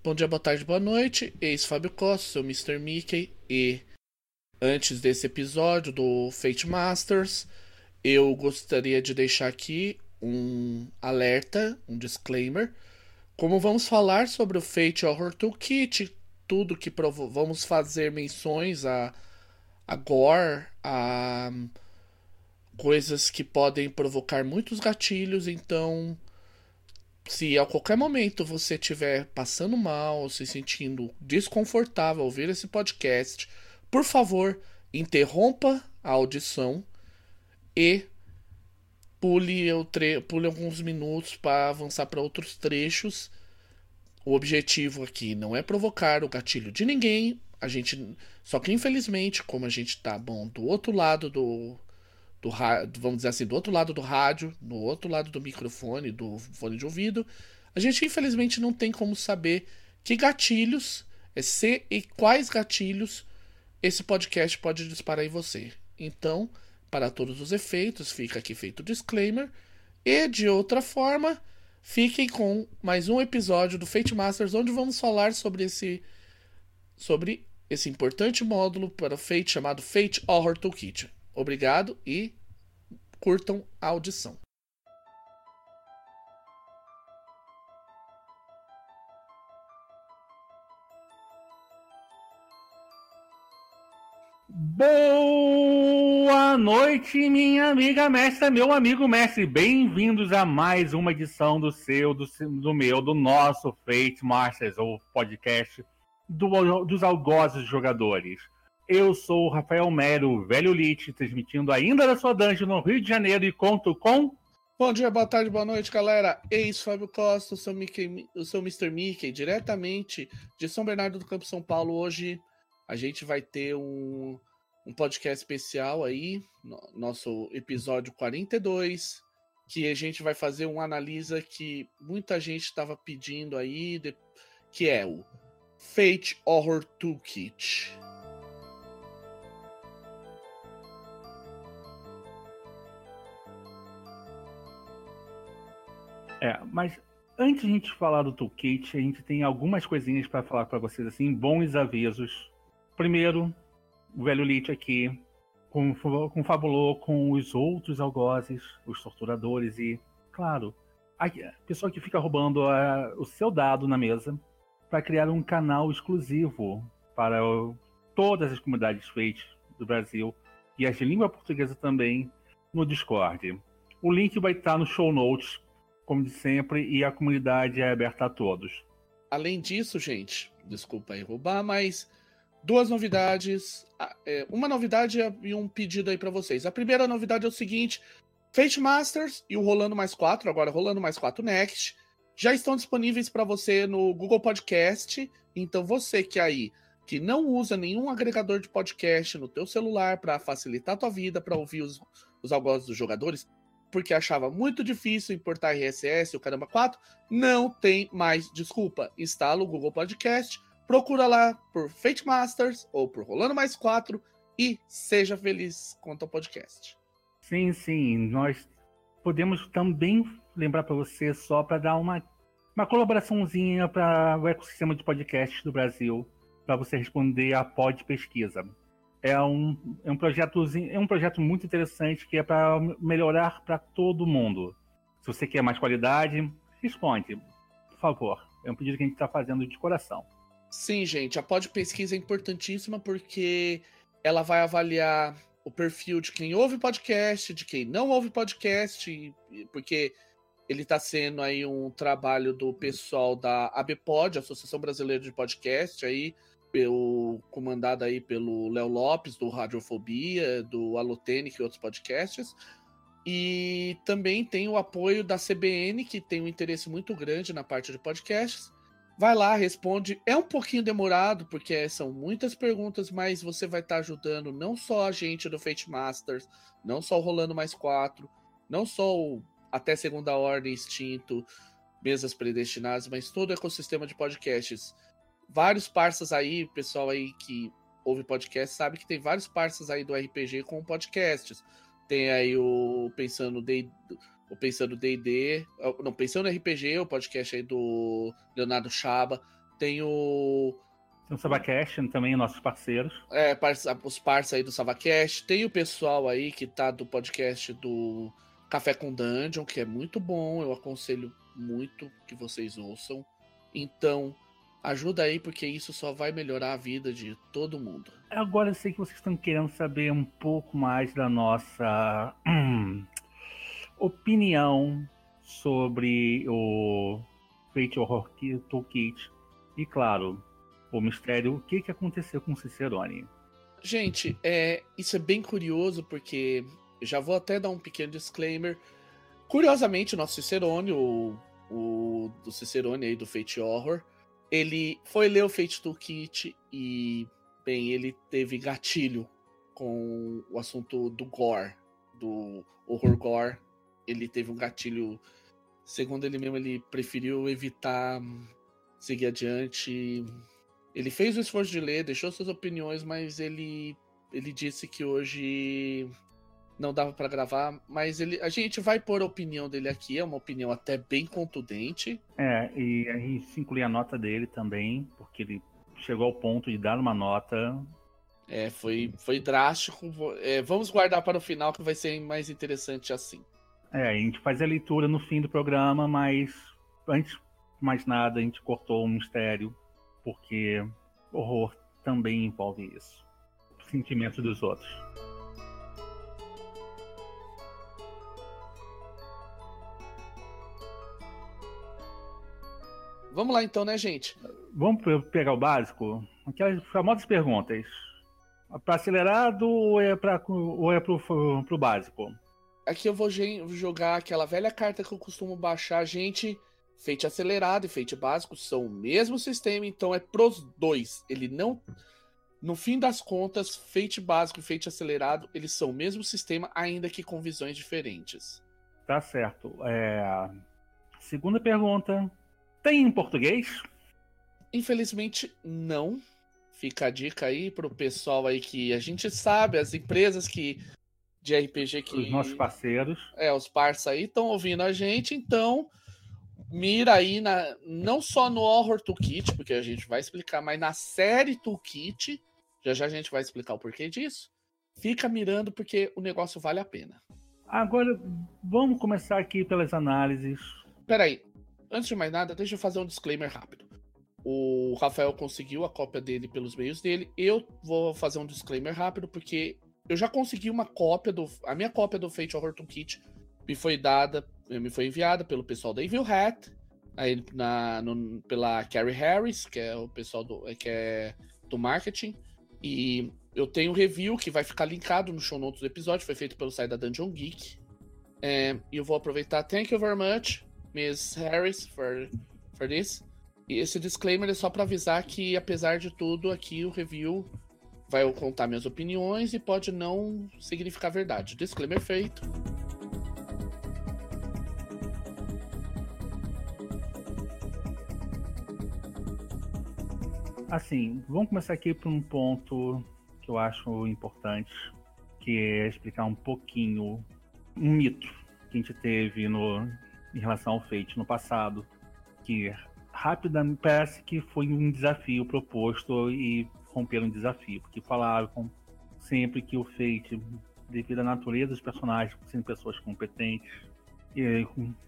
Bom dia, boa tarde, boa noite. Eis Fábio Costa, sou Mr. Mickey e antes desse episódio do Fate Masters, eu gostaria de deixar aqui um alerta, um disclaimer. Como vamos falar sobre o Fate Horror Toolkit, tudo que vamos fazer menções a, a gore, a coisas que podem provocar muitos gatilhos, então se a qualquer momento você estiver passando mal, se sentindo desconfortável ao ouvir esse podcast, por favor, interrompa a audição e pule, pule alguns minutos para avançar para outros trechos. O objetivo aqui não é provocar o gatilho de ninguém. A gente, só que infelizmente, como a gente tá bom do outro lado do do vamos dizer assim, do outro lado do rádio, do outro lado do microfone, do fone de ouvido, a gente infelizmente não tem como saber que gatilhos, é se e quais gatilhos esse podcast pode disparar em você. Então, para todos os efeitos, fica aqui feito o disclaimer. E de outra forma, fiquem com mais um episódio do Fate Masters, onde vamos falar sobre esse sobre esse importante módulo para o Fate chamado Fate Horror Toolkit. Obrigado e curtam a audição. Boa noite, minha amiga mestra, meu amigo mestre. Bem-vindos a mais uma edição do seu, do, do meu, do nosso Fate Masters, ou podcast do, dos algozes jogadores. Eu sou o Rafael Mero, velho Lich, transmitindo ainda da sua dungeon no Rio de Janeiro e conto com. Bom dia, boa tarde, boa noite, galera. Eis Fábio Costa, o seu, o seu Mr. Mickey, diretamente de São Bernardo do Campo, São Paulo. Hoje a gente vai ter um, um podcast especial aí, no, nosso episódio 42, que a gente vai fazer um analisa que muita gente estava pedindo aí, de, que é o Fate Horror Toolkit. É, mas antes de a gente falar do toolkit, a gente tem algumas coisinhas para falar para vocês, assim, bons avisos. Primeiro, o velho Lich aqui confabulou com os outros algozes, os torturadores e, claro, a pessoa que fica roubando a, o seu dado na mesa para criar um canal exclusivo para o, todas as comunidades feitas do Brasil e as de língua portuguesa também no Discord. O link vai estar no show notes como de sempre, e a comunidade é aberta a todos. Além disso, gente, desculpa aí roubar, mas duas novidades. É, uma novidade e um pedido aí para vocês. A primeira novidade é o seguinte: Fate Masters e o Rolando Mais 4, agora Rolando Mais 4 Next, já estão disponíveis para você no Google Podcast. Então você que aí que não usa nenhum agregador de podcast no teu celular para facilitar a tua vida, para ouvir os, os algozes dos jogadores, porque achava muito difícil importar RSS o caramba 4, não tem mais desculpa. Instala o Google Podcast, procura lá por Fate Masters ou por Rolando Mais 4 e seja feliz quanto ao podcast. Sim, sim, nós podemos também lembrar para você só para dar uma uma colaboraçãozinha para o ecossistema de podcasts do Brasil, para você responder a pod pesquisa é um, é um projeto é um projeto muito interessante que é para melhorar para todo mundo. Se você quer mais qualidade, responde, por favor. É um pedido que a gente está fazendo de coração. Sim, gente, a pod pesquisa é importantíssima porque ela vai avaliar o perfil de quem ouve podcast, de quem não ouve podcast, porque ele está sendo aí um trabalho do pessoal da ABPOD, Associação Brasileira de Podcast, aí pelo, comandada aí pelo Léo Lopes, do Radiofobia, do Alotenic e outros podcasts. E também tem o apoio da CBN, que tem um interesse muito grande na parte de podcasts. Vai lá, responde. É um pouquinho demorado, porque são muitas perguntas, mas você vai estar ajudando não só a gente do Fate Masters, não só o Rolando Mais Quatro, não só o Até Segunda Ordem Extinto, Mesas Predestinadas, mas todo o ecossistema de podcasts vários parceiros aí, pessoal aí que ouve podcast sabe que tem vários parceiros aí do RPG com podcasts. Tem aí o Pensando D, o Pensando D&D, não, Pensando RPG, o podcast aí do Leonardo Chaba. Tem o. Tem o Savacast também, nossos parceiros. É, os parceiros aí do Savacast. Tem o pessoal aí que tá do podcast do Café com Dungeon, que é muito bom. Eu aconselho muito que vocês ouçam. Então, ajuda aí, porque isso só vai melhorar a vida de todo mundo. Agora eu sei que vocês estão querendo saber um pouco mais da nossa opinião sobre o Fate Horror Toolkit. E claro, o mistério, o que, que aconteceu com Cicerone. Gente, é, isso é bem curioso, porque já vou até dar um pequeno disclaimer. Curiosamente, o nosso Cicerone, o, o do Cicerone aí do Fate Horror, ele foi ler o Fate Toolkit e, bem, ele teve gatilho com o assunto do gore, do horror gore. Ele teve um gatilho, segundo ele mesmo, ele preferiu evitar seguir adiante. Ele fez o esforço de ler, deixou suas opiniões, mas ele, ele disse que hoje não dava para gravar, mas ele, a gente vai pôr a opinião dele aqui, é uma opinião até bem contundente. É, e a gente inclui a nota dele também, porque ele chegou ao ponto de dar uma nota. É, foi, foi drástico. É, vamos guardar para o final que vai ser mais interessante assim. É, a gente faz a leitura no fim do programa, mas antes de mais nada a gente cortou o mistério, porque horror também envolve isso. Sentimentos dos outros. Vamos lá então, né, gente? Vamos pegar o básico? Aquelas famosas perguntas. Para acelerado ou é para ou é pro, pro básico? Aqui eu vou jogar aquela velha carta que eu costumo baixar, gente. Feite acelerado e feite básico são o mesmo sistema, então é pros dois. Ele não. No fim das contas, feite básico e feite acelerado, eles são o mesmo sistema, ainda que com visões diferentes. Tá certo. É... Segunda pergunta. Tem em português? Infelizmente, não. Fica a dica aí pro pessoal aí que a gente sabe, as empresas que de RPG que. Os nossos parceiros. É, os parceiros aí estão ouvindo a gente, então mira aí na, não só no Horror Toolkit, porque a gente vai explicar, mas na série Toolkit, já já a gente vai explicar o porquê disso. Fica mirando porque o negócio vale a pena. Agora, vamos começar aqui pelas análises. Peraí, Antes de mais nada, deixa eu fazer um disclaimer rápido. O Rafael conseguiu a cópia dele pelos meios dele. Eu vou fazer um disclaimer rápido, porque eu já consegui uma cópia do. A minha cópia do Fate Horror Kit me foi dada, me foi enviada pelo pessoal da Evil Hat, aí na, no, pela Carrie Harris, que é o pessoal do, que é do marketing. E eu tenho um review que vai ficar linkado no show notes do episódio, foi feito pelo site da Dungeon Geek. É, e eu vou aproveitar. Thank you very much. Miss Harris for, for this. E esse disclaimer é só para avisar que, apesar de tudo, aqui o review vai contar minhas opiniões e pode não significar verdade. Disclaimer feito. Assim, vamos começar aqui por um ponto que eu acho importante, que é explicar um pouquinho um mito que a gente teve no em relação ao Fate no passado, que rapidamente parece que foi um desafio proposto e romperam um desafio, porque falaram sempre que o Fate, devido à natureza dos personagens sendo pessoas competentes,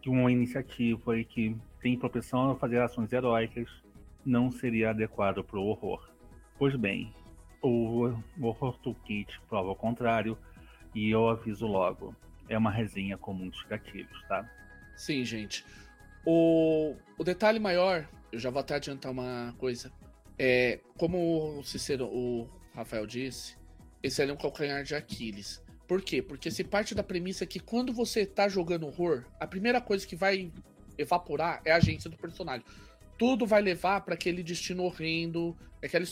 que uma iniciativa e que tem propensão a fazer ações heróicas não seria adequado para o horror. Pois bem, o Horror Toolkit prova o contrário e eu aviso logo. É uma resenha com muitos gatilhos, tá? Sim, gente. O, o detalhe maior, eu já vou até adiantar uma coisa. É, como o Cicero, o Rafael disse, esse é um calcanhar de Aquiles. Por quê? Porque se parte da premissa que quando você tá jogando horror, a primeira coisa que vai evaporar é a agência do personagem. Tudo vai levar para aquele destino horrendo, aquela.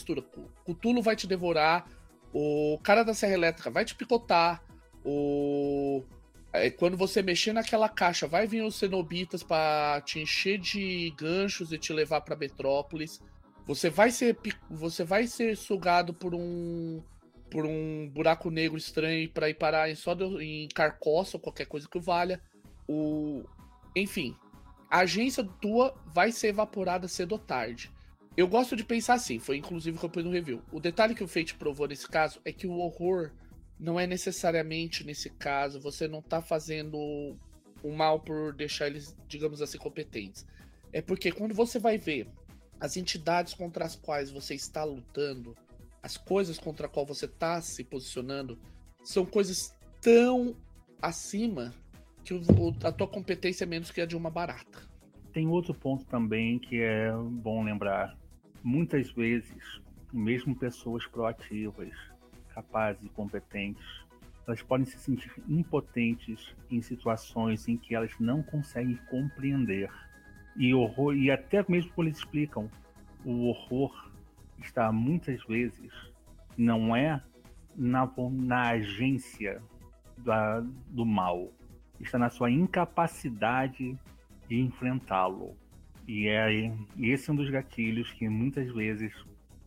O Tulo vai te devorar, o cara da Serra Elétrica vai te picotar, o quando você mexer naquela caixa, vai vir os cenobitas para te encher de ganchos e te levar para Metrópolis. Você vai ser você vai ser sugado por um por um buraco negro estranho para ir parar em só em Carcoça ou qualquer coisa que valha. O enfim, a agência tua vai ser evaporada cedo ou tarde. Eu gosto de pensar assim, foi inclusive o que eu pus no review. O detalhe que o Fate provou nesse caso é que o horror não é necessariamente nesse caso, você não tá fazendo o mal por deixar eles, digamos assim, competentes. É porque quando você vai ver as entidades contra as quais você está lutando, as coisas contra a qual você está se posicionando, são coisas tão acima que a tua competência é menos que a de uma barata. Tem outro ponto também que é bom lembrar. Muitas vezes, mesmo pessoas proativas, capazes e competentes, elas podem se sentir impotentes em situações em que elas não conseguem compreender. E horror, e até mesmo quando eles explicam, o horror está muitas vezes não é na, na agência da, do mal, está na sua incapacidade de enfrentá-lo. E é esse é um dos gatilhos que muitas vezes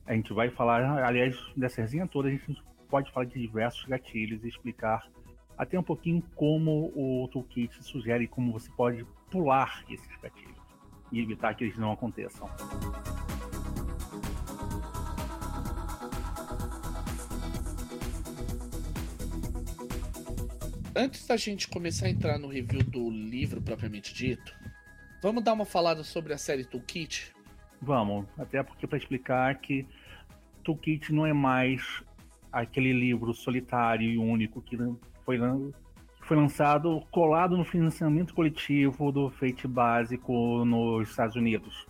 a gente vai falar, aliás, dessa resenha toda, a gente pode falar de diversos gatilhos e explicar até um pouquinho como o toolkit sugere como você pode pular esses gatilhos e evitar que eles não aconteçam. Antes da gente começar a entrar no review do livro propriamente dito, vamos dar uma falada sobre a série Toolkit? Vamos, até porque para explicar que Toolkit não é mais aquele livro solitário e único que foi, foi lançado colado no financiamento coletivo do Fate Básico nos Estados Unidos.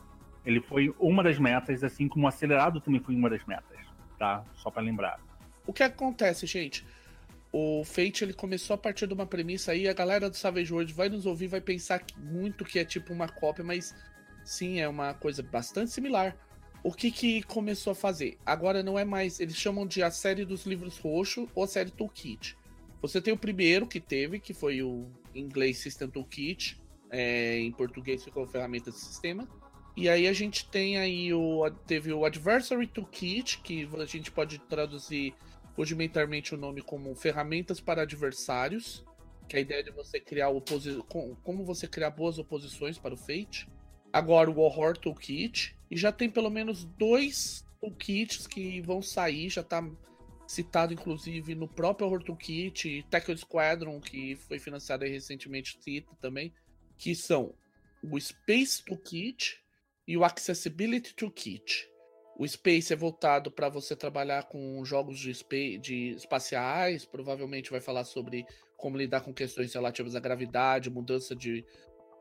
Ele foi uma das metas, assim como o Acelerado também foi uma das metas, tá? Só para lembrar. O que acontece, gente? O Fate ele começou a partir de uma premissa aí, a galera do Savage World vai nos ouvir, vai pensar muito que é tipo uma cópia, mas sim, é uma coisa bastante similar o que que começou a fazer? Agora não é mais, eles chamam de a série dos livros roxo ou a série Toolkit. Você tem o primeiro que teve, que foi o inglês System Toolkit, é, em português ficou ferramenta de sistema. E aí a gente tem aí o teve o Adversary Toolkit, que a gente pode traduzir rudimentarmente o nome como ferramentas para adversários, que é a ideia de você criar oposi como você criar boas oposições para o Fate. Agora o Horror Toolkit, e já tem pelo menos dois toolkits que vão sair, já tá citado inclusive no próprio Horror Toolkit, Tackle Squadron, que foi financiado recentemente, cita também, que são o Space Toolkit e o Accessibility Toolkit. O Space é voltado para você trabalhar com jogos de, de espaciais, provavelmente vai falar sobre como lidar com questões relativas à gravidade, mudança de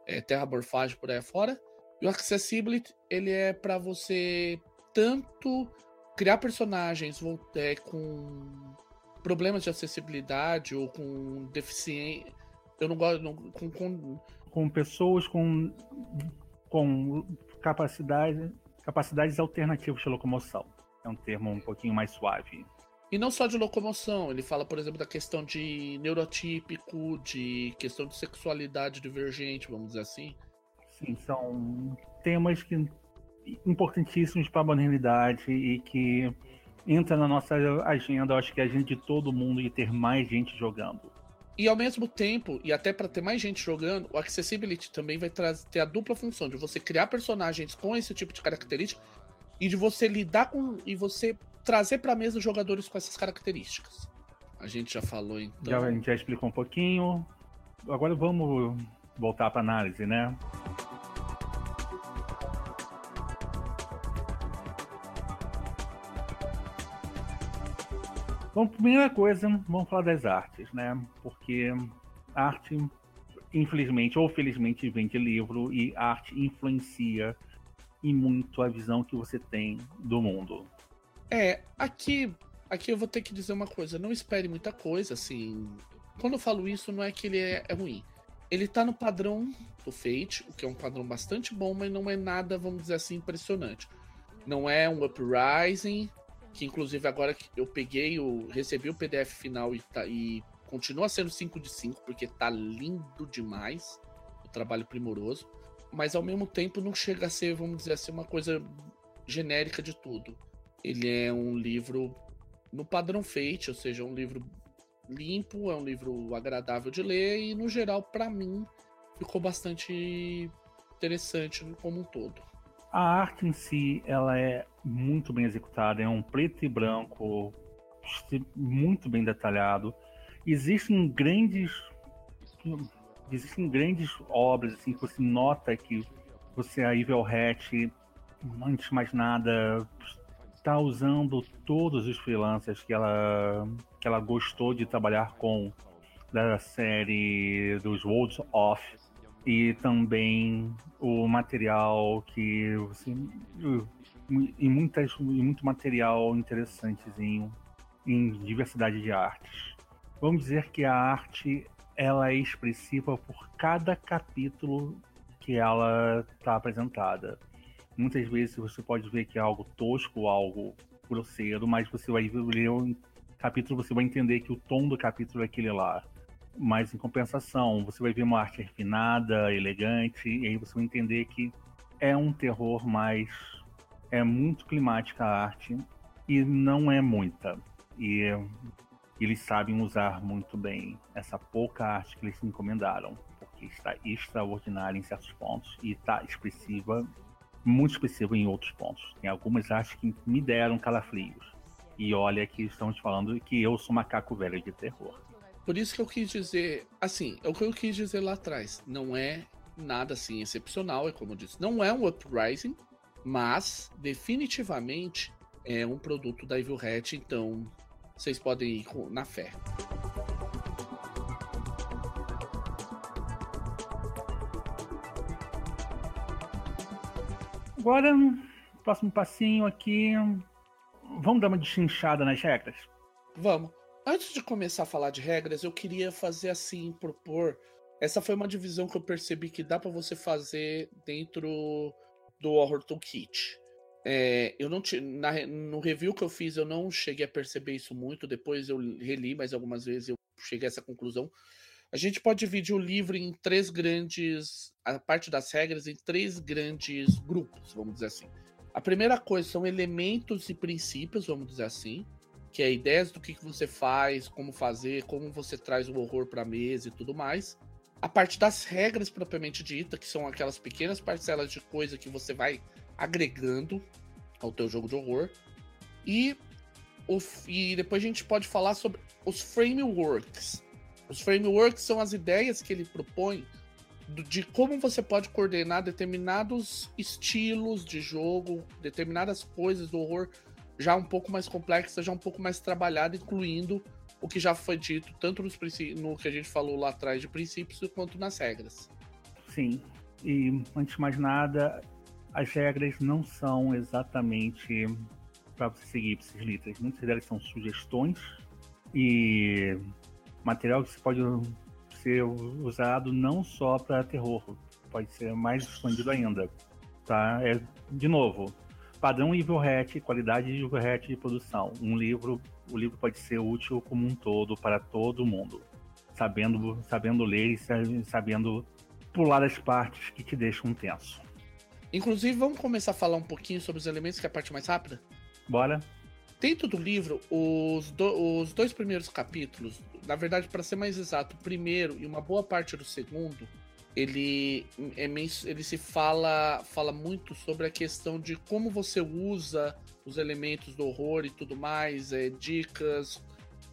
é, terramorfagem por aí fora. E o Accessibility, ele é para você tanto criar personagens é, com problemas de acessibilidade ou com deficiência. Eu não gosto. Não, com, com... com pessoas com, com capacidade, capacidades alternativas de locomoção. É um termo um pouquinho mais suave. E não só de locomoção, ele fala, por exemplo, da questão de neurotípico, de questão de sexualidade divergente, vamos dizer assim. Sim, são temas que importantíssimos para a modernidade e que entra na nossa agenda, acho que a gente de todo mundo e ter mais gente jogando. E ao mesmo tempo, e até para ter mais gente jogando, o Accessibility também vai ter a dupla função de você criar personagens com esse tipo de característica e de você lidar com e você trazer para mesa jogadores com essas características. A gente já falou então. Já, a gente já explicou um pouquinho. Agora vamos voltar para análise, né? Bom, primeira coisa, vamos falar das artes, né? Porque arte, infelizmente ou felizmente, vem de livro e arte influencia e muito a visão que você tem do mundo. É, aqui, aqui eu vou ter que dizer uma coisa, não espere muita coisa, assim. Quando eu falo isso, não é que ele é, é ruim. Ele tá no padrão do Fate, o que é um padrão bastante bom, mas não é nada, vamos dizer assim, impressionante. Não é um Uprising, que inclusive agora que eu peguei, o, recebi o PDF final e, tá, e continua sendo 5 de 5, porque tá lindo demais, o trabalho primoroso, mas ao mesmo tempo não chega a ser, vamos dizer assim, uma coisa genérica de tudo. Ele é um livro no padrão Fate, ou seja, um livro limpo, é um livro agradável de ler e no geral para mim ficou bastante interessante como um todo. A arte em si, ela é muito bem executada, é um preto e branco muito bem detalhado. Existem grandes existem grandes obras assim que você nota que você a Evil Hat antes de mais nada está usando todos os freelancers que ela que ela gostou de trabalhar com da série dos Worlds of e também o material que você e muitas e muito material interessantezinho em diversidade de artes. Vamos dizer que a arte ela é expressiva por cada capítulo que ela está apresentada. Muitas vezes você pode ver que é algo tosco, algo grosseiro, mas você vai ler um capítulo, você vai entender que o tom do capítulo é aquele lá. Mas em compensação, você vai ver uma arte refinada, elegante, e aí você vai entender que é um terror mais. É muito climática a arte e não é muita. E eles sabem usar muito bem essa pouca arte que eles encomendaram, porque está extraordinária em certos pontos e está expressiva, muito expressiva em outros pontos. Tem algumas artes que me deram calafrios. E olha que estamos falando que eu sou macaco velho de terror. Por isso que eu quis dizer, assim, é o que eu quis dizer lá atrás. Não é nada assim excepcional, é como eu disse. Não é um Uprising, mas definitivamente é um produto da Evil Hat, então vocês podem ir na fé. Agora, próximo passinho aqui. Vamos dar uma deschinchada nas regras? Vamos. Antes de começar a falar de regras, eu queria fazer assim, propor. Essa foi uma divisão que eu percebi que dá para você fazer dentro do Horror Toolkit. É, eu não no review que eu fiz eu não cheguei a perceber isso muito. Depois eu reli mais algumas vezes eu cheguei a essa conclusão. A gente pode dividir o livro em três grandes, a parte das regras em três grandes grupos, vamos dizer assim. A primeira coisa são elementos e princípios, vamos dizer assim, que é ideias do que, que você faz, como fazer, como você traz o horror para a mesa e tudo mais. A parte das regras propriamente dita, que são aquelas pequenas parcelas de coisa que você vai agregando ao teu jogo de horror. E, o, e depois a gente pode falar sobre os frameworks. Os frameworks são as ideias que ele propõe de como você pode coordenar determinados estilos de jogo, determinadas coisas do horror já um pouco mais complexas, já um pouco mais trabalhada, incluindo o que já foi dito tanto nos, no que a gente falou lá atrás de princípios quanto nas regras. Sim. E antes de mais nada, as regras não são exatamente para você seguir esses litros. Muitas delas são sugestões e material que pode ser usado não só para terror, pode ser mais expandido ainda. Tá? É, de novo, padrão Evil Hat, qualidade de Evil Hat de produção. Um livro, o livro pode ser útil como um todo para todo mundo, sabendo, sabendo ler e sabendo pular as partes que te deixam tenso. Inclusive, vamos começar a falar um pouquinho sobre os elementos, que é a parte mais rápida? Bora. Dentro do livro, os, do, os dois primeiros capítulos, na verdade, para ser mais exato, o primeiro e uma boa parte do segundo, ele, é, ele se fala, fala muito sobre a questão de como você usa os elementos do horror e tudo mais, é, dicas,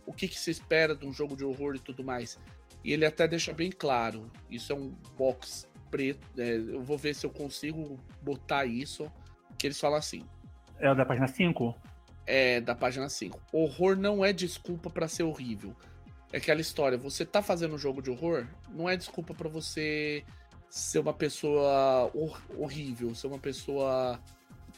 o que, que se espera de um jogo de horror e tudo mais. E ele até deixa bem claro, isso é um box preto. É, eu vou ver se eu consigo botar isso. Que eles falam assim. É o da página 5? É, da página 5. Horror não é desculpa para ser horrível. É aquela história, você tá fazendo um jogo de horror, não é desculpa para você ser uma pessoa hor horrível, ser uma pessoa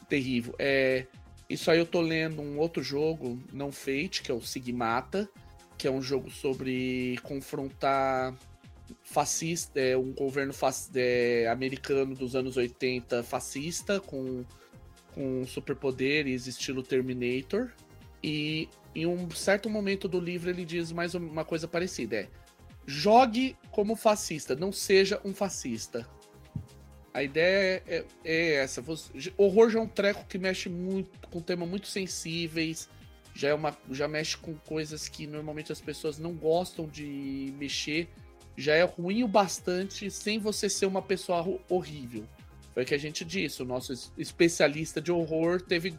terrível. É, isso aí eu tô lendo um outro jogo, não Fate, que é o Sigmata, que é um jogo sobre confrontar fascista, é um governo é, americano dos anos 80 fascista, com, com superpoderes, estilo Terminator. E em um certo momento do livro ele diz mais uma coisa parecida: é jogue como fascista, não seja um fascista. A ideia é, é essa. Horror já é um treco que mexe muito com temas muito sensíveis. Já, é uma, já mexe com coisas que normalmente as pessoas não gostam de mexer já é ruim o bastante sem você ser uma pessoa horrível. Foi o que a gente disse, o nosso especialista de horror teve,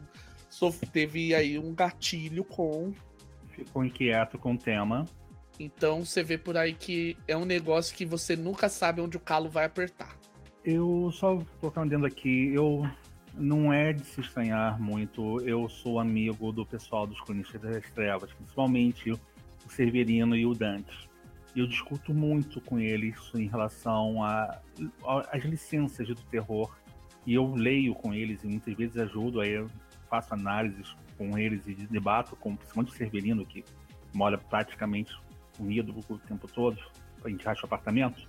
teve aí um gatilho com. Ficou inquieto com o tema. Então você vê por aí que é um negócio que você nunca sabe onde o calo vai apertar. Eu só colocando dentro aqui, eu não é de se estranhar muito. Eu sou amigo do pessoal dos Cronistas das Trevas, principalmente o Severino e o Dante. Eu discuto muito com eles em relação às licenças do terror. E eu leio com eles e muitas vezes ajudo, eu faço análises com eles e debato com principalmente o Severino, que mora praticamente unido o tempo todo, a gente racha o apartamento.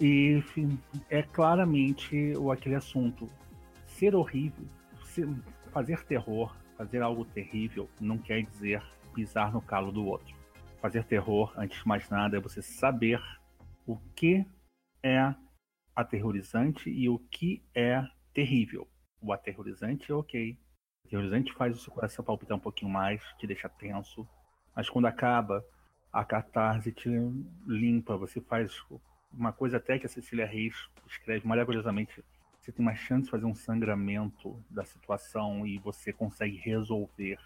E enfim, é claramente aquele assunto. Ser horrível, ser, fazer terror, fazer algo terrível, não quer dizer pisar no calo do outro. Fazer terror, antes de mais nada, é você saber o que é aterrorizante e o que é terrível. O aterrorizante é ok. O aterrorizante faz o seu coração palpitar um pouquinho mais, te deixa tenso. Mas quando acaba, a catarse te limpa, você faz uma coisa até que a Cecília Reis escreve maravilhosamente. Você tem uma chance de fazer um sangramento da situação e você consegue resolver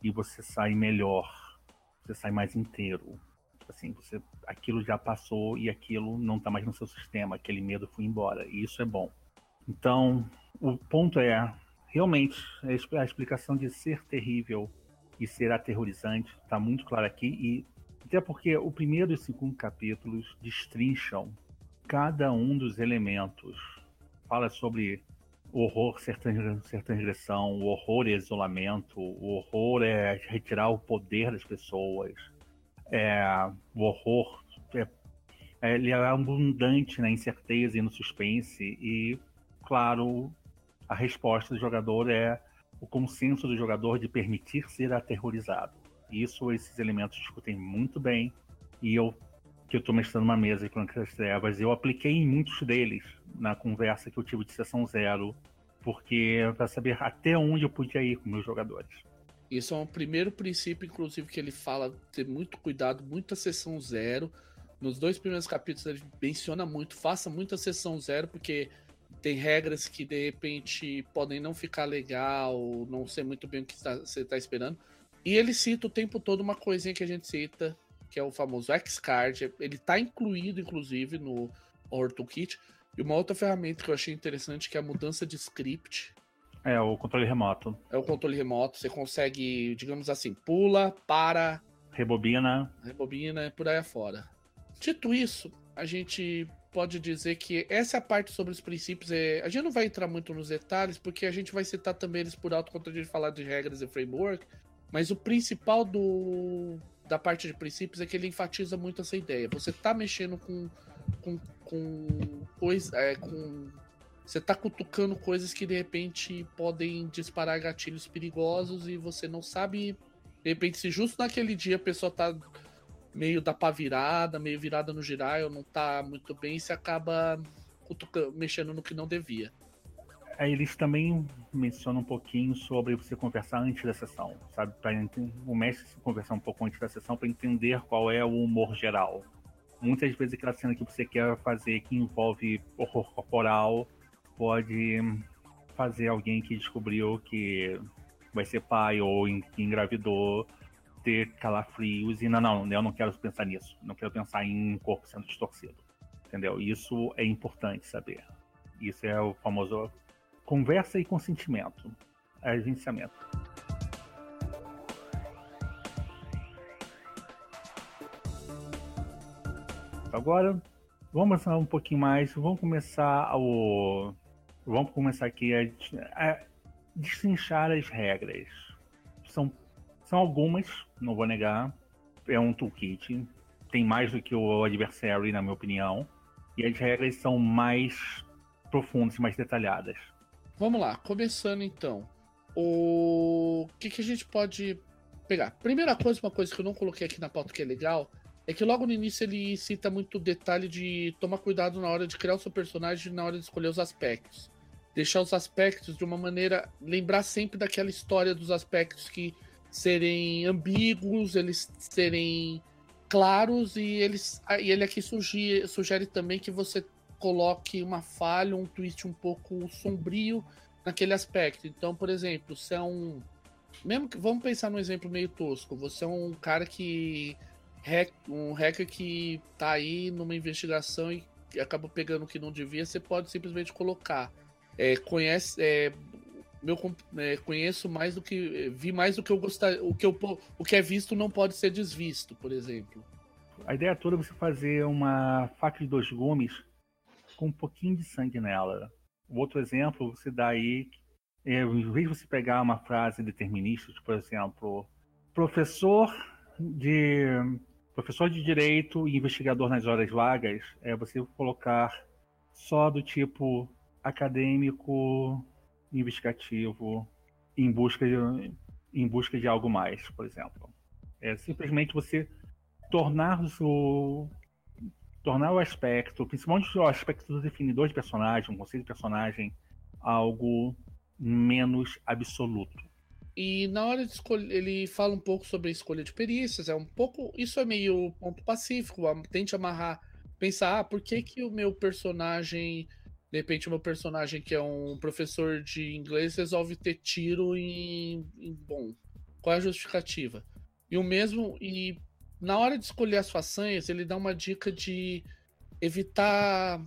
e você sai melhor, você sai mais inteiro. Assim, você, aquilo já passou e aquilo não está mais no seu sistema, aquele medo foi embora e isso é bom. Então, o ponto é realmente a explicação de ser terrível e ser aterrorizante está muito clara aqui e até porque o primeiro e o segundo capítulos destrincham cada um dos elementos. Fala sobre o horror ser, transgressão, o horror é isolamento, o horror é retirar o poder das pessoas, é, o horror é, é, ele é abundante na incerteza e no suspense e, claro, a resposta do jogador é o consenso do jogador de permitir ser aterrorizado. Isso, esses elementos discutem muito bem. E eu, que eu estou mestrando uma mesa com as Trevas, eu apliquei em muitos deles na conversa que eu tive de sessão zero, porque para saber até onde eu podia ir com meus jogadores. Isso é um primeiro princípio, inclusive, que ele fala ter muito cuidado, muita sessão zero. Nos dois primeiros capítulos ele menciona muito, faça muita sessão zero, porque tem regras que de repente podem não ficar legal, não ser muito bem o que você está esperando. E ele cita o tempo todo uma coisinha que a gente cita, que é o famoso X-Card. Ele está incluído, inclusive, no Horror Toolkit. E uma outra ferramenta que eu achei interessante, que é a mudança de script. É, o controle remoto. É o controle remoto. Você consegue, digamos assim, pula, para. Rebobina. Rebobina, por aí afora. Dito isso, a gente pode dizer que essa parte sobre os princípios. É... A gente não vai entrar muito nos detalhes, porque a gente vai citar também eles por alto quando a gente falar de regras e framework. Mas o principal do da parte de princípios é que ele enfatiza muito essa ideia. Você tá mexendo com com, com coisa, é, com você tá cutucando coisas que de repente podem disparar gatilhos perigosos e você não sabe de repente se justo naquele dia a pessoa tá meio da pá virada, meio virada no girar, não tá muito bem, você acaba mexendo no que não devia. Aí eles também mencionam um pouquinho sobre você conversar antes da sessão, sabe? Para o mestre conversar um pouco antes da sessão para entender qual é o humor geral. Muitas vezes aquela cena que você quer fazer que envolve horror corporal pode fazer alguém que descobriu que vai ser pai ou engravidou ter calafrios e não, não, eu não quero pensar nisso, não quero pensar em um corpo sendo distorcido, entendeu? Isso é importante saber. Isso é o famoso Conversa e consentimento. Agenciamento. Agora, vamos falar um pouquinho mais. Vamos começar o. Vamos começar aqui a, a destrinchar as regras. São, são algumas, não vou negar. É um toolkit. Tem mais do que o Adversary, na minha opinião. E as regras são mais profundas e mais detalhadas. Vamos lá, começando então. O que, que a gente pode pegar? Primeira coisa, uma coisa que eu não coloquei aqui na pauta que é legal, é que logo no início ele cita muito detalhe de tomar cuidado na hora de criar o seu personagem na hora de escolher os aspectos. Deixar os aspectos de uma maneira. Lembrar sempre daquela história dos aspectos que serem ambíguos, eles serem claros e eles. E ele aqui sugere, sugere também que você coloque uma falha, um twist um pouco sombrio naquele aspecto. Então, por exemplo, se é um. Mesmo que. Vamos pensar num exemplo meio tosco. Você é um cara que. Um hacker que tá aí numa investigação e acabou pegando o que não devia, você pode simplesmente colocar. É, conhece. É, meu, é, conheço mais do que. Vi mais do que eu gostaria. O que, eu, o que é visto não pode ser desvisto, por exemplo. A ideia toda é você fazer uma faca de dois gumes com um pouquinho de sangue nela. Outro exemplo você dá aí, é, em vez de você pegar uma frase determinista, tipo, por exemplo, professor de professor de direito e investigador nas horas vagas, é você colocar só do tipo acadêmico, investigativo, em busca de, em busca de algo mais, por exemplo. É simplesmente você tornar o tornar o aspecto, principalmente o aspecto do definidor de personagem, um conceito de personagem, algo menos absoluto. E na hora de escolher, ele fala um pouco sobre a escolha de perícias, é um pouco, isso é meio ponto pacífico, tente amarrar, pensar, ah, por que que o meu personagem, de repente o meu personagem que é um professor de inglês resolve ter tiro em, em bom, qual é a justificativa? E o mesmo, e na hora de escolher as façanhas, ele dá uma dica de evitar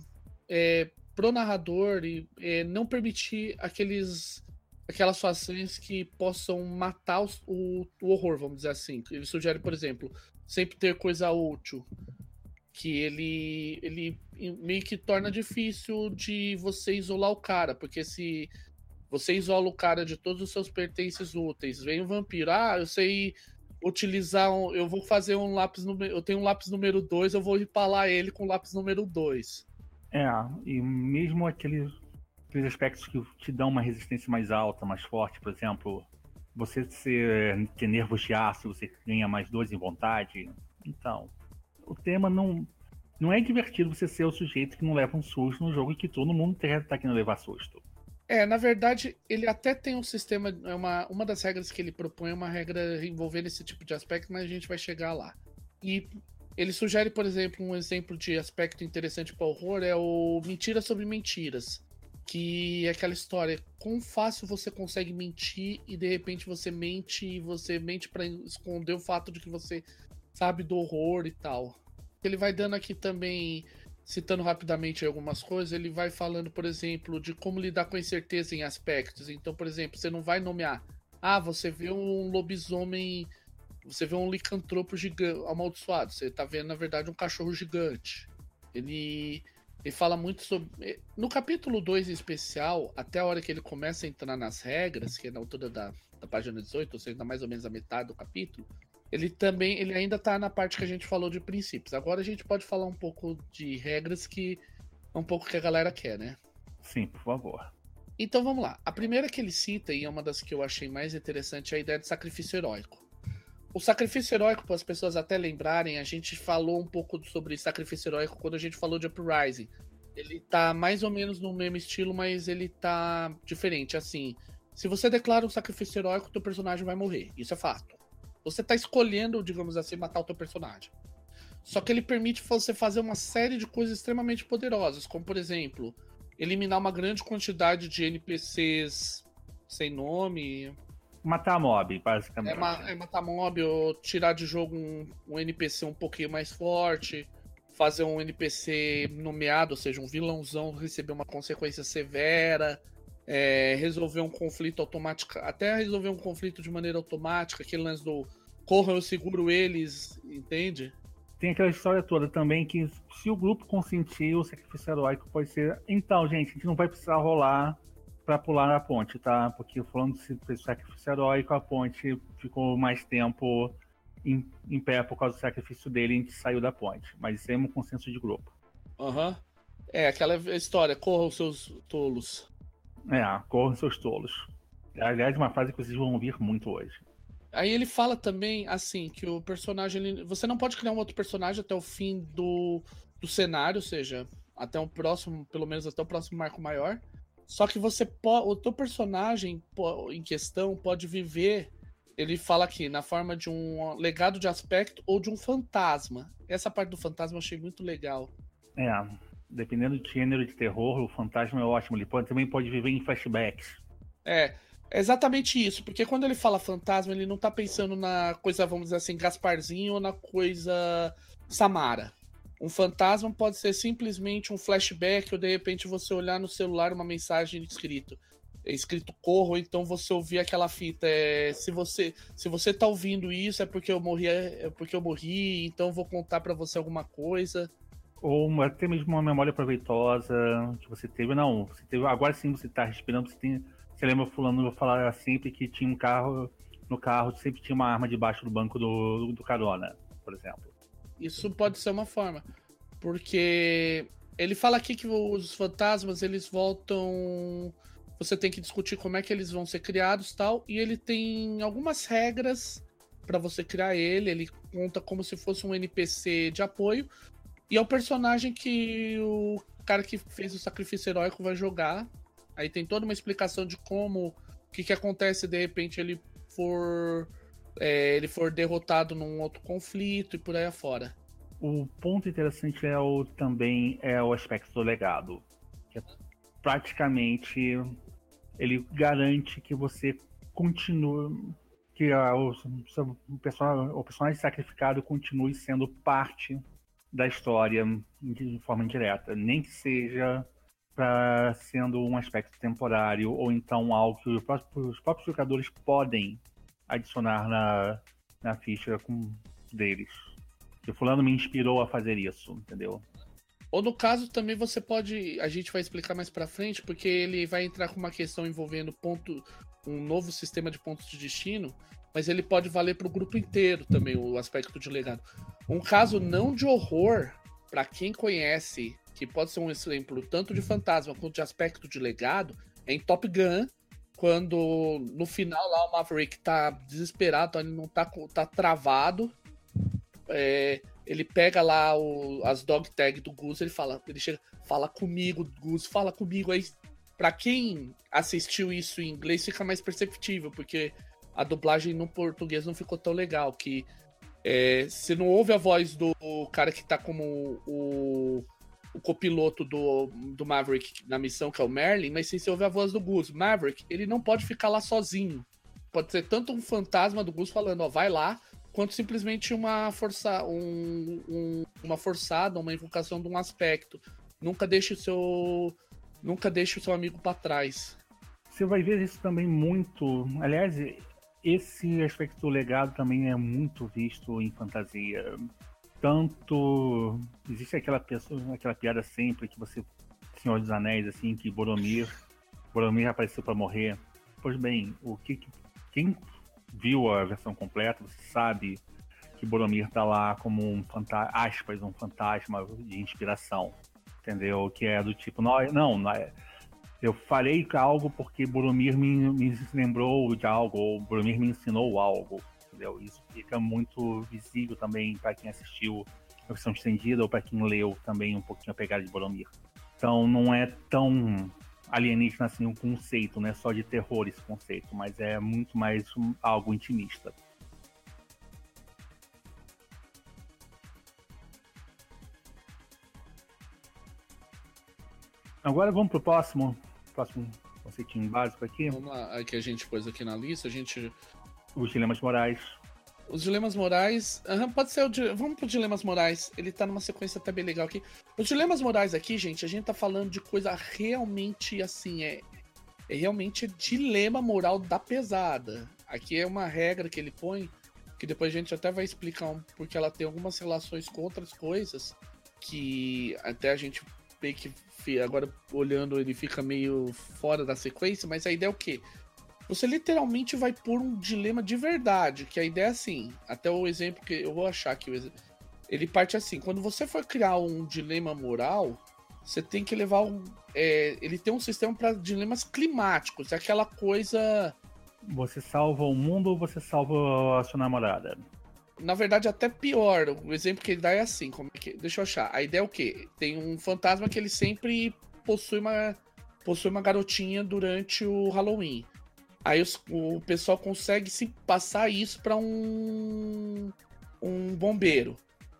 é, pro narrador e é, não permitir aqueles aquelas façanhas que possam matar o, o, horror, vamos dizer assim. Ele sugere, por exemplo, sempre ter coisa útil, que ele ele meio que torna difícil de você isolar o cara, porque se você isola o cara de todos os seus pertences úteis, vem um vampiro, ah, eu sei utilizar um, eu vou fazer um lápis número, eu tenho um lápis número 2, eu vou empalar ele com o lápis número 2. É, e mesmo aqueles, aqueles aspectos que te dão uma resistência mais alta, mais forte, por exemplo, você ser, ter nervos de aço, você ganha mais dois em vontade. Então, o tema não não é divertido você ser o sujeito que não leva um susto no jogo e que todo mundo tá querendo levar susto. É, na verdade, ele até tem um sistema. É uma, uma das regras que ele propõe é uma regra envolvendo esse tipo de aspecto, mas a gente vai chegar lá. E ele sugere, por exemplo, um exemplo de aspecto interessante para horror é o mentira sobre mentiras. Que é aquela história, quão fácil você consegue mentir e de repente você mente e você mente para esconder o fato de que você sabe do horror e tal. Ele vai dando aqui também citando rapidamente algumas coisas, ele vai falando, por exemplo, de como lidar com a incerteza em aspectos. Então, por exemplo, você não vai nomear. Ah, você vê um lobisomem. Você vê um licantropo gigante, amaldiçoado. Você tá vendo, na verdade, um cachorro gigante. Ele. Ele fala muito sobre. No capítulo 2 em especial, até a hora que ele começa a entrar nas regras, que é na altura da, da página 18, ou seja, mais ou menos a metade do capítulo, ele também, ele ainda tá na parte que a gente falou de princípios. Agora a gente pode falar um pouco de regras que é um pouco que a galera quer, né? Sim, por favor. Então vamos lá. A primeira que ele cita, e é uma das que eu achei mais interessante, é a ideia de sacrifício heróico. O sacrifício heróico, para as pessoas até lembrarem, a gente falou um pouco sobre sacrifício heróico quando a gente falou de Uprising. Ele tá mais ou menos no mesmo estilo, mas ele tá diferente. Assim, se você declara um sacrifício heróico, teu personagem vai morrer. Isso é fato. Você tá escolhendo, digamos assim, matar o teu personagem. Só que ele permite você fazer uma série de coisas extremamente poderosas, como por exemplo, eliminar uma grande quantidade de NPCs sem nome. Matar mob, basicamente. É, ma é matar mob ou tirar de jogo um, um, NPC um pouquinho mais forte. Fazer um NPC nomeado, ou seja, um vilãozão receber uma consequência severa é, resolver um conflito automático, até resolver um conflito de maneira automática, aquele lance do corra, eu seguro eles, entende? Tem aquela história toda também que se o grupo consentir, o sacrifício heróico pode ser. Então, gente, a gente não vai precisar rolar para pular na ponte, tá? Porque falando de sacrifício heróico, a ponte ficou mais tempo em, em pé por causa do sacrifício dele e a gente saiu da ponte. Mas isso é um consenso de grupo. Aham. Uhum. É, aquela história, corra os seus tolos. É, corram seus tolos. Aliás, uma frase que vocês vão ouvir muito hoje. Aí ele fala também, assim, que o personagem. Ele... Você não pode criar um outro personagem até o fim do, do cenário, ou seja, até o próximo, pelo menos até o próximo marco maior. Só que você pode. O teu personagem em questão pode viver. Ele fala aqui, na forma de um legado de aspecto ou de um fantasma. Essa parte do fantasma eu achei muito legal. É. dependendo do gênero de terror, o fantasma é ótimo. Ele pode, também pode viver em flashbacks. É, é exatamente isso, porque quando ele fala fantasma, ele não tá pensando na coisa, vamos dizer assim, Gasparzinho ou na coisa Samara. Um fantasma pode ser simplesmente um flashback ou de repente você olhar no celular uma mensagem escrito é escrito corro, então você ouvir aquela fita. É, se você se você tá ouvindo isso é porque eu morri, é porque eu morri, então vou contar para você alguma coisa. Ou até mesmo uma memória proveitosa que você teve. Não, você teve. Agora sim você tá respirando, você tem. Você lembra fulano falar sempre que tinha um carro. No carro sempre tinha uma arma debaixo do banco do, do carona, por exemplo. Isso pode ser uma forma. Porque ele fala aqui que os fantasmas eles voltam. Você tem que discutir como é que eles vão ser criados tal. E ele tem algumas regras para você criar ele. Ele conta como se fosse um NPC de apoio. E é o personagem que o cara que fez o sacrifício heróico vai jogar. Aí tem toda uma explicação de como. O que, que acontece de repente ele for. É, ele for derrotado num outro conflito e por aí afora. O ponto interessante é o, também é o aspecto do legado. Que é praticamente ele garante que você continue. que a, o, o, personagem, o personagem sacrificado continue sendo parte da história de forma indireta. Nem que seja para sendo um aspecto temporário ou então algo que os próprios, os próprios jogadores podem adicionar na, na ficha com, deles que fulano me inspirou a fazer isso, entendeu? Ou no caso também você pode, a gente vai explicar mais para frente, porque ele vai entrar com uma questão envolvendo ponto, um novo sistema de pontos de destino, mas ele pode valer para o grupo inteiro também o aspecto de legado. Um caso não de horror, para quem conhece, que pode ser um exemplo tanto de fantasma quanto de aspecto de legado, é em Top Gun, quando no final lá o Maverick tá desesperado, ele não tá, tá travado, é, ele pega lá o, as dog tag do Gus, ele fala, ele chega, fala comigo, Gus, fala comigo. Aí, pra quem assistiu isso em inglês, fica mais perceptível, porque a dublagem no português não ficou tão legal. Que é, você não ouve a voz do cara que tá como o, o copiloto do, do Maverick na missão, que é o Merlin, mas sim você ouve a voz do Gus. Maverick, ele não pode ficar lá sozinho. Pode ser tanto um fantasma do Gus falando, ó, vai lá, quanto simplesmente uma, força, um, um, uma forçada, uma invocação de um aspecto. Nunca deixe o seu, nunca deixe o seu amigo para trás. Você vai ver isso também muito. Aliás, esse aspecto legado também é muito visto em fantasia. Tanto existe aquela pessoa, aquela piada sempre que você, Senhor dos Anéis, assim, que Boromir, Boromir apareceu para morrer. Pois bem, o que quem viu a versão completa, você sabe que Boromir tá lá como um fantasma, aspas, um fantasma de inspiração, entendeu? Que é do tipo, não, não, não é, eu falei algo porque Boromir me, me lembrou de algo, ou Boromir me ensinou algo, entendeu? Isso fica muito visível também para quem assistiu a versão estendida ou para quem leu também um pouquinho a pegada de Boromir. Então não é tão alienígena assim um conceito, não é só de terror esse conceito, mas é muito mais algo intimista. Agora vamos pro próximo, próximo conceitinho básico aqui. Vamos lá, aqui a gente pôs aqui na lista, a gente. Os dilemas morais. Os dilemas morais. Uhum, pode ser o. Vamos pro dilemas morais. Ele tá numa sequência até bem legal aqui. Os dilemas morais aqui, gente, a gente tá falando de coisa realmente assim, é. É realmente dilema moral da pesada. Aqui é uma regra que ele põe, que depois a gente até vai explicar um, porque ela tem algumas relações com outras coisas, que até a gente que agora olhando ele fica meio fora da sequência, mas a ideia é o quê? Você literalmente vai pôr um dilema de verdade, que a ideia é assim, até o exemplo que eu vou achar que ele parte assim, quando você for criar um dilema moral, você tem que levar um, é, ele tem um sistema para dilemas climáticos, é aquela coisa você salva o mundo ou você salva a sua namorada? Na verdade, até pior. O exemplo que ele dá é assim. Como é que... Deixa eu achar. A ideia é o quê? Tem um fantasma que ele sempre possui uma, possui uma garotinha durante o Halloween. Aí os, o pessoal consegue se passar isso para um um bombeiro.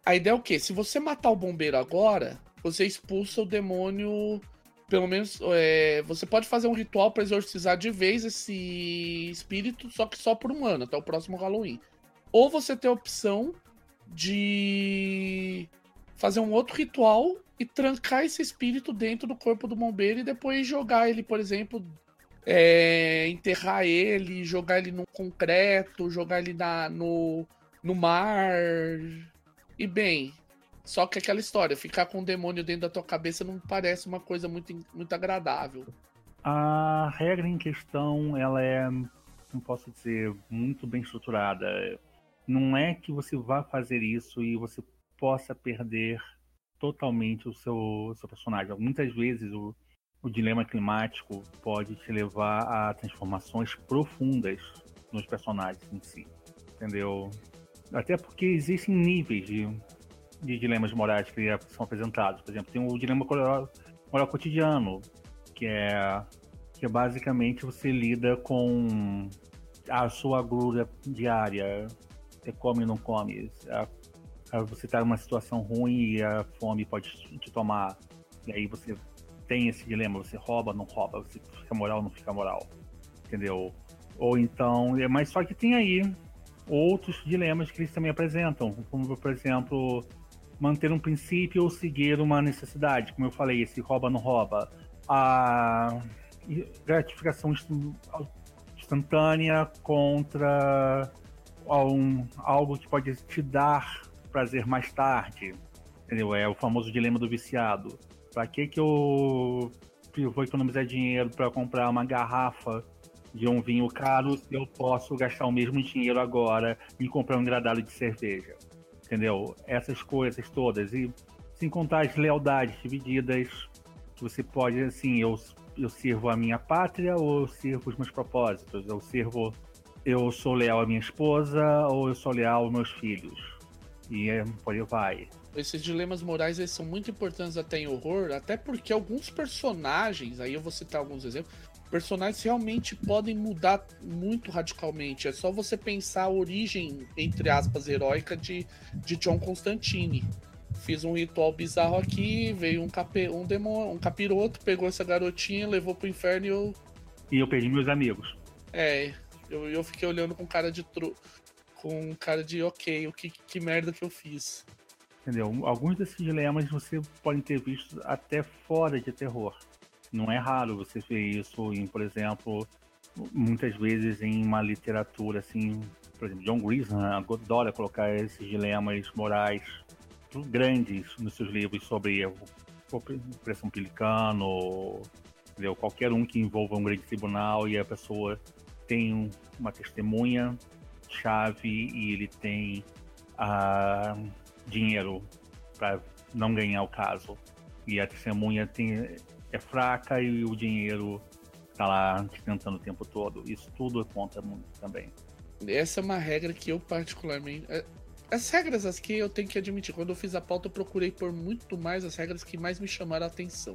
A ideia é o quê? Se você matar o bombeiro agora, você expulsa o demônio. Pelo menos é, você pode fazer um ritual para exorcizar de vez esse espírito, só que só por um ano, até o próximo Halloween. Ou você tem a opção de fazer um outro ritual e trancar esse espírito dentro do corpo do bombeiro e depois jogar ele, por exemplo, é, enterrar ele, jogar ele no concreto, jogar ele na, no, no mar. E bem, só que aquela história, ficar com um demônio dentro da tua cabeça não parece uma coisa muito, muito agradável. A regra em questão, ela é, não posso dizer, muito bem estruturada. Não é que você vá fazer isso e você possa perder totalmente o seu, seu personagem. Muitas vezes o, o dilema climático pode te levar a transformações profundas nos personagens em si, entendeu? Até porque existem níveis de, de dilemas morais que são apresentados. Por exemplo, tem o dilema moral, moral cotidiano, que é, que é basicamente você lida com a sua agulha diária. Você come ou não come. A você está numa situação ruim e a fome pode te tomar. E aí você tem esse dilema, você rouba, não rouba, você fica moral, não fica moral. Entendeu? Ou então, é, mas só que tem aí outros dilemas que eles também apresentam, como por exemplo, manter um princípio ou seguir uma necessidade, como eu falei, esse rouba não rouba. A gratificação instantânea contra um, algo que pode te dar prazer mais tarde. Entendeu? É o famoso dilema do viciado. Para que que eu vou economizar dinheiro para comprar uma garrafa de um vinho caro se eu posso gastar o mesmo dinheiro agora em comprar um engradado de cerveja? Entendeu? Essas coisas todas. E sem contar as lealdades divididas, que você pode, assim, eu, eu sirvo a minha pátria ou eu sirvo os meus propósitos? Eu sirvo, eu sou leal à minha esposa ou eu sou leal aos meus filhos? E é, por aí vai. Esses dilemas morais eles são muito importantes até em horror, até porque alguns personagens, aí eu vou citar alguns exemplos, personagens realmente podem mudar muito radicalmente. É só você pensar a origem, entre aspas, heróica de, de John Constantine. Fiz um ritual bizarro aqui, veio um, cape, um, demônio, um capiroto, pegou essa garotinha, levou pro inferno e eu. E eu perdi meus amigos. É, eu, eu fiquei olhando com cara de tru com cara de ok, o que, que merda que eu fiz. Entendeu? Alguns desses dilemas você pode ter visto até fora de terror. Não é raro você ver isso em, por exemplo, muitas vezes em uma literatura assim, por exemplo, John Grisham adora colocar esses dilemas morais grandes nos seus livros sobre opressão pelicano, entendeu? qualquer um que envolva um grande tribunal e a pessoa tem uma testemunha chave e ele tem uh, dinheiro para não ganhar o caso. E a testemunha tem, é fraca e o dinheiro tá lá tentando o tempo todo. Isso tudo conta muito também. Essa é uma regra que eu particularmente. É, as regras aqui eu tenho que admitir, quando eu fiz a pauta eu procurei por muito mais as regras que mais me chamaram a atenção.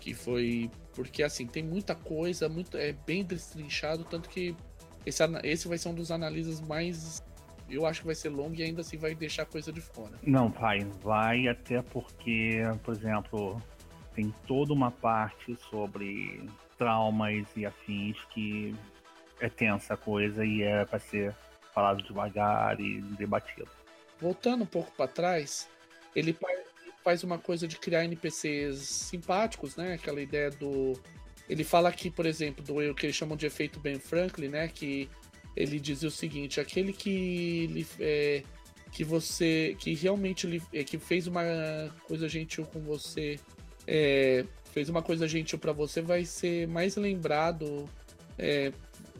Que foi. Porque assim, tem muita coisa, muito, é bem destrinchado, tanto que esse, esse vai ser um dos analistas mais. Eu acho que vai ser longo e ainda assim vai deixar coisa de fora. Não, vai. Vai até porque, por exemplo, tem toda uma parte sobre traumas e afins que é tensa a coisa e é para ser falado devagar e debatido. Voltando um pouco para trás, ele faz uma coisa de criar NPCs simpáticos, né? Aquela ideia do ele fala aqui, por exemplo, do que eles chamam de efeito Ben Franklin, né? Que ele dizia o seguinte: aquele que é, que você que realmente é, que fez uma coisa gentil com você, é, fez uma coisa gentil para você, vai ser mais lembrado, é,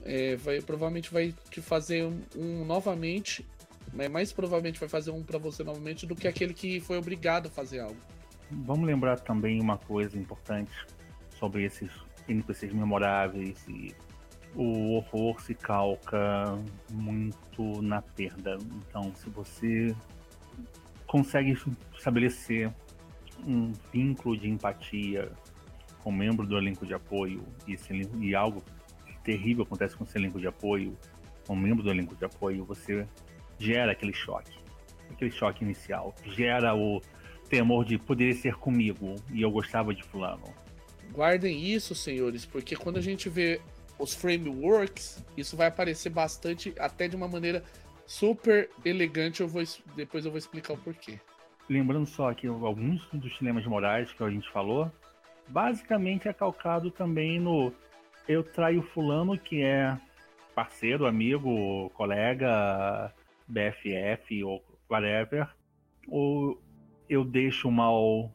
é, vai provavelmente vai te fazer um, um novamente, né, mais provavelmente vai fazer um para você novamente do que aquele que foi obrigado a fazer algo. Vamos lembrar também uma coisa importante sobre esses NPCs memoráveis e o horror se calca muito na perda. Então, se você consegue estabelecer um vínculo de empatia com um membro do elenco de apoio e, esse, e algo terrível acontece com esse elenco de apoio, com um membro do elenco de apoio, você gera aquele choque, aquele choque inicial, gera o temor de poder ser comigo e eu gostava de fulano. Guardem isso, senhores, porque quando a gente vê os frameworks, isso vai aparecer bastante, até de uma maneira super elegante. Eu vou, depois eu vou explicar o porquê. Lembrando só que alguns dos dilemas morais que a gente falou, basicamente é calcado também no eu traio fulano que é parceiro, amigo, colega, BFF ou whatever, ou eu deixo o mal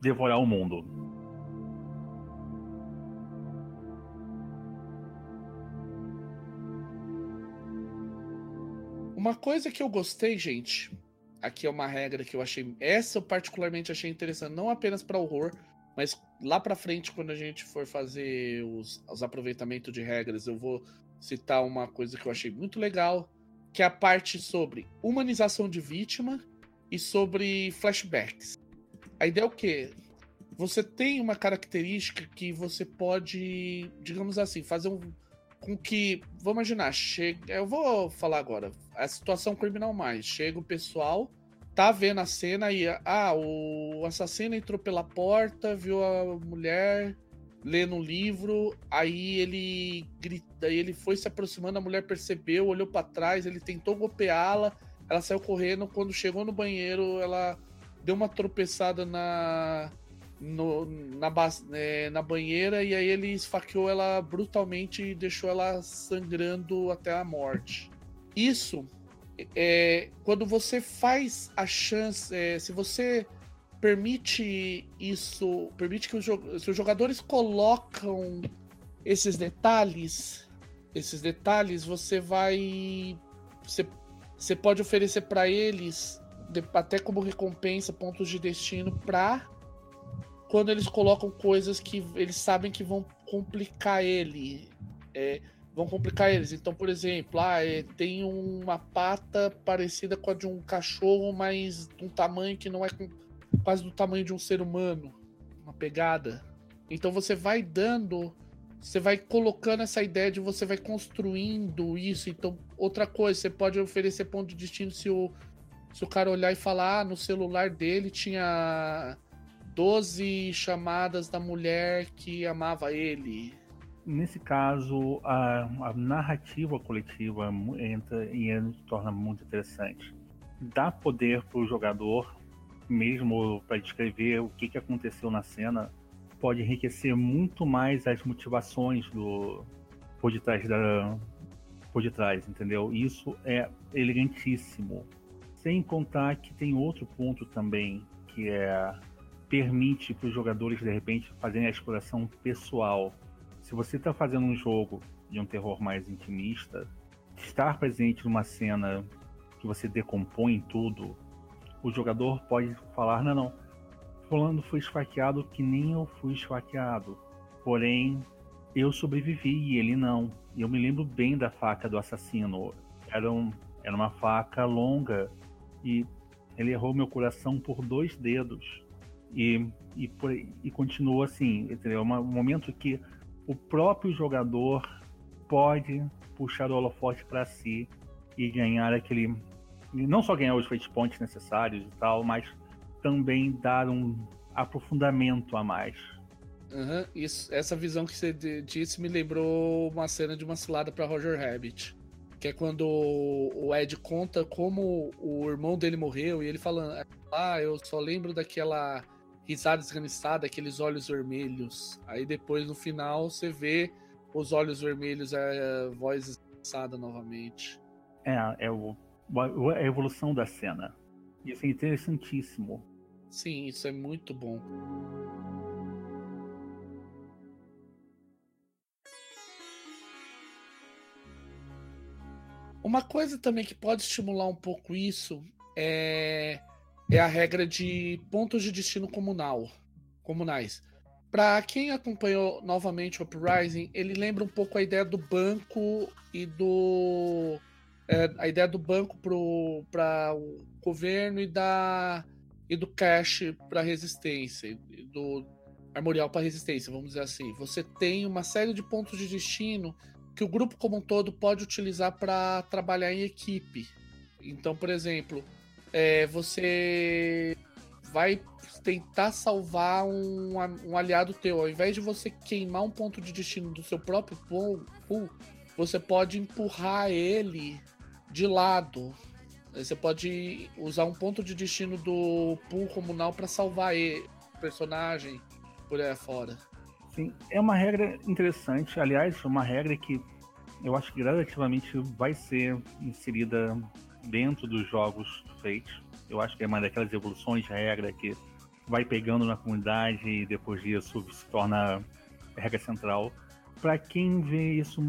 devorar o mundo. Uma coisa que eu gostei, gente, aqui é uma regra que eu achei, essa eu particularmente achei interessante, não apenas para horror, mas lá para frente quando a gente for fazer os, os aproveitamentos de regras, eu vou citar uma coisa que eu achei muito legal, que é a parte sobre humanização de vítima e sobre flashbacks. A ideia é o quê? Você tem uma característica que você pode, digamos assim, fazer um com que, vamos imaginar, chega, eu vou falar agora, a situação criminal mais, chega o pessoal, tá vendo a cena e ah, o assassino entrou pela porta, viu a mulher lendo um livro, aí ele grita, aí ele foi se aproximando, a mulher percebeu, olhou para trás, ele tentou golpeá-la, ela saiu correndo, quando chegou no banheiro, ela deu uma tropeçada na no, na, é, na banheira e aí ele esfaqueou ela brutalmente e deixou ela sangrando até a morte. Isso é quando você faz a chance, é, se você permite isso, permite que os, se os jogadores colocam esses detalhes, esses detalhes, você vai, você, você pode oferecer para eles até como recompensa pontos de destino para quando eles colocam coisas que eles sabem que vão complicar ele. É, vão complicar eles. Então, por exemplo, ah, é, tem uma pata parecida com a de um cachorro, mas de um tamanho que não é com, quase do tamanho de um ser humano. Uma pegada. Então você vai dando. Você vai colocando essa ideia de você vai construindo isso. Então, outra coisa, você pode oferecer ponto de destino se o, se o cara olhar e falar, ah, no celular dele tinha 12 chamadas da mulher que amava ele. Nesse caso, a, a narrativa coletiva entra e torna muito interessante. Dá poder para o jogador, mesmo para descrever o que, que aconteceu na cena, pode enriquecer muito mais as motivações do por detrás da por detrás, entendeu? Isso é elegantíssimo. Sem contar que tem outro ponto também, que é permite para os jogadores, de repente, fazerem a exploração pessoal. Se você está fazendo um jogo de um terror mais intimista, estar presente numa cena que você decompõe tudo, o jogador pode falar: não, não, Fulano foi esfaqueado que nem eu fui esfaqueado. Porém, eu sobrevivi e ele não. Eu me lembro bem da faca do assassino. Era, um, era uma faca longa e ele errou meu coração por dois dedos. E, e, e continua assim, entendeu? É um momento que o próprio jogador pode puxar o holofote para si e ganhar aquele. Não só ganhar os fate points necessários e tal, mas também dar um aprofundamento a mais. Uhum, isso, essa visão que você disse me lembrou uma cena de uma cilada para Roger Rabbit. Que é quando o Ed conta como o irmão dele morreu e ele falando: Ah, eu só lembro daquela risada esganiçada, aqueles olhos vermelhos. Aí depois no final você vê os olhos vermelhos, a voz esganiçada novamente. É, é o, a evolução da cena. Isso é interessantíssimo. Sim, isso é muito bom. Uma coisa também que pode estimular um pouco isso é é a regra de pontos de destino comunal, comunais. Para quem acompanhou novamente o Uprising, ele lembra um pouco a ideia do banco e do é, a ideia do banco para o governo e da e do cash para resistência, do armorial para resistência, vamos dizer assim. Você tem uma série de pontos de destino que o grupo como um todo pode utilizar para trabalhar em equipe. Então, por exemplo, é, você vai tentar salvar um, um aliado teu. Ao invés de você queimar um ponto de destino do seu próprio pool, você pode empurrar ele de lado. Você pode usar um ponto de destino do pool comunal para salvar o personagem por aí fora. Sim, é uma regra interessante. Aliás, uma regra que eu acho que gradativamente vai ser inserida dentro dos jogos feitos. Eu acho que é uma daquelas evoluções de regra que vai pegando na comunidade e depois disso se torna regra central. Para quem vê isso,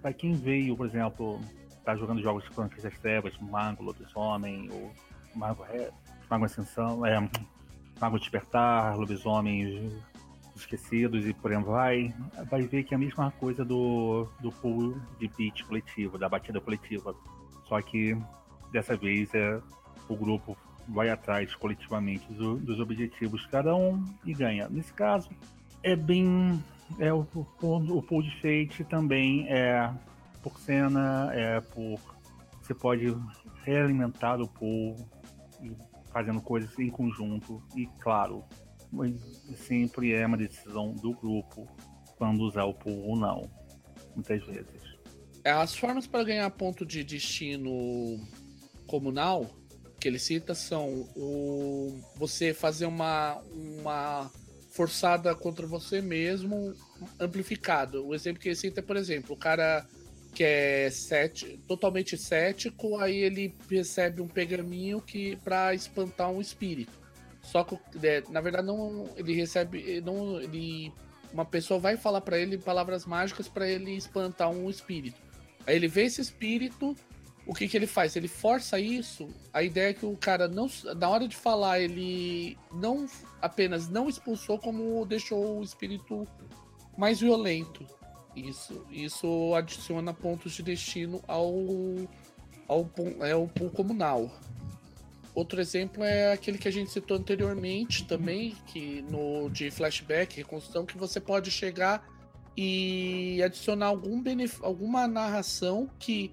para quem veio, por exemplo, tá jogando jogos de Crônicas das Trevas, Mago, Lobisomem, ou Mago, Mago Ascensão, é, Mago Despertar, Lobisomem Esquecidos e por aí vai, vai ver que é a mesma coisa do, do pool de beat coletivo, da batida coletiva. Só que dessa vez é, o grupo vai atrás coletivamente do, dos objetivos cada um e ganha. Nesse caso, é bem. É, o, o, o pool de fate também é por cena, é por. Você pode realimentar o pool fazendo coisas em conjunto e, claro, sempre é uma decisão do grupo quando usar o pool ou não, muitas vezes. É, as formas para ganhar ponto de destino comunal que ele cita são o você fazer uma, uma forçada contra você mesmo amplificado. O exemplo que ele cita por exemplo, o cara que é cético, totalmente cético, aí ele recebe um pergaminho que para espantar um espírito. Só que é, na verdade não ele recebe não ele uma pessoa vai falar para ele palavras mágicas para ele espantar um espírito. Aí ele vê esse espírito, o que, que ele faz? Ele força isso. A ideia é que o cara não, na hora de falar, ele não apenas não expulsou, como deixou o espírito mais violento. Isso, isso adiciona pontos de destino ao ao, é ao pool comunal. Outro exemplo é aquele que a gente citou anteriormente também, que no de flashback, reconstrução, que você pode chegar e adicionar algum alguma narração que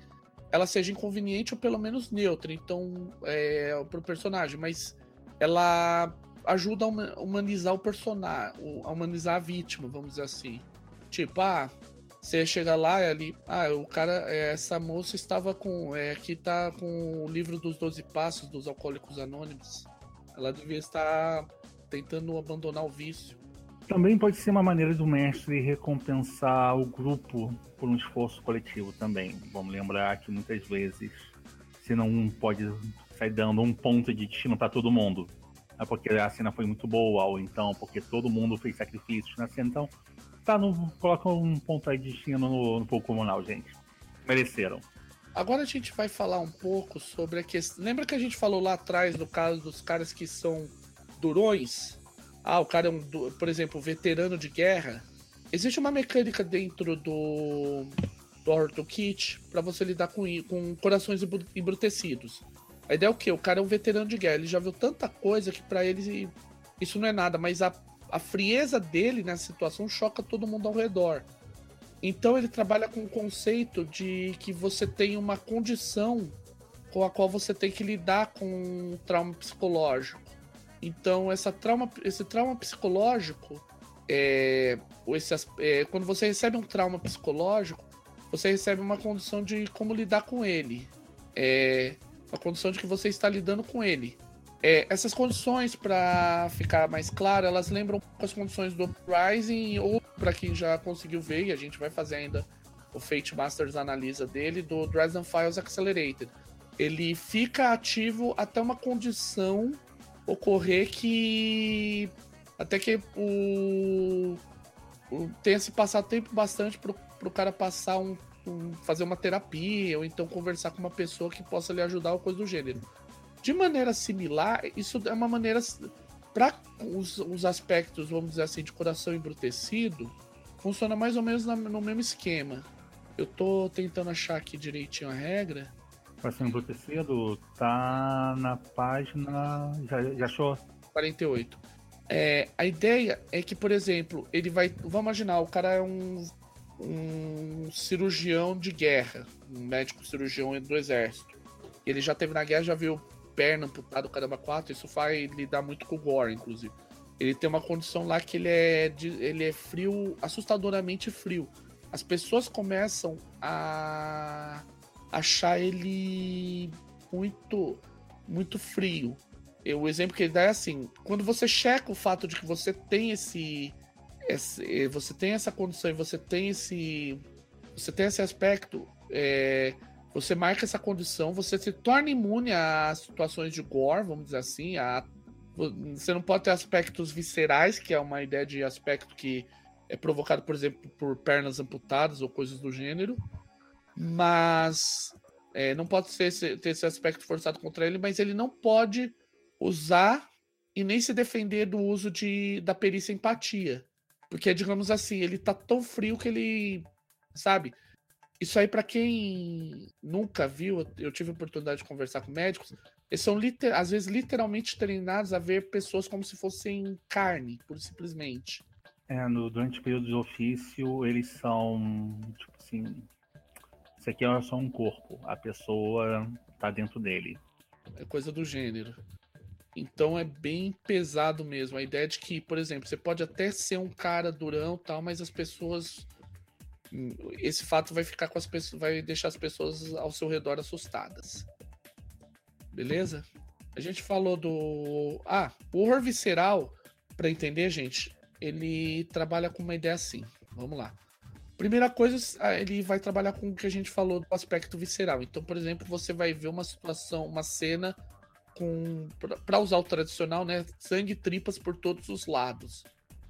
ela seja inconveniente ou pelo menos neutra, então, é, pro personagem, mas ela ajuda a humanizar o personagem, a humanizar a vítima, vamos dizer assim. Tipo, ah, você chega lá e ali, ah, o cara, é, essa moça estava com, é, aqui tá com o livro dos 12 passos dos alcoólicos anônimos. Ela devia estar tentando abandonar o vício. Também pode ser uma maneira do mestre recompensar o grupo por um esforço coletivo também. Vamos lembrar que muitas vezes, se não pode sair dando um ponto de destino para todo mundo, é porque a cena foi muito boa, ou então porque todo mundo fez sacrifícios na cena. Então, tá no, coloca um ponto aí de destino no, no pouco comunal, gente. Mereceram. Agora a gente vai falar um pouco sobre a questão. Lembra que a gente falou lá atrás do caso dos caras que são durões? Ah, o cara é um, por exemplo, veterano de guerra. Existe uma mecânica dentro do, do Horror Kit para você lidar com, com corações embrutecidos. A ideia é o quê? O cara é um veterano de guerra, ele já viu tanta coisa que para ele isso não é nada, mas a, a frieza dele nessa situação choca todo mundo ao redor. Então ele trabalha com o conceito de que você tem uma condição com a qual você tem que lidar com um trauma psicológico. Então, essa trauma, esse trauma psicológico, é, esse, é, quando você recebe um trauma psicológico, você recebe uma condição de como lidar com ele. É, a condição de que você está lidando com ele. É, essas condições, para ficar mais claro, elas lembram as condições do Rising, ou para quem já conseguiu ver, e a gente vai fazer ainda o Fate Masters analisa dele, do Dresden Files Accelerated. Ele fica ativo até uma condição ocorrer que até que o, o tenha se passado tempo bastante pro, pro cara passar um, um, fazer uma terapia ou então conversar com uma pessoa que possa lhe ajudar ou coisa do gênero. De maneira similar, isso é uma maneira para os, os aspectos, vamos dizer assim, de coração embrutecido, funciona mais ou menos na, no mesmo esquema. Eu tô tentando achar aqui direitinho a regra. Coração Embrutecido tá na página. Já, já achou? 48. É, a ideia é que, por exemplo, ele vai. Vamos imaginar, o cara é um, um cirurgião de guerra, um médico cirurgião do exército. Ele já teve na guerra, já viu perna amputada, caramba, quatro, isso faz lidar muito com o gore, inclusive. Ele tem uma condição lá que ele é, de, ele é frio, assustadoramente frio. As pessoas começam a achar ele muito, muito frio. E o exemplo que ele dá é assim: quando você checa o fato de que você tem esse, esse você tem essa condição e você tem esse, você tem esse aspecto, é, você marca essa condição, você se torna imune a situações de gore, vamos dizer assim, a, você não pode ter aspectos viscerais, que é uma ideia de aspecto que é provocado, por exemplo, por pernas amputadas ou coisas do gênero, mas é, não pode ser ter esse aspecto forçado contra ele, mas ele não pode usar e nem se defender do uso de, da perícia empatia. Porque, digamos assim, ele tá tão frio que ele. Sabe? Isso aí, para quem nunca viu, eu tive a oportunidade de conversar com médicos, eles são, às vezes, literalmente treinados a ver pessoas como se fossem carne, por simplesmente. É, no, durante o período de ofício, eles são, tipo assim, isso aqui é só um corpo, a pessoa tá dentro dele. É coisa do gênero. Então é bem pesado mesmo. A ideia de que, por exemplo, você pode até ser um cara durão tal, mas as pessoas. Esse fato vai ficar com as pessoas. Vai deixar as pessoas ao seu redor assustadas. Beleza? A gente falou do. Ah, o horror visceral, para entender, gente, ele trabalha com uma ideia assim. Vamos lá. Primeira coisa, ah, ele vai trabalhar com o que a gente falou do aspecto visceral. Então, por exemplo, você vai ver uma situação, uma cena com para usar o tradicional, né, sangue e tripas por todos os lados.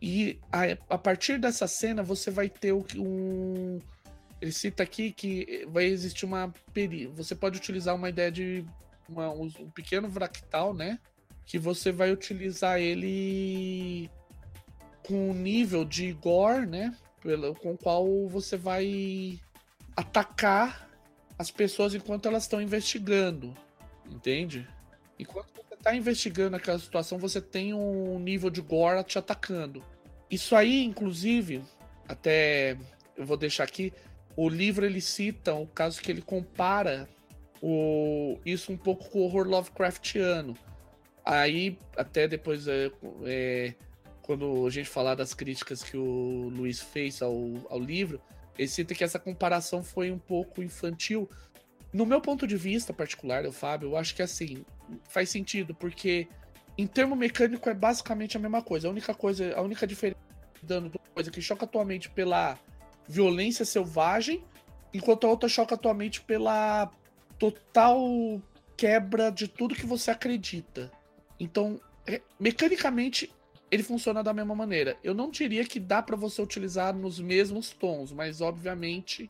E a, a partir dessa cena você vai ter um ele cita aqui que vai existir uma peri você pode utilizar uma ideia de uma, um pequeno fractal, né, que você vai utilizar ele com um nível de gore, né, pelo, com o qual você vai atacar as pessoas enquanto elas estão investigando, entende? Enquanto você está investigando aquela situação, você tem um nível de gore te atacando. Isso aí, inclusive, até eu vou deixar aqui, o livro ele cita o caso que ele compara o, isso um pouco com o horror Lovecraftiano. Aí, até depois, é, é, quando a gente falar das críticas que o Luiz fez ao, ao livro, ele cita que essa comparação foi um pouco infantil. No meu ponto de vista particular, o Fábio, eu acho que assim, faz sentido, porque em termo mecânico é basicamente a mesma coisa. A única coisa, a única diferença dando coisa que choca atualmente pela violência selvagem, enquanto a outra choca atualmente pela total quebra de tudo que você acredita. Então, é, mecanicamente ele funciona da mesma maneira. Eu não diria que dá para você utilizar nos mesmos tons, mas obviamente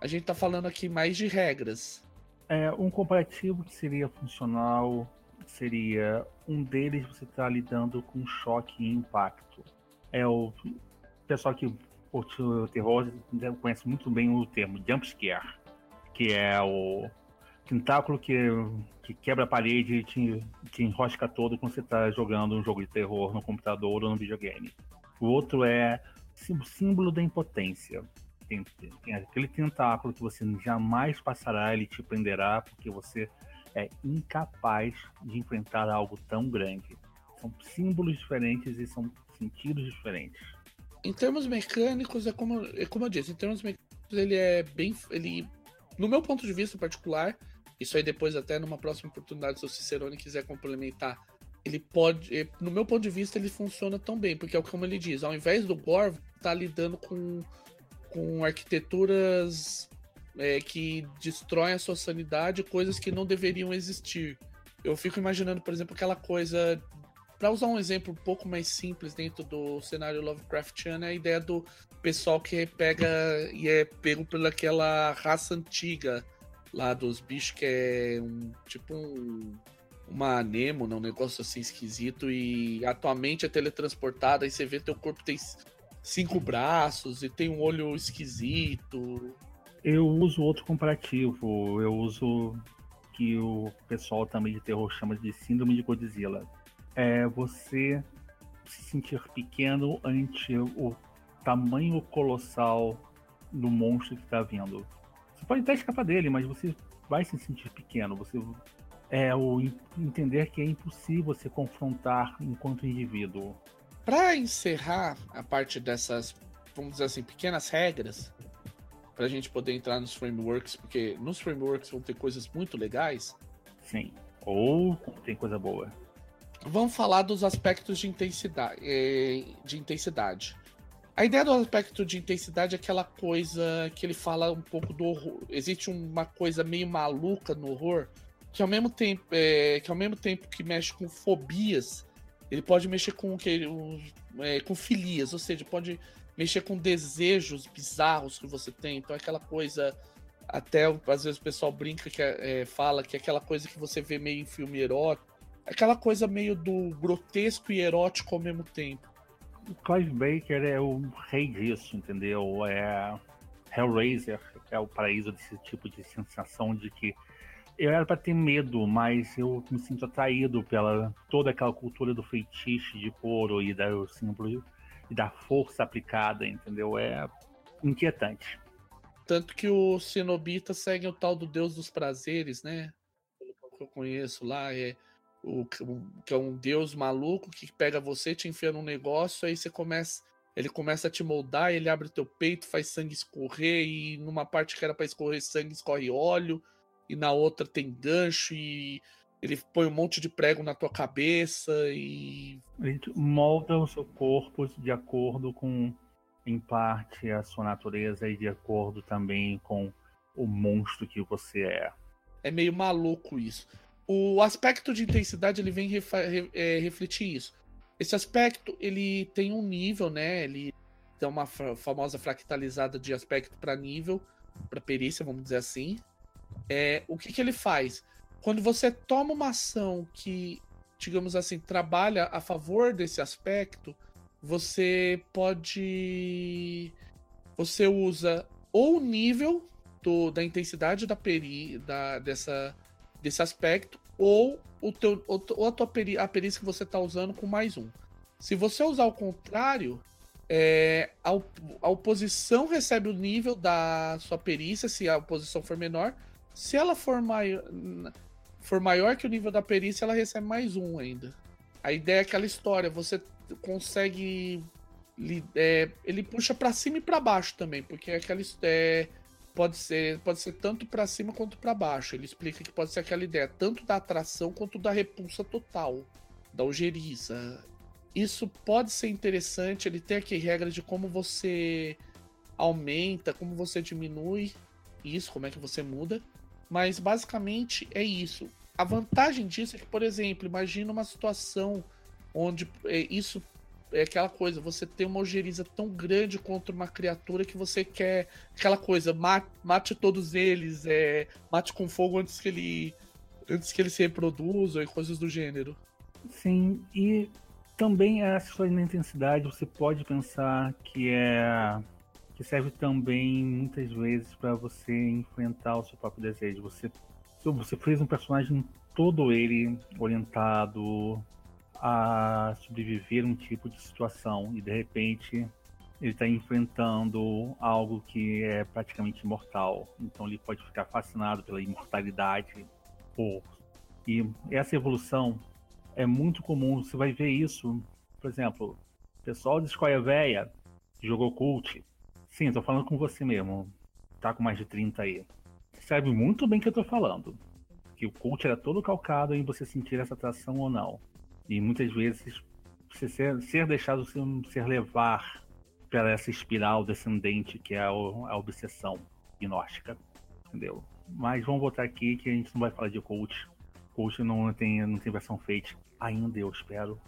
a gente tá falando aqui mais de regras. É, um comparativo que seria funcional seria um deles você está lidando com choque e impacto. É o pessoal que curte o terror conhece muito bem o termo jump scare, que é o tentáculo que, que quebra a parede e te, te enrosca todo quando você está jogando um jogo de terror no computador ou no videogame. O outro é símbolo da impotência tem, tem aquele tentáculo que você jamais passará, ele te prenderá, porque você é incapaz de enfrentar algo tão grande. São símbolos diferentes e são sentidos diferentes. Em termos mecânicos, é como, é como eu disse, em termos mecânicos, ele é bem. Ele, no meu ponto de vista particular, isso aí depois, até numa próxima oportunidade, se o Cicerone quiser complementar, ele pode. No meu ponto de vista, ele funciona tão bem, porque é como ele diz, ao invés do Gore, tá lidando com com arquiteturas é, que destroem a sua sanidade, coisas que não deveriam existir. Eu fico imaginando, por exemplo, aquela coisa. Para usar um exemplo um pouco mais simples dentro do cenário Lovecraftiano, é a ideia do pessoal que pega e é pego pelaquela raça antiga lá dos bichos que é um tipo um, uma anêmona, um negócio assim esquisito e atualmente é teletransportada e você vê teu corpo tem cinco braços e tem um olho esquisito. Eu uso outro comparativo. Eu uso que o pessoal também de terror chama de síndrome de Godzilla. É você se sentir pequeno ante o tamanho colossal do monstro que está vindo. Você pode até escapar dele, mas você vai se sentir pequeno. Você é o entender que é impossível se confrontar enquanto indivíduo. Para encerrar a parte dessas, vamos dizer assim, pequenas regras, para a gente poder entrar nos frameworks, porque nos frameworks vão ter coisas muito legais. Sim. Ou tem coisa boa. Vamos falar dos aspectos de intensidade. Eh, de intensidade. A ideia do aspecto de intensidade é aquela coisa que ele fala um pouco do horror. Existe uma coisa meio maluca no horror que ao mesmo tempo, é, que ao mesmo tempo que mexe com fobias, ele pode mexer com que é, com filias, ou seja, pode mexer com desejos bizarros que você tem. Então, é aquela coisa. Até às vezes o pessoal brinca que é, é, fala que é aquela coisa que você vê meio em filme erótico. Aquela coisa meio do grotesco e erótico ao mesmo tempo. O Clive Baker é o rei disso, entendeu? É Hellraiser, que é o paraíso desse tipo de sensação de que eu era para ter medo, mas eu me sinto atraído pela toda aquela cultura do feitiço de couro e da símbolo e da força aplicada, entendeu? É inquietante. Tanto que o Cenobita segue o tal do Deus dos Prazeres, né? Pelo que eu conheço lá, é o que é um Deus maluco que pega você, te enfia num negócio, aí você começa. Ele começa a te moldar, ele abre teu peito, faz sangue escorrer, e numa parte que era para escorrer sangue, escorre óleo, e na outra tem gancho, e ele põe um monte de prego na tua cabeça e. Ele molda o seu corpo de acordo com, em parte, a sua natureza e de acordo também com o monstro que você é. É meio maluco isso. O aspecto de intensidade ele vem é, refletir isso. Esse aspecto ele tem um nível, né? Ele tem uma famosa fractalizada de aspecto para nível, para perícia, vamos dizer assim. É, o que, que ele faz? Quando você toma uma ação que, digamos assim, trabalha a favor desse aspecto, você pode. Você usa ou o nível do, da intensidade da peri, da, dessa, desse aspecto, ou, o teu, ou a, tua peri, a perícia que você está usando com mais um. Se você usar o contrário, é, a, a oposição recebe o nível da sua perícia, se a oposição for menor. Se ela for maior for maior que o nível da perícia, ela recebe mais um ainda. A ideia é aquela história, você consegue. É, ele puxa para cima e para baixo também, porque é aquela é, pode ser pode ser tanto para cima quanto para baixo. Ele explica que pode ser aquela ideia tanto da atração quanto da repulsa total, da ojeriza. Isso pode ser interessante. Ele tem aqui regras de como você aumenta, como você diminui isso, como é que você muda. Mas basicamente é isso. A vantagem disso é que, por exemplo, imagina uma situação onde é, isso é aquela coisa, você tem uma ojeriza tão grande contra uma criatura que você quer aquela coisa, mate, mate todos eles, é, mate com fogo antes que ele antes que eles se reproduzam e coisas do gênero. Sim, e também essa coisa da intensidade, você pode pensar que é que serve também muitas vezes para você enfrentar o seu próprio desejo. Você, você fez um personagem todo ele orientado a sobreviver um tipo de situação e de repente ele está enfrentando algo que é praticamente imortal. Então ele pode ficar fascinado pela imortalidade. Por... E essa evolução é muito comum. Você vai ver isso, por exemplo, pessoal de Escolha Véia jogou Cult Sim, tô falando com você mesmo. Tá com mais de 30 aí. Sabe muito bem o que eu tô falando. Que o coach era todo calcado em você sentir essa atração ou não. E muitas vezes ser, ser deixado ser, ser levar pela essa espiral descendente que é a, a obsessão gnóstica. Entendeu? Mas vamos voltar aqui que a gente não vai falar de coach. Coach não tem, não tem versão fate ainda, eu espero.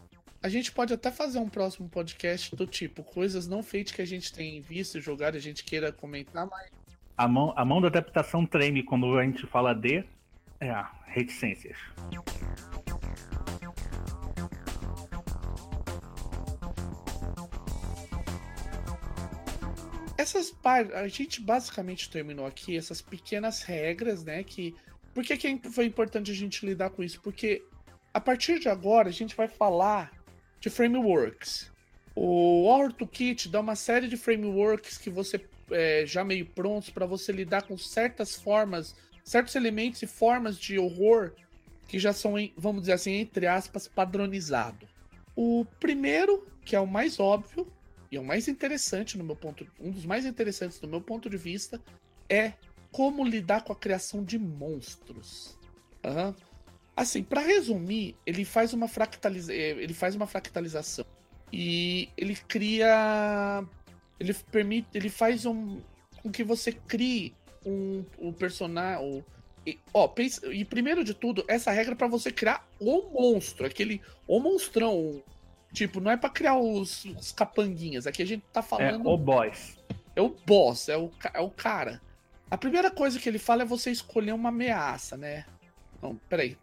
A gente pode até fazer um próximo podcast do tipo coisas não feitas que a gente tem visto jogar e a gente queira comentar, mas. A mão, a mão da adaptação treme quando a gente fala de é, reticências. Essas a gente basicamente terminou aqui essas pequenas regras, né? Que por que, que foi importante a gente lidar com isso? Porque a partir de agora a gente vai falar de frameworks. O Horror Kit dá uma série de frameworks que você é, já meio prontos para você lidar com certas formas, certos elementos e formas de horror que já são, vamos dizer assim, entre aspas, padronizado. O primeiro, que é o mais óbvio é o mais interessante no meu ponto, um dos mais interessantes do meu ponto de vista, é como lidar com a criação de monstros. Uhum. Assim, para resumir, ele faz uma fractaliza eh, ele faz uma fractalização e ele cria ele permite, ele faz um com que você crie um, um personagem, e, ó, pensa, e primeiro de tudo, essa regra é para você criar o monstro, aquele o monstrão, tipo, não é para criar os, os, capanguinhas, aqui a gente tá falando É o boss. É o boss, é o, é o cara. A primeira coisa que ele fala é você escolher uma ameaça, né? Não, peraí,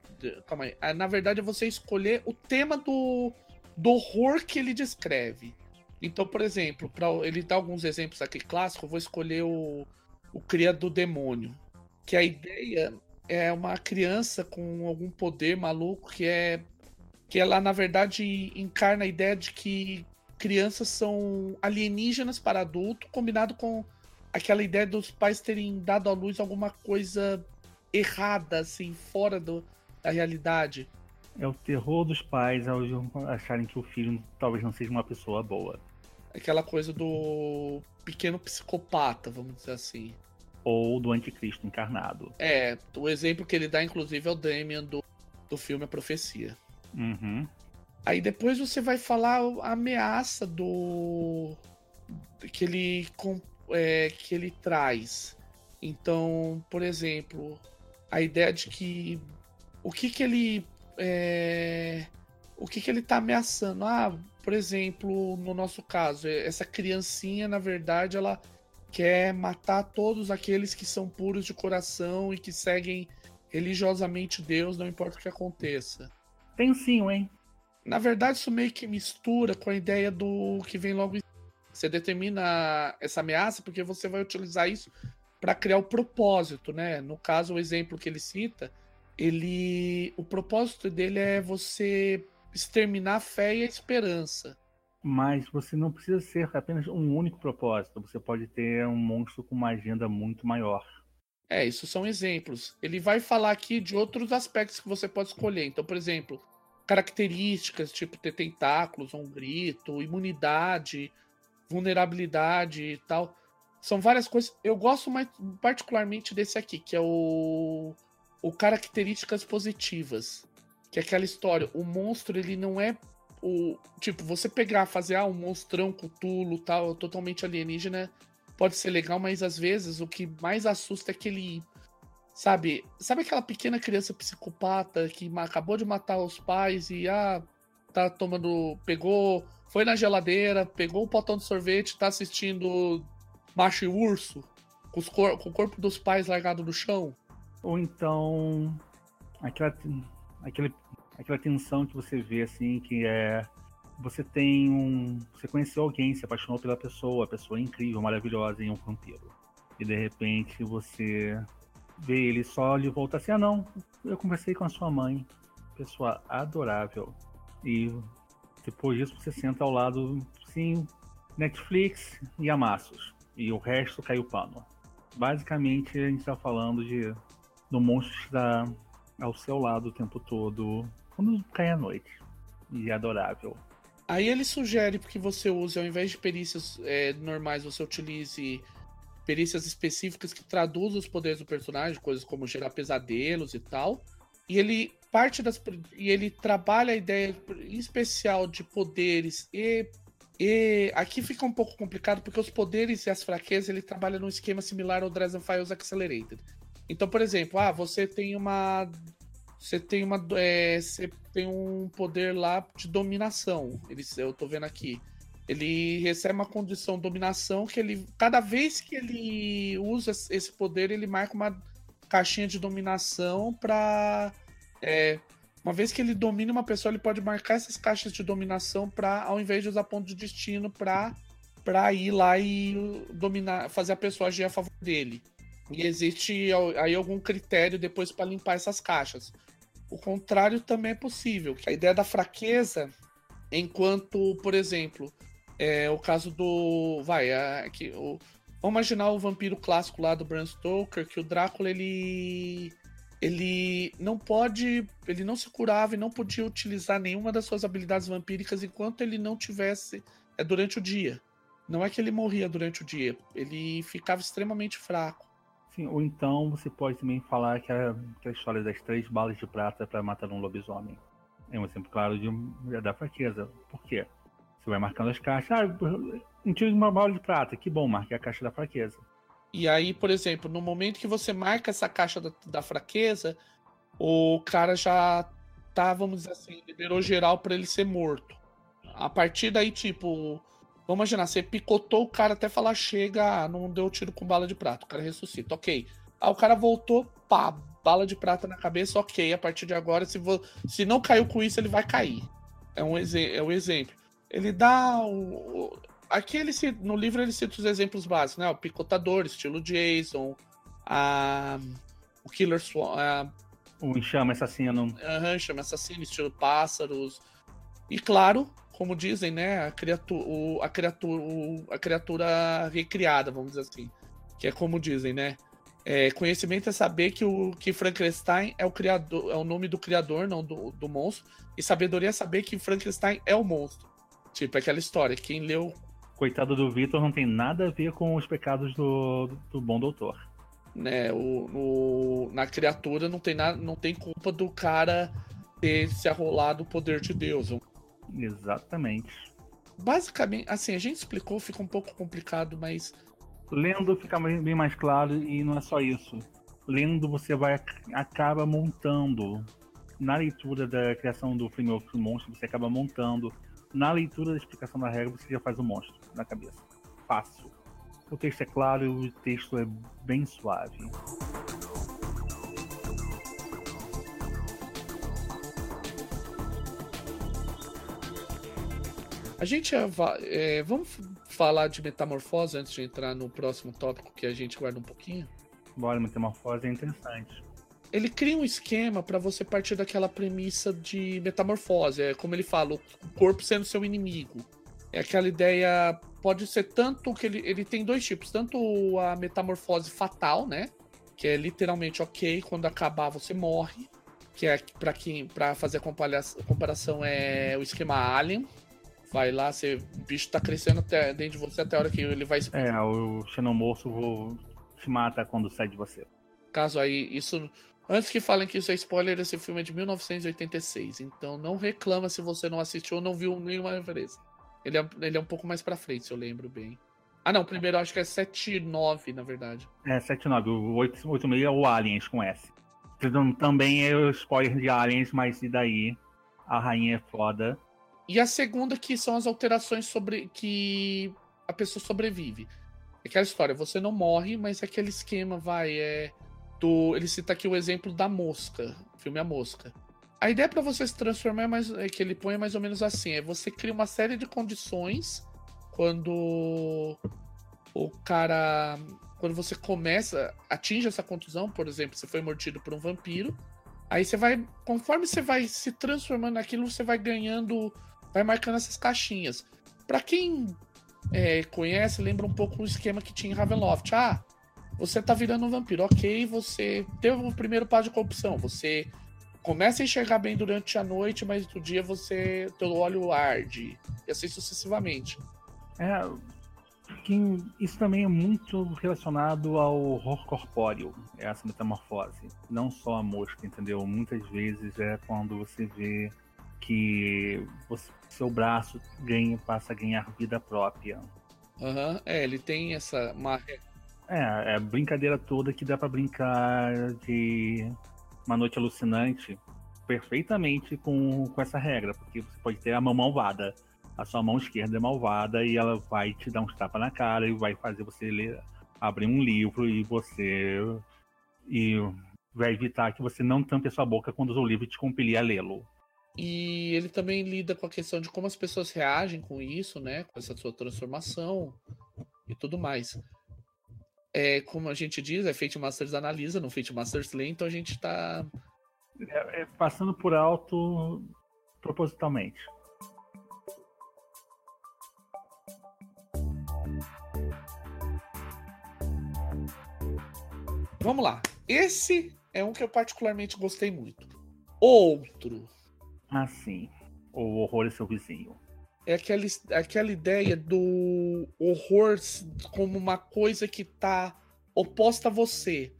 calma aí. Ah, na verdade é você escolher o tema do, do horror que ele descreve. Então, por exemplo, para ele dá alguns exemplos aqui clássicos, eu vou escolher o, o Cria do Demônio. Que a ideia é uma criança com algum poder maluco que é. Que ela, na verdade, encarna a ideia de que crianças são alienígenas para adulto, combinado com aquela ideia dos pais terem dado à luz alguma coisa errada, assim, fora do, da realidade. É o terror dos pais ao acharem que o filho talvez não seja uma pessoa boa. Aquela coisa do pequeno psicopata, vamos dizer assim. Ou do anticristo encarnado. É, o exemplo que ele dá, inclusive, é o Damien do, do filme A Profecia. Uhum. Aí depois você vai falar a ameaça do. que ele, é, que ele traz. Então, por exemplo, a ideia de que o que que ele é, o que que ele tá ameaçando? Ah, por exemplo, no nosso caso, essa criancinha, na verdade, ela quer matar todos aqueles que são puros de coração e que seguem religiosamente Deus, não importa o que aconteça. Tem sim, hein? Na verdade, isso meio que mistura com a ideia do que vem logo. Você determina essa ameaça porque você vai utilizar isso para criar o propósito, né? No caso, o exemplo que ele cita, ele, o propósito dele é você exterminar a fé e a esperança. Mas você não precisa ser apenas um único propósito. Você pode ter um monstro com uma agenda muito maior. É, isso são exemplos. Ele vai falar aqui de outros aspectos que você pode escolher. Então, por exemplo, características, tipo ter tentáculos, um grito, imunidade, vulnerabilidade e tal. São várias coisas. Eu gosto mais particularmente desse aqui, que é o o características positivas, que é aquela história, o monstro ele não é o tipo, você pegar, fazer ah, um monstrão cutulo, tal, totalmente alienígena, pode ser legal, mas às vezes o que mais assusta é aquele sabe, sabe aquela pequena criança psicopata que acabou de matar os pais e ah, tá tomando, pegou, foi na geladeira, pegou um potão de sorvete, tá assistindo macho e urso, com, cor com o corpo dos pais largado no chão. Ou então aquela, aquela, aquela tensão que você vê assim, que é você tem um. Você conheceu alguém, se apaixonou pela pessoa, a pessoa é incrível, maravilhosa em um vampiro. E de repente você vê ele só e volta assim, ah não, eu conversei com a sua mãe, pessoa adorável. E depois disso você senta ao lado, sim, Netflix e amassos e o resto caiu pano. Basicamente, a gente está falando de do monstro estar ao seu lado o tempo todo quando cai a noite. E é adorável. Aí ele sugere que você use, ao invés de perícias é, normais, você utilize perícias específicas que traduzam os poderes do personagem, coisas como gerar pesadelos e tal. E ele parte das. E ele trabalha a ideia em especial de poderes e e aqui fica um pouco complicado porque os poderes e as fraquezas ele trabalha num esquema similar ao Dresden Files Accelerated. Então, por exemplo, ah, você tem uma você tem uma é, você tem um poder lá de dominação. Ele, eu tô vendo aqui. Ele recebe uma condição de dominação que ele cada vez que ele usa esse poder, ele marca uma caixinha de dominação para é, uma vez que ele domina uma pessoa, ele pode marcar essas caixas de dominação para, ao invés de usar ponto de destino, para para ir lá e dominar, fazer a pessoa agir a favor dele. E existe aí algum critério depois para limpar essas caixas. O contrário também é possível. A ideia da fraqueza, enquanto, por exemplo, é o caso do, vai, é, que o, vamos imaginar o vampiro clássico lá do Bram Stoker, que o Drácula ele ele não pode, ele não se curava e não podia utilizar nenhuma das suas habilidades vampíricas enquanto ele não tivesse é durante o dia. Não é que ele morria durante o dia, ele ficava extremamente fraco. Sim, ou então você pode também falar que a, que a história das três balas de prata para matar um lobisomem. É um exemplo claro de, da fraqueza. Por quê? Você vai marcando as caixas. Ah, um tiro de uma bala de prata. Que bom, marque a caixa da fraqueza. E aí, por exemplo, no momento que você marca essa caixa da, da fraqueza, o cara já tá, vamos dizer assim, liberou geral para ele ser morto. A partir daí, tipo, vamos imaginar, você picotou o cara até falar chega, não deu tiro com bala de prata, o cara ressuscita, ok. Aí o cara voltou, pá, bala de prata na cabeça, ok. A partir de agora, se, se não caiu com isso, ele vai cair. É um, é um exemplo. Ele dá o. Aqui ele se... no livro ele cita os exemplos básicos, né? O picotador, estilo Jason, a... o Killer Swan. A... O enxame assassino. Aham, enxame assassino, estilo pássaros. E claro, como dizem, né? A criatura, o... a, criatura, o... a criatura recriada, vamos dizer assim. Que é como dizem, né? É, conhecimento é saber que o que Frankenstein é o criador, é o nome do criador, não do, do monstro. E sabedoria é saber que Frankenstein é o monstro. Tipo, aquela história, quem leu. Coitado do Victor não tem nada a ver com os pecados do, do bom doutor. Né, o, o, na criatura não tem nada, não tem culpa do cara ter se arrolado o poder de Deus. Exatamente. Basicamente, assim, a gente explicou, fica um pouco complicado, mas Lendo fica bem mais claro e não é só isso. Lendo você vai acaba montando na leitura da criação do framework do monstro, você acaba montando. Na leitura da explicação da regra, você já faz o monstro na cabeça. Fácil. O texto é claro e o texto é bem suave. A gente é, vamos falar de metamorfose antes de entrar no próximo tópico que a gente guarda um pouquinho? Bora, metamorfose é interessante. Ele cria um esquema para você partir daquela premissa de metamorfose. É como ele fala, o corpo sendo seu inimigo. É aquela ideia. Pode ser tanto que ele, ele tem dois tipos: tanto a metamorfose fatal, né? Que é literalmente ok, quando acabar você morre. Que é para quem para fazer a comparação é o esquema Alien, Vai lá, você, o bicho tá crescendo até, dentro de você até a hora que ele vai. É, o xenomorfo te mata quando sai de você. Caso aí, isso. Antes que falem que isso é spoiler, esse filme é de 1986. Então não reclama se você não assistiu ou não viu nenhuma referência. Ele é, ele é um pouco mais pra frente, se eu lembro bem. Ah, não, primeiro acho que é 7-9, na verdade. É, 7-9. O 86 é o Aliens com S. Também é o spoiler de Aliens, mas e daí? A rainha é foda. E a segunda que são as alterações sobre que a pessoa sobrevive. É aquela história, você não morre, mas é aquele esquema, vai, é do, ele cita aqui o exemplo da mosca, filme A Mosca. A ideia para você se transformar é, mais, é que ele põe mais ou menos assim, é você cria uma série de condições quando o cara quando você começa, atinge essa contusão, por exemplo, você foi mordido por um vampiro, aí você vai, conforme você vai se transformando naquilo, você vai ganhando vai marcando essas caixinhas. Para quem é, conhece, lembra um pouco o esquema que tinha em Ravenloft. Ah, você tá virando um vampiro, ok, você teve o primeiro passo de corrupção, você começa a enxergar bem durante a noite, mas no dia você teu olho arde, e assim sucessivamente. É, que isso também é muito relacionado ao horror corpóreo, essa metamorfose. Não só a mosca, entendeu? Muitas vezes é quando você vê que você, seu braço ganha, passa a ganhar vida própria. Aham, uhum. é, ele tem essa. Uma... É, é a brincadeira toda que dá para brincar de uma noite alucinante perfeitamente com, com essa regra, porque você pode ter a mão malvada. A sua mão esquerda é malvada e ela vai te dar uns tapas na cara e vai fazer você ler, abrir um livro e você. E vai evitar que você não tampe a sua boca quando o livro te compelir a lê-lo. E ele também lida com a questão de como as pessoas reagem com isso, né? Com essa sua transformação e tudo mais. É, como a gente diz, é Fate Masters analisa, não Fate Masters lê, então a gente tá. É, é, passando por alto propositalmente. Vamos lá. Esse é um que eu particularmente gostei muito. Outro. Ah, sim. O horror é seu vizinho. É aquela, aquela ideia do horror como uma coisa que tá oposta a você.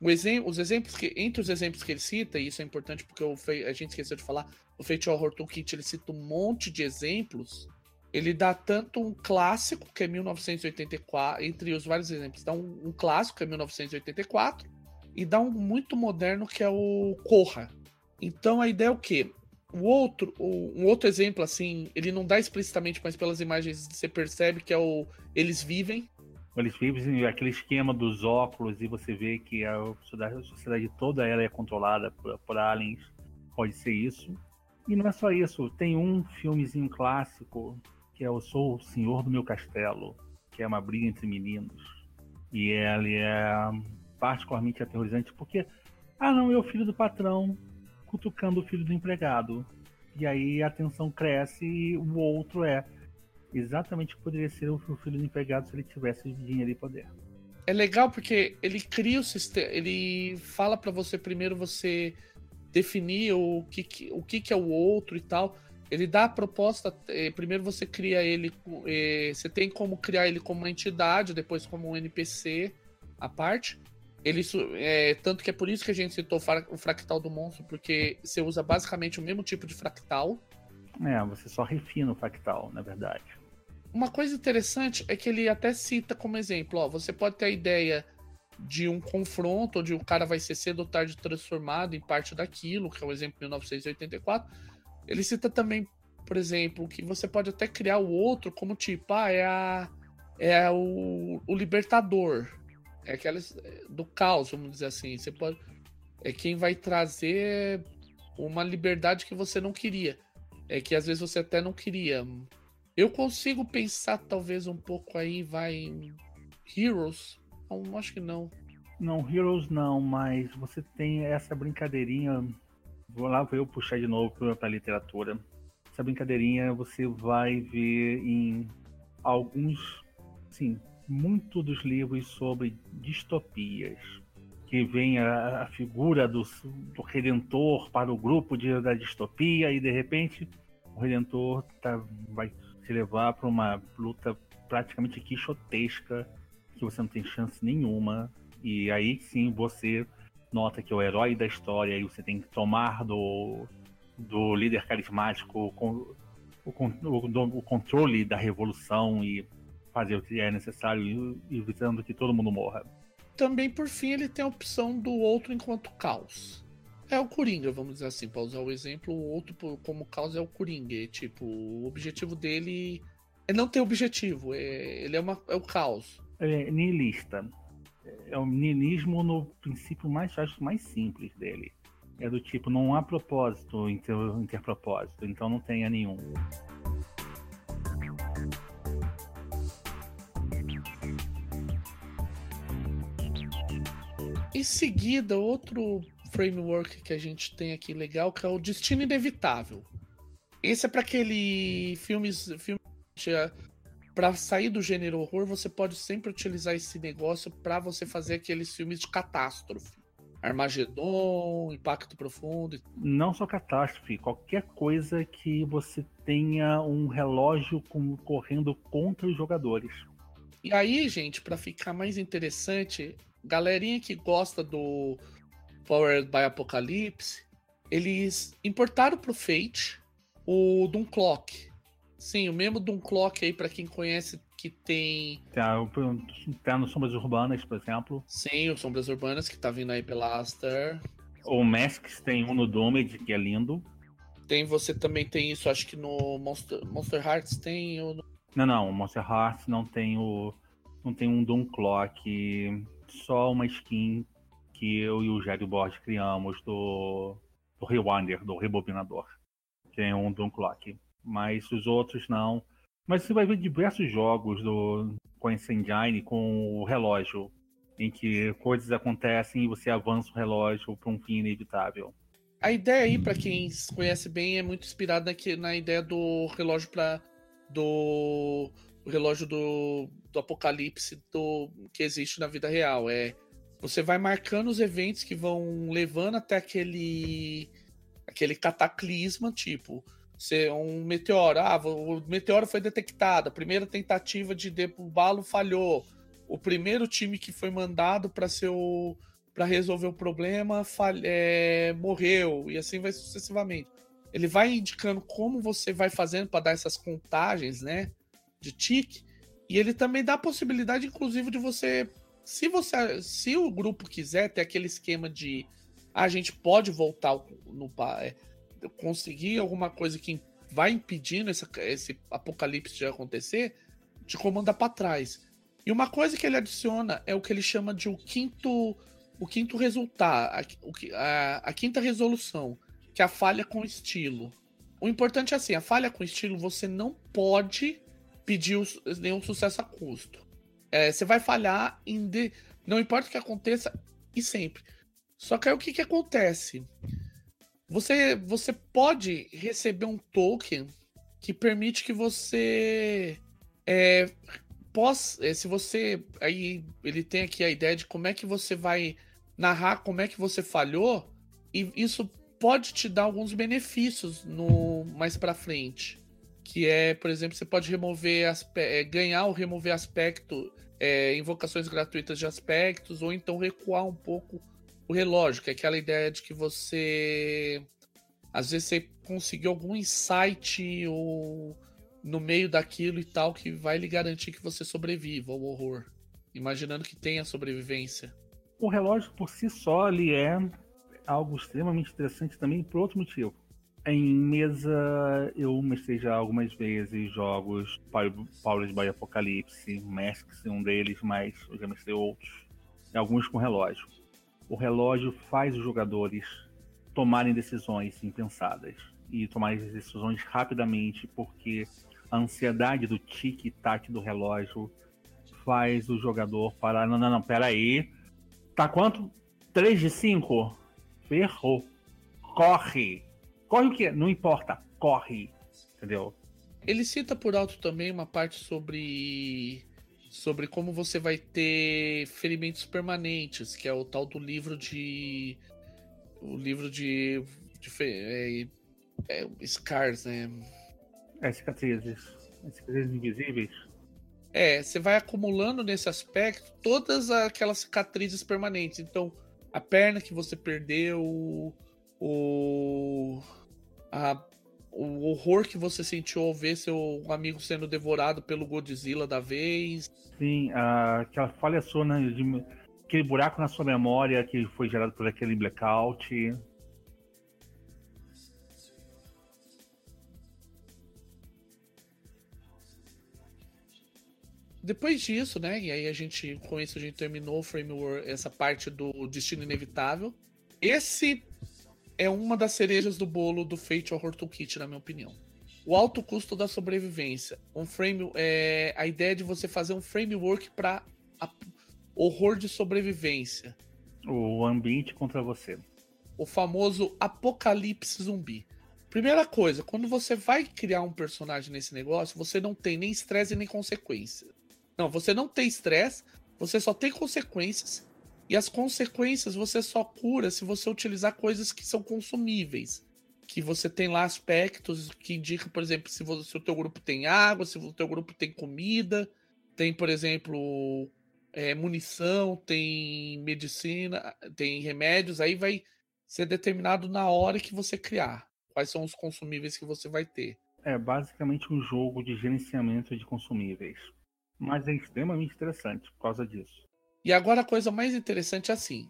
Exemplo, os exemplos que. Entre os exemplos que ele cita, e isso é importante porque a gente esqueceu de falar, o Fate Horror Toolkit ele cita um monte de exemplos. Ele dá tanto um clássico, que é 1984, entre os vários exemplos, dá um, um clássico, que é 1984, e dá um muito moderno, que é o Corra. Então a ideia é o quê? O outro, um outro exemplo, assim, ele não dá explicitamente, mas pelas imagens você percebe que é o Eles Vivem. Eles vivem aquele esquema dos óculos e você vê que a sociedade, a sociedade toda ela é controlada por, por aliens. Pode ser isso. E não é só isso, tem um filmezinho clássico que é Eu Sou o Senhor do Meu Castelo, que é uma briga entre meninos. E ele é particularmente aterrorizante porque, ah não, é o filho do patrão cutucando o filho do empregado. E aí a tensão cresce e o outro é exatamente o que poderia ser o filho do empregado se ele tivesse dinheiro e poder. É legal porque ele cria o sistema, ele fala para você primeiro você definir o que, o que, que é o outro e tal. Ele dá a proposta, eh, primeiro você cria ele, eh, você tem como criar ele como uma entidade, depois como um NPC à parte. Ele, é, tanto que é por isso que a gente citou o fractal do monstro, porque você usa basicamente o mesmo tipo de fractal. É, você só refina o fractal, na verdade. Uma coisa interessante é que ele até cita como exemplo, ó, você pode ter a ideia de um confronto onde o cara vai ser cedo ou tarde transformado em parte daquilo, que é o exemplo de 1984. Ele cita também, por exemplo, que você pode até criar o outro como tipo, ah, é a é o, o libertador, é aquela do caos, vamos dizer assim. Você pode é quem vai trazer uma liberdade que você não queria. É que às vezes você até não queria. Eu consigo pensar talvez um pouco aí vai em Heroes. Não, acho que não. Não, Heroes não, mas você tem essa brincadeirinha. Vou lá vou eu puxar de novo para literatura. Essa brincadeirinha você vai ver em alguns, sim, muito dos livros sobre distopias, que vem a, a figura do, do, redentor para o grupo de, da distopia e de repente o redentor tá, vai se levar para uma luta praticamente quixotesca que você não tem chance nenhuma e aí sim você nota que é o herói da história e você tem que tomar do, do líder carismático o, o, o, o controle da revolução e fazer o que é necessário, evitando que todo mundo morra. Também, por fim, ele tem a opção do outro enquanto caos. É o Coringa, vamos dizer assim, para usar o exemplo, o outro como caos é o Coringa. É, tipo, o objetivo dele é não ter objetivo, é, ele é, uma, é o caos. É niilista. É o niilismo no princípio mais, acho, mais simples dele. É do tipo, não há propósito inter, interpropósito, então não tenha nenhum. Em seguida, outro framework que a gente tem aqui legal que é o Destino Inevitável. Esse é para aquele filmes, filme para sair do gênero horror, você pode sempre utilizar esse negócio para você fazer aqueles filmes de catástrofe. Armagedon, Impacto Profundo. Não só catástrofe, qualquer coisa que você tenha um relógio correndo contra os jogadores. E aí, gente, para ficar mais interessante, galerinha que gosta do Powered by Apocalypse, eles importaram pro Fate o Doom Clock. Sim, o mesmo Doom Clock aí, para quem conhece, que tem. Tá no Sombras Urbanas, por exemplo. Sim, o Sombras Urbanas, que tá vindo aí pela Aster. O Masks tem um no Domed, que é lindo. Tem, você também tem isso, acho que no Monster, Monster Hearts tem. Ou. Não, não, o Monster Hearts não tem o. Não tem um Doom Clock só uma skin que eu e o Jairo Borges criamos do, do Rewinder, do Rebobinador. Tem um Doom Clock. Mas os outros não. Mas você vai ver diversos jogos do, com esse engine, com o relógio, em que coisas acontecem e você avança o relógio para um fim inevitável. A ideia aí, para quem conhece bem, é muito inspirada na ideia do relógio para do relógio do, do apocalipse do, que existe na vida real. É Você vai marcando os eventos que vão levando até aquele aquele cataclisma, tipo, ser um meteoro, ah, o meteoro foi detectado, a primeira tentativa de derrubá-lo falhou. O primeiro time que foi mandado para ser o para resolver o problema é, morreu e assim vai sucessivamente. Ele vai indicando como você vai fazendo para dar essas contagens, né, de tique, e ele também dá a possibilidade, inclusive, de você se você, se o grupo quiser ter aquele esquema de ah, a gente pode voltar no é, conseguir alguma coisa que vai impedindo essa, esse apocalipse de acontecer, te comanda para trás. E uma coisa que ele adiciona é o que ele chama de o quinto o quinto resultado, a, a, a quinta resolução, que é a falha com estilo. O importante é assim, a falha com estilo você não pode pedir nenhum sucesso a custo. É, você vai falhar em de... não importa o que aconteça e sempre. Só que aí o que, que acontece? Você, você pode receber um token que permite que você é, possa, é, se você aí ele tem aqui a ideia de como é que você vai narrar como é que você falhou e isso pode te dar alguns benefícios no mais para frente que é por exemplo você pode remover é, ganhar ou remover aspecto é, invocações gratuitas de aspectos, ou então recuar um pouco o relógio, que é aquela ideia de que você. Às vezes você conseguiu algum insight ou no meio daquilo e tal que vai lhe garantir que você sobreviva ao horror. Imaginando que tenha sobrevivência. O relógio por si só ele é algo extremamente interessante também por outro motivo. Em mesa, eu mestrei já algumas vezes jogos Powered by Apocalipse, Masks é um deles, mas eu já mestrei outros, e alguns com relógio. O relógio faz os jogadores tomarem decisões impensadas e tomarem decisões rapidamente, porque a ansiedade do tic-tac do relógio faz o jogador parar. Não, não, não, pera aí. Tá quanto? 3 de 5? Ferrou. Corre! Corre o quê? Não importa, corre. Entendeu? Ele cita por alto também uma parte sobre sobre como você vai ter ferimentos permanentes, que é o tal do livro de o livro de, de é, é, scars, né? É, cicatrizes. É, cicatrizes invisíveis. É, você vai acumulando nesse aspecto todas aquelas cicatrizes permanentes. Então, a perna que você perdeu, o a, o horror que você sentiu ao ver seu amigo sendo devorado pelo Godzilla da vez. Sim, aquela falha sua, né, de, aquele buraco na sua memória que foi gerado por aquele blackout. Depois disso, né? E aí a gente, com isso, a gente terminou o framework, essa parte do destino inevitável. Esse é uma das cerejas do bolo do Fate Horror Toolkit, na minha opinião. O alto custo da sobrevivência. Um frame, é, a ideia de você fazer um framework para horror de sobrevivência. O ambiente contra você. O famoso apocalipse zumbi. Primeira coisa, quando você vai criar um personagem nesse negócio, você não tem nem estresse nem consequência. Não, você não tem estresse, você só tem consequências e as consequências você só cura se você utilizar coisas que são consumíveis. Que você tem lá aspectos que indicam, por exemplo, se, você, se o teu grupo tem água, se o teu grupo tem comida, tem, por exemplo, é, munição, tem medicina, tem remédios, aí vai ser determinado na hora que você criar. Quais são os consumíveis que você vai ter. É basicamente um jogo de gerenciamento de consumíveis. Mas é extremamente interessante por causa disso. E agora a coisa mais interessante é assim: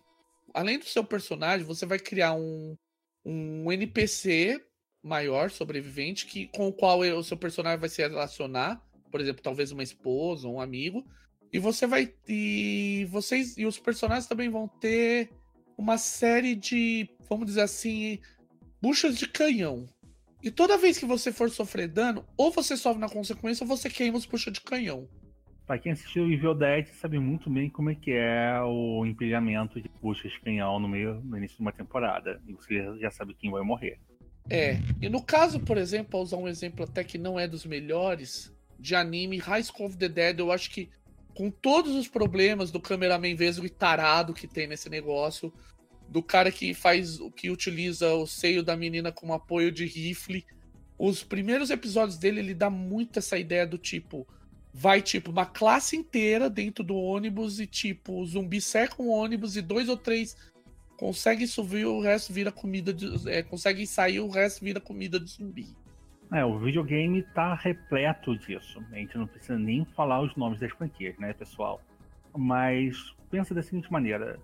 além do seu personagem, você vai criar um, um NPC maior, sobrevivente, que, com o qual o seu personagem vai se relacionar. Por exemplo, talvez uma esposa, um amigo. E você vai. E vocês. E os personagens também vão ter uma série de. Vamos dizer assim. Buchas de canhão. E toda vez que você for sofrer dano, ou você sofre na consequência, ou você queima os buchas de canhão. Pra quem assistiu o Dead sabe muito bem como é que é o empilhamento de puxas canhão no meio no início de uma temporada. E você já sabe quem vai morrer. É, e no caso, por exemplo, pra usar um exemplo até que não é dos melhores, de anime, High School of the Dead, eu acho que com todos os problemas do cameraman vesgo e tarado que tem nesse negócio, do cara que faz o que utiliza o seio da menina como apoio de rifle. Os primeiros episódios dele, ele dá muito essa ideia do tipo, vai tipo uma classe inteira dentro do ônibus e tipo, zumbi cerca um ônibus e dois ou três conseguem subir, o resto vira comida de, é, conseguem sair, o resto vira comida de zumbi. É, o videogame tá repleto disso. A gente não precisa nem falar os nomes das franquias, né, pessoal? Mas pensa da seguinte maneira: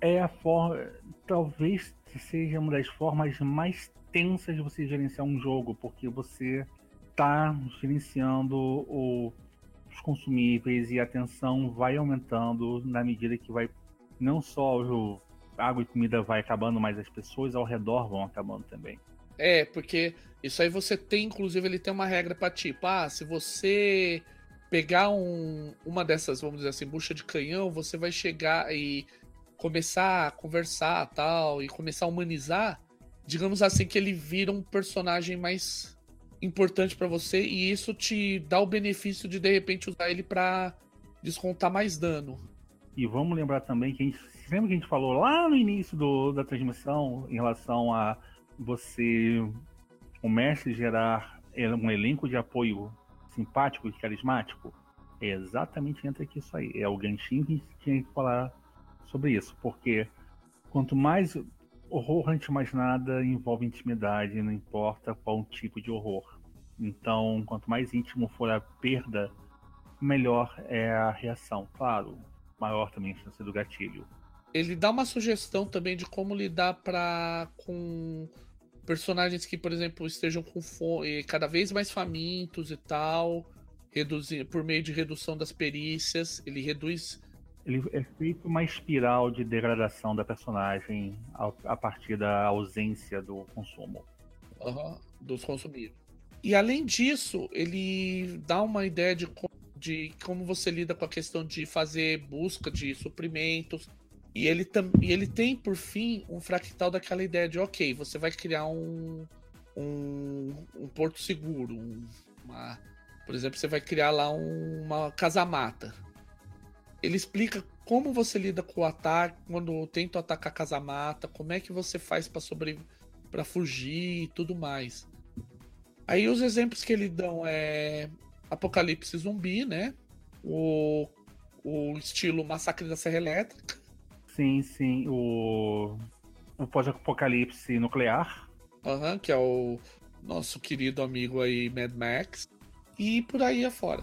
é a forma. Talvez seja uma das formas mais tensas de você gerenciar um jogo, porque você tá gerenciando o, consumíveis e a tensão vai aumentando na medida que vai. Não só o água e comida vai acabando, mas as pessoas ao redor vão acabando também. É, porque isso aí você tem, inclusive, ele tem uma regra para tipo, ah, se você pegar um, uma dessas, vamos dizer assim, bucha de canhão, você vai chegar e começar a conversar tal, e começar a humanizar, digamos assim, que ele vira um personagem mais importante para você, e isso te dá o benefício de de repente usar ele para descontar mais dano. E vamos lembrar também que a gente. Lembra que a gente falou lá no início do, da transmissão em relação a você o mestre gerar um elenco de apoio simpático e carismático, é exatamente entra aqui isso aí. É o Genshin que tinha que falar sobre isso, porque quanto mais horror antes de mais nada envolve intimidade, não importa qual tipo de horror. Então, quanto mais íntimo for a perda, melhor é a reação. Claro, maior também a chance do gatilho. Ele dá uma sugestão também de como lidar pra, com personagens que, por exemplo, estejam com fome, cada vez mais famintos e tal, reduzir, por meio de redução das perícias, ele reduz. Ele é feito uma espiral de degradação da personagem a, partir da ausência do consumo. Uhum, dos consumíveis. E além disso, ele dá uma ideia de, de como você lida com a questão de fazer busca de suprimentos, e ele, e ele tem, por fim, um fractal daquela ideia de, ok, você vai criar um, um, um porto seguro. Um, uma, por exemplo, você vai criar lá um, uma casamata. Ele explica como você lida com o ataque, quando tenta atacar a casamata, como é que você faz para sobreviver, para fugir e tudo mais. Aí os exemplos que ele dão é Apocalipse Zumbi, né? O, o estilo Massacre da Serra Elétrica Sim, sim. O, o pós-apocalipse nuclear. Aham, uhum, que é o nosso querido amigo aí, Mad Max. E por aí afora.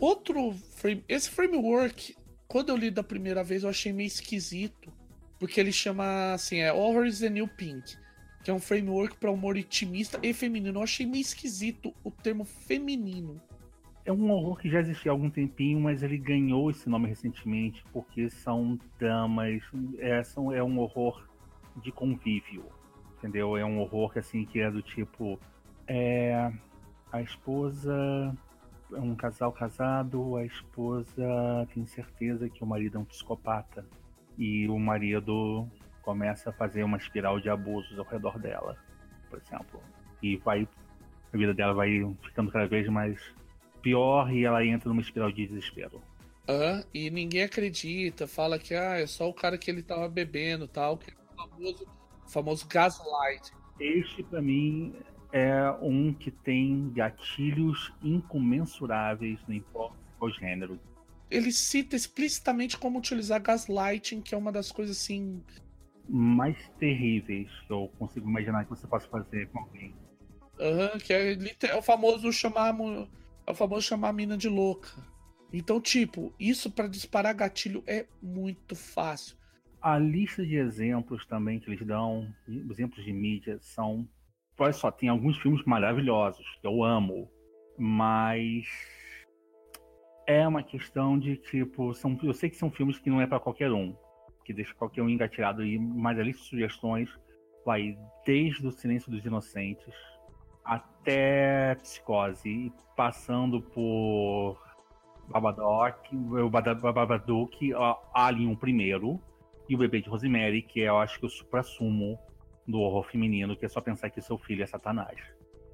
Outro frame, esse framework, quando eu li da primeira vez, eu achei meio esquisito, porque ele chama assim, é Horror the New Pink que é um framework para humor intimista e feminino. Eu achei meio esquisito o termo feminino. É um horror que já existia há algum tempinho, mas ele ganhou esse nome recentemente porque são damas. É, são, é um horror de convívio, entendeu? É um horror que assim que é do tipo é a esposa é um casal casado, a esposa tem certeza que o marido é um psicopata e o marido começa a fazer uma espiral de abusos ao redor dela, por exemplo. E vai a vida dela vai ficando cada vez mais pior e ela entra numa espiral de desespero. Ah, e ninguém acredita, fala que ah, é só o cara que ele tava bebendo tal, que é o famoso, famoso gaslight. Este, para mim, é um que tem gatilhos incomensuráveis, não importa qual gênero. Ele cita explicitamente como utilizar gaslighting, que é uma das coisas assim mais terríveis que eu consigo imaginar que você possa fazer com alguém. Uhum, que é, é, o famoso chamar é o famoso chamar a mina de louca. Então, tipo, isso para disparar gatilho é muito fácil. A lista de exemplos também que eles dão, exemplos de mídia, são. Olha só, tem alguns filmes maravilhosos, que eu amo, mas é uma questão de tipo, são, eu sei que são filmes que não é para qualquer um que deixa qualquer um engatilhado aí, mas a lista de sugestões vai desde o Silêncio dos Inocentes até Psicose, passando por Babadook, Babadook, Alien o primeiro, e o Bebê de Rosemary, que é, eu acho que o supra-sumo do horror feminino, que é só pensar que seu filho é Satanás.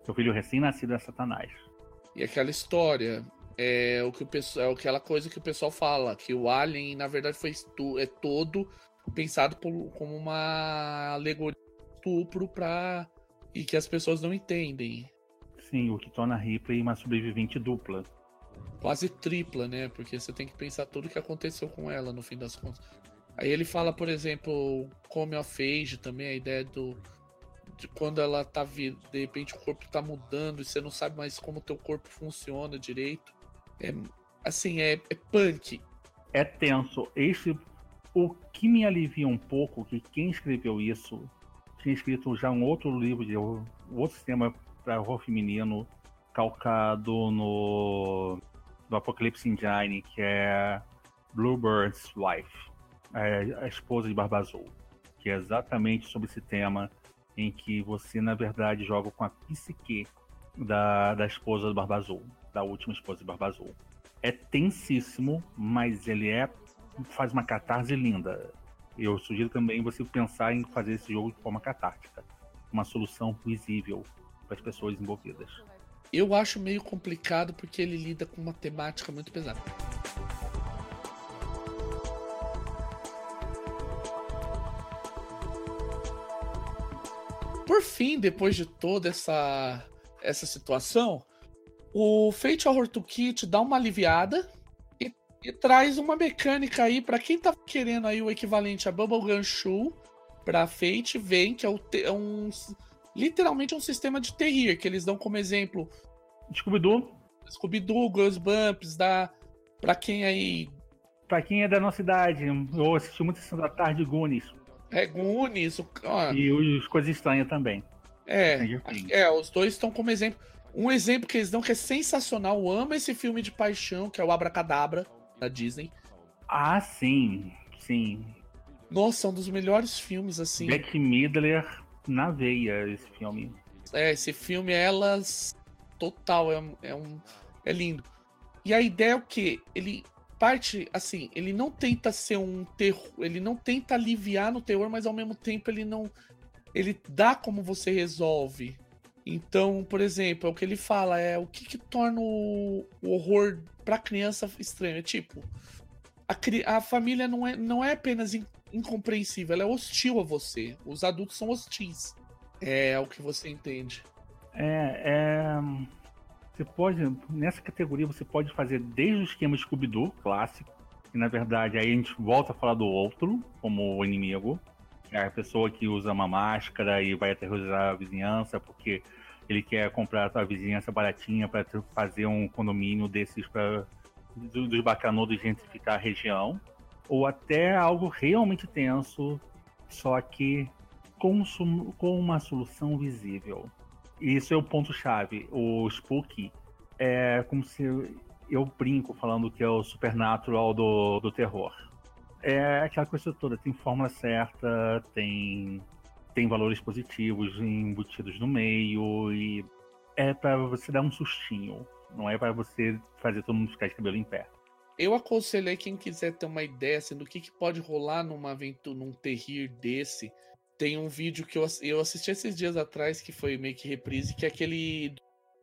Seu filho recém-nascido é Satanás. E aquela história, é o que o pessoal, é aquela coisa que o pessoal fala, que o Alien, na verdade, foi é todo pensado por, como uma alegoria estupro para e que as pessoas não entendem. Sim, o que torna a Ripley uma sobrevivente dupla. Quase tripla, né? Porque você tem que pensar tudo o que aconteceu com ela no fim das contas. Aí ele fala, por exemplo, Come of Age também, a ideia do. De quando ela tá de repente o corpo tá mudando e você não sabe mais como o teu corpo funciona direito. É assim, é, é punk. É tenso. Esse o que me alivia um pouco que quem escreveu isso tinha escrito já um outro livro de um outro sistema para horror feminino calcado no do Apocalypse Engine, que é Bluebird's Wife, a, a esposa de Barba Azul, que é exatamente sobre esse tema em que você, na verdade, joga com a psique da, da esposa do Barba Azul, da última esposa de Barba Azul. É tensíssimo, mas ele é faz uma catarse linda. Eu sugiro também você pensar em fazer esse jogo de forma catártica, uma solução visível para as pessoas envolvidas. Eu acho meio complicado porque ele lida com uma temática muito pesada. Por fim, depois de toda essa essa situação, o Fate Horror Toolkit dá uma aliviada e, e traz uma mecânica aí para quem tá querendo aí o equivalente a Bubblegum Shoe para Fate, vem que é, o, é um literalmente um sistema de terrir que eles dão como exemplo Scooby-Doo. Scooby-Doo, Bumps, da para quem aí Pra quem é da nossa idade, eu assisti muito Sessão da Tarde Goonies. É, Goonies. Ó, e os Coisas Estranhas também. É, é, os dois estão como exemplo. Um exemplo que eles dão que é sensacional. Eu amo esse filme de paixão, que é o Abracadabra, da Disney. Ah, sim. Sim. Nossa, é um dos melhores filmes, assim. Jack Midler na veia, esse filme. É, esse filme, elas. Total, é, é um. É lindo. E a ideia é o quê? Ele parte, assim, ele não tenta ser um terror. Ele não tenta aliviar no terror, mas ao mesmo tempo ele não. Ele dá como você resolve. Então, por exemplo, é o que ele fala é o que, que torna o, o horror pra criança estranho. É tipo, a, a família não é, não é apenas in, incompreensível, ela é hostil a você. Os adultos são hostis. É, o que você entende. É, é. Você pode, nessa categoria, você pode fazer desde o esquema Scooby-Doo clássico, que na verdade aí a gente volta a falar do outro como o inimigo, é a pessoa que usa uma máscara e vai aterrorizar a vizinhança porque ele quer comprar a vizinhança baratinha para fazer um condomínio desses para dos bacanudos gentrificar a região, ou até algo realmente tenso, só que com, com uma solução visível. Isso é o ponto-chave. O Spooky é como se eu brinco falando que é o supernatural do, do terror é aquela coisa toda, tem fórmula certa, tem, tem valores positivos embutidos no meio e é para você dar um sustinho, não é para você fazer todo mundo ficar de cabelo em pé. Eu aconselho aí quem quiser ter uma ideia assim, do que, que pode rolar numa aventura, num terrir desse. Tem um vídeo que eu, eu assisti esses dias atrás, que foi meio que reprise, que é aquele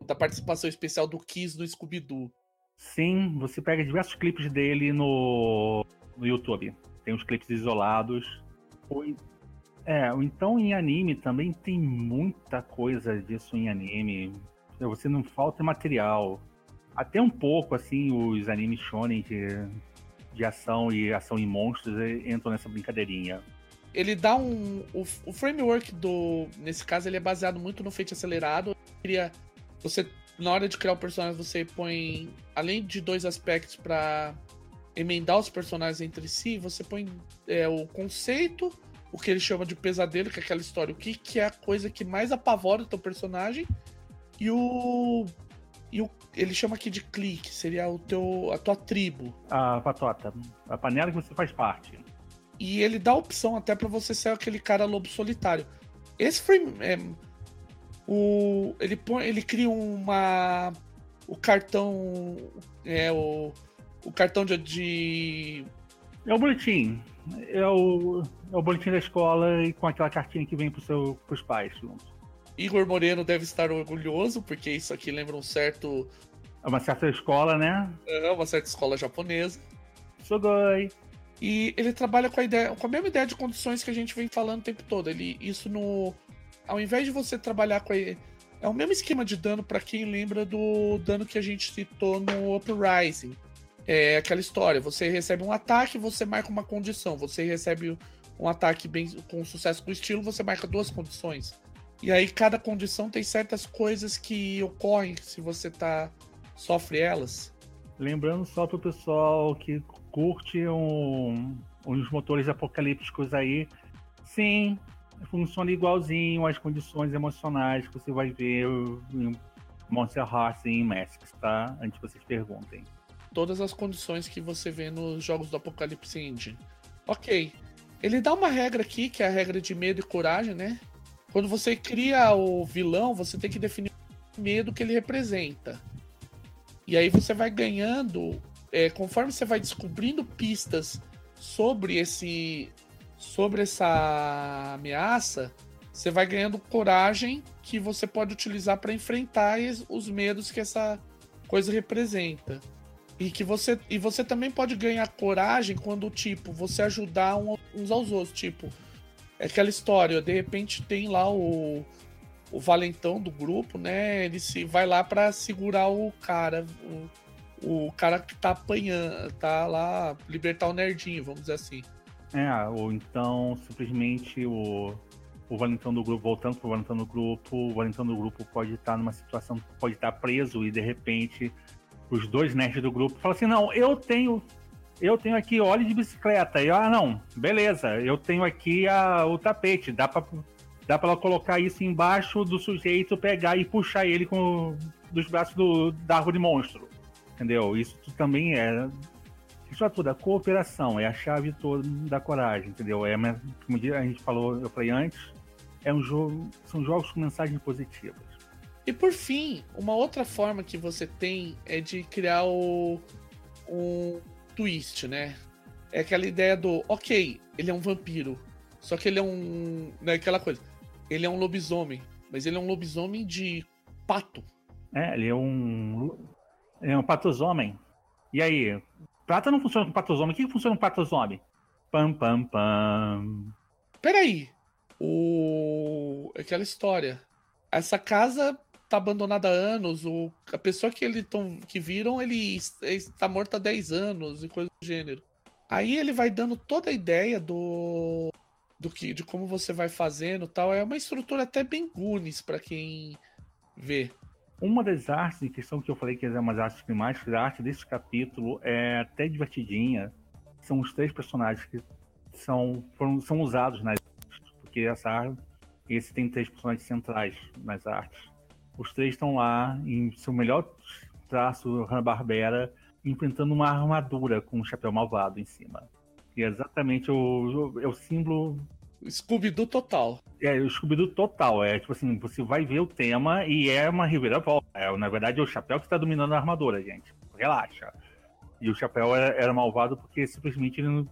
da participação especial do Kiss no Scooby-Doo. Sim, você pega diversos clipes dele no no YouTube. Tem uns clipes isolados. é, então em anime também tem muita coisa disso em anime. Você não falta material. Até um pouco, assim, os animes shonen de, de ação e ação em monstros entram nessa brincadeirinha. Ele dá um. O, o framework do. Nesse caso, ele é baseado muito no feito acelerado. Queria. Você, na hora de criar o personagem, você põe. Além de dois aspectos para emendar os personagens entre si, você põe é, o conceito, o que ele chama de pesadelo, que é aquela história, o que, que é a coisa que mais apavora o teu personagem, e o. E o, ele chama aqui de clique, seria o teu, a tua tribo. A patota, a panela que você faz parte. E ele dá a opção até para você ser aquele cara lobo solitário. Esse frame. É, o, ele, põe, ele cria uma. O cartão. É, o, o cartão de, de. É o boletim. É o, é o boletim da escola e com aquela cartinha que vem pro seu, pros pais junto. Igor Moreno deve estar orgulhoso, porque isso aqui lembra um certo. É uma certa escola, né? É, uma certa escola japonesa. Sugoi. E ele trabalha com a ideia, com a mesma ideia de condições que a gente vem falando o tempo todo. Ele, isso no. Ao invés de você trabalhar com a. É o mesmo esquema de dano para quem lembra do dano que a gente citou no Uprising. É aquela história, você recebe um ataque, você marca uma condição. Você recebe um ataque bem com sucesso com estilo, você marca duas condições. E aí cada condição tem certas coisas que ocorrem se você tá sofre elas. Lembrando só pro pessoal que curte um, uns motores apocalípticos aí, sim, funciona igualzinho às condições emocionais que você vai ver em Monster Hearts e em Masks, tá? Antes que vocês perguntem. Todas as condições que você vê nos jogos do Apocalipse Engine. Ok. Ele dá uma regra aqui, que é a regra de medo e coragem, né? Quando você cria o vilão, você tem que definir o medo que ele representa. E aí você vai ganhando é, conforme você vai descobrindo pistas sobre esse sobre essa ameaça, você vai ganhando coragem que você pode utilizar para enfrentar os medos que essa coisa representa. E que você e você também pode ganhar coragem quando tipo você ajudar uns aos outros, tipo é aquela história, de repente tem lá o o valentão do grupo, né? Ele se vai lá para segurar o cara, o, o cara que tá apanhando, tá lá, libertar o nerdinho, vamos dizer assim. É, ou então simplesmente o, o valentão do grupo, voltando pro valentão do grupo, o valentão do grupo pode estar numa situação, pode estar preso e de repente os dois nerds do grupo falam assim, não, eu tenho eu tenho aqui óleo de bicicleta. E ah, não, beleza, eu tenho aqui a, o tapete, dá pra, dá pra colocar isso embaixo do sujeito, pegar e puxar ele com dos braços do, da árvore monstro entendeu? Isso também é. Isso é tudo, a cooperação é a chave toda da coragem, entendeu? É, como a gente falou, eu falei antes, é um jogo, são jogos com mensagens positivas. E por fim, uma outra forma que você tem é de criar o um twist, né? É aquela ideia do, ok, ele é um vampiro, só que ele é um, né, aquela coisa, ele é um lobisomem, mas ele é um lobisomem de pato. É, ele é um é um patosomem. E aí? Prata não funciona com patosomem. O que funciona com patosomem? Pam, pam, pam. Peraí. O... Aquela história. Essa casa tá abandonada há anos. O... A pessoa que eles tão... que viram, ele está morto há 10 anos e coisa do gênero. Aí ele vai dando toda a ideia do do que de como você vai fazendo, tal. É uma estrutura até bem Goonies para quem vê. Uma das artes, em questão que eu falei que é uma das artes climáticas, a arte desse capítulo é até divertidinha. São os três personagens que são, foram, são usados nas artes, porque essa arte, esse tem três personagens centrais nas artes. Os três estão lá em seu melhor traço Hanna-Barbera, enfrentando uma armadura com um chapéu malvado em cima. E é exatamente o, é o símbolo Scooby-Doo total. É, o Scooby-Doo total. É tipo assim, você vai ver o tema e é uma reviravolta. É, na verdade, é o chapéu que está dominando a armadura, gente. Relaxa. E o chapéu era, era malvado porque simplesmente não,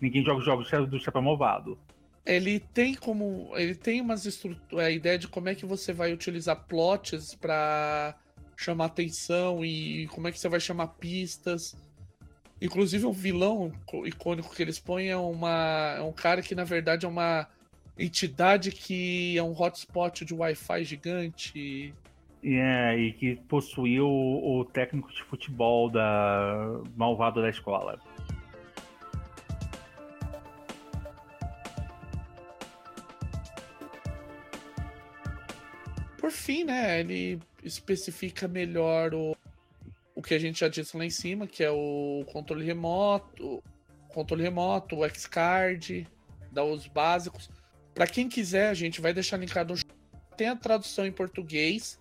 ninguém joga jogos do chapéu malvado. Ele tem como. Ele tem umas estruturas. A ideia de como é que você vai utilizar plots para chamar atenção e como é que você vai chamar pistas. Inclusive, o vilão icônico que eles põem é, uma, é um cara que, na verdade, é uma entidade que é um hotspot de Wi-Fi gigante. É, e que possuiu o, o técnico de futebol da malvado da escola. Por fim, né, ele especifica melhor o que a gente já disse lá em cima, que é o controle remoto, controle remoto, o Xcard, dá os básicos. Para quem quiser, a gente vai deixar linkado tem a tradução em português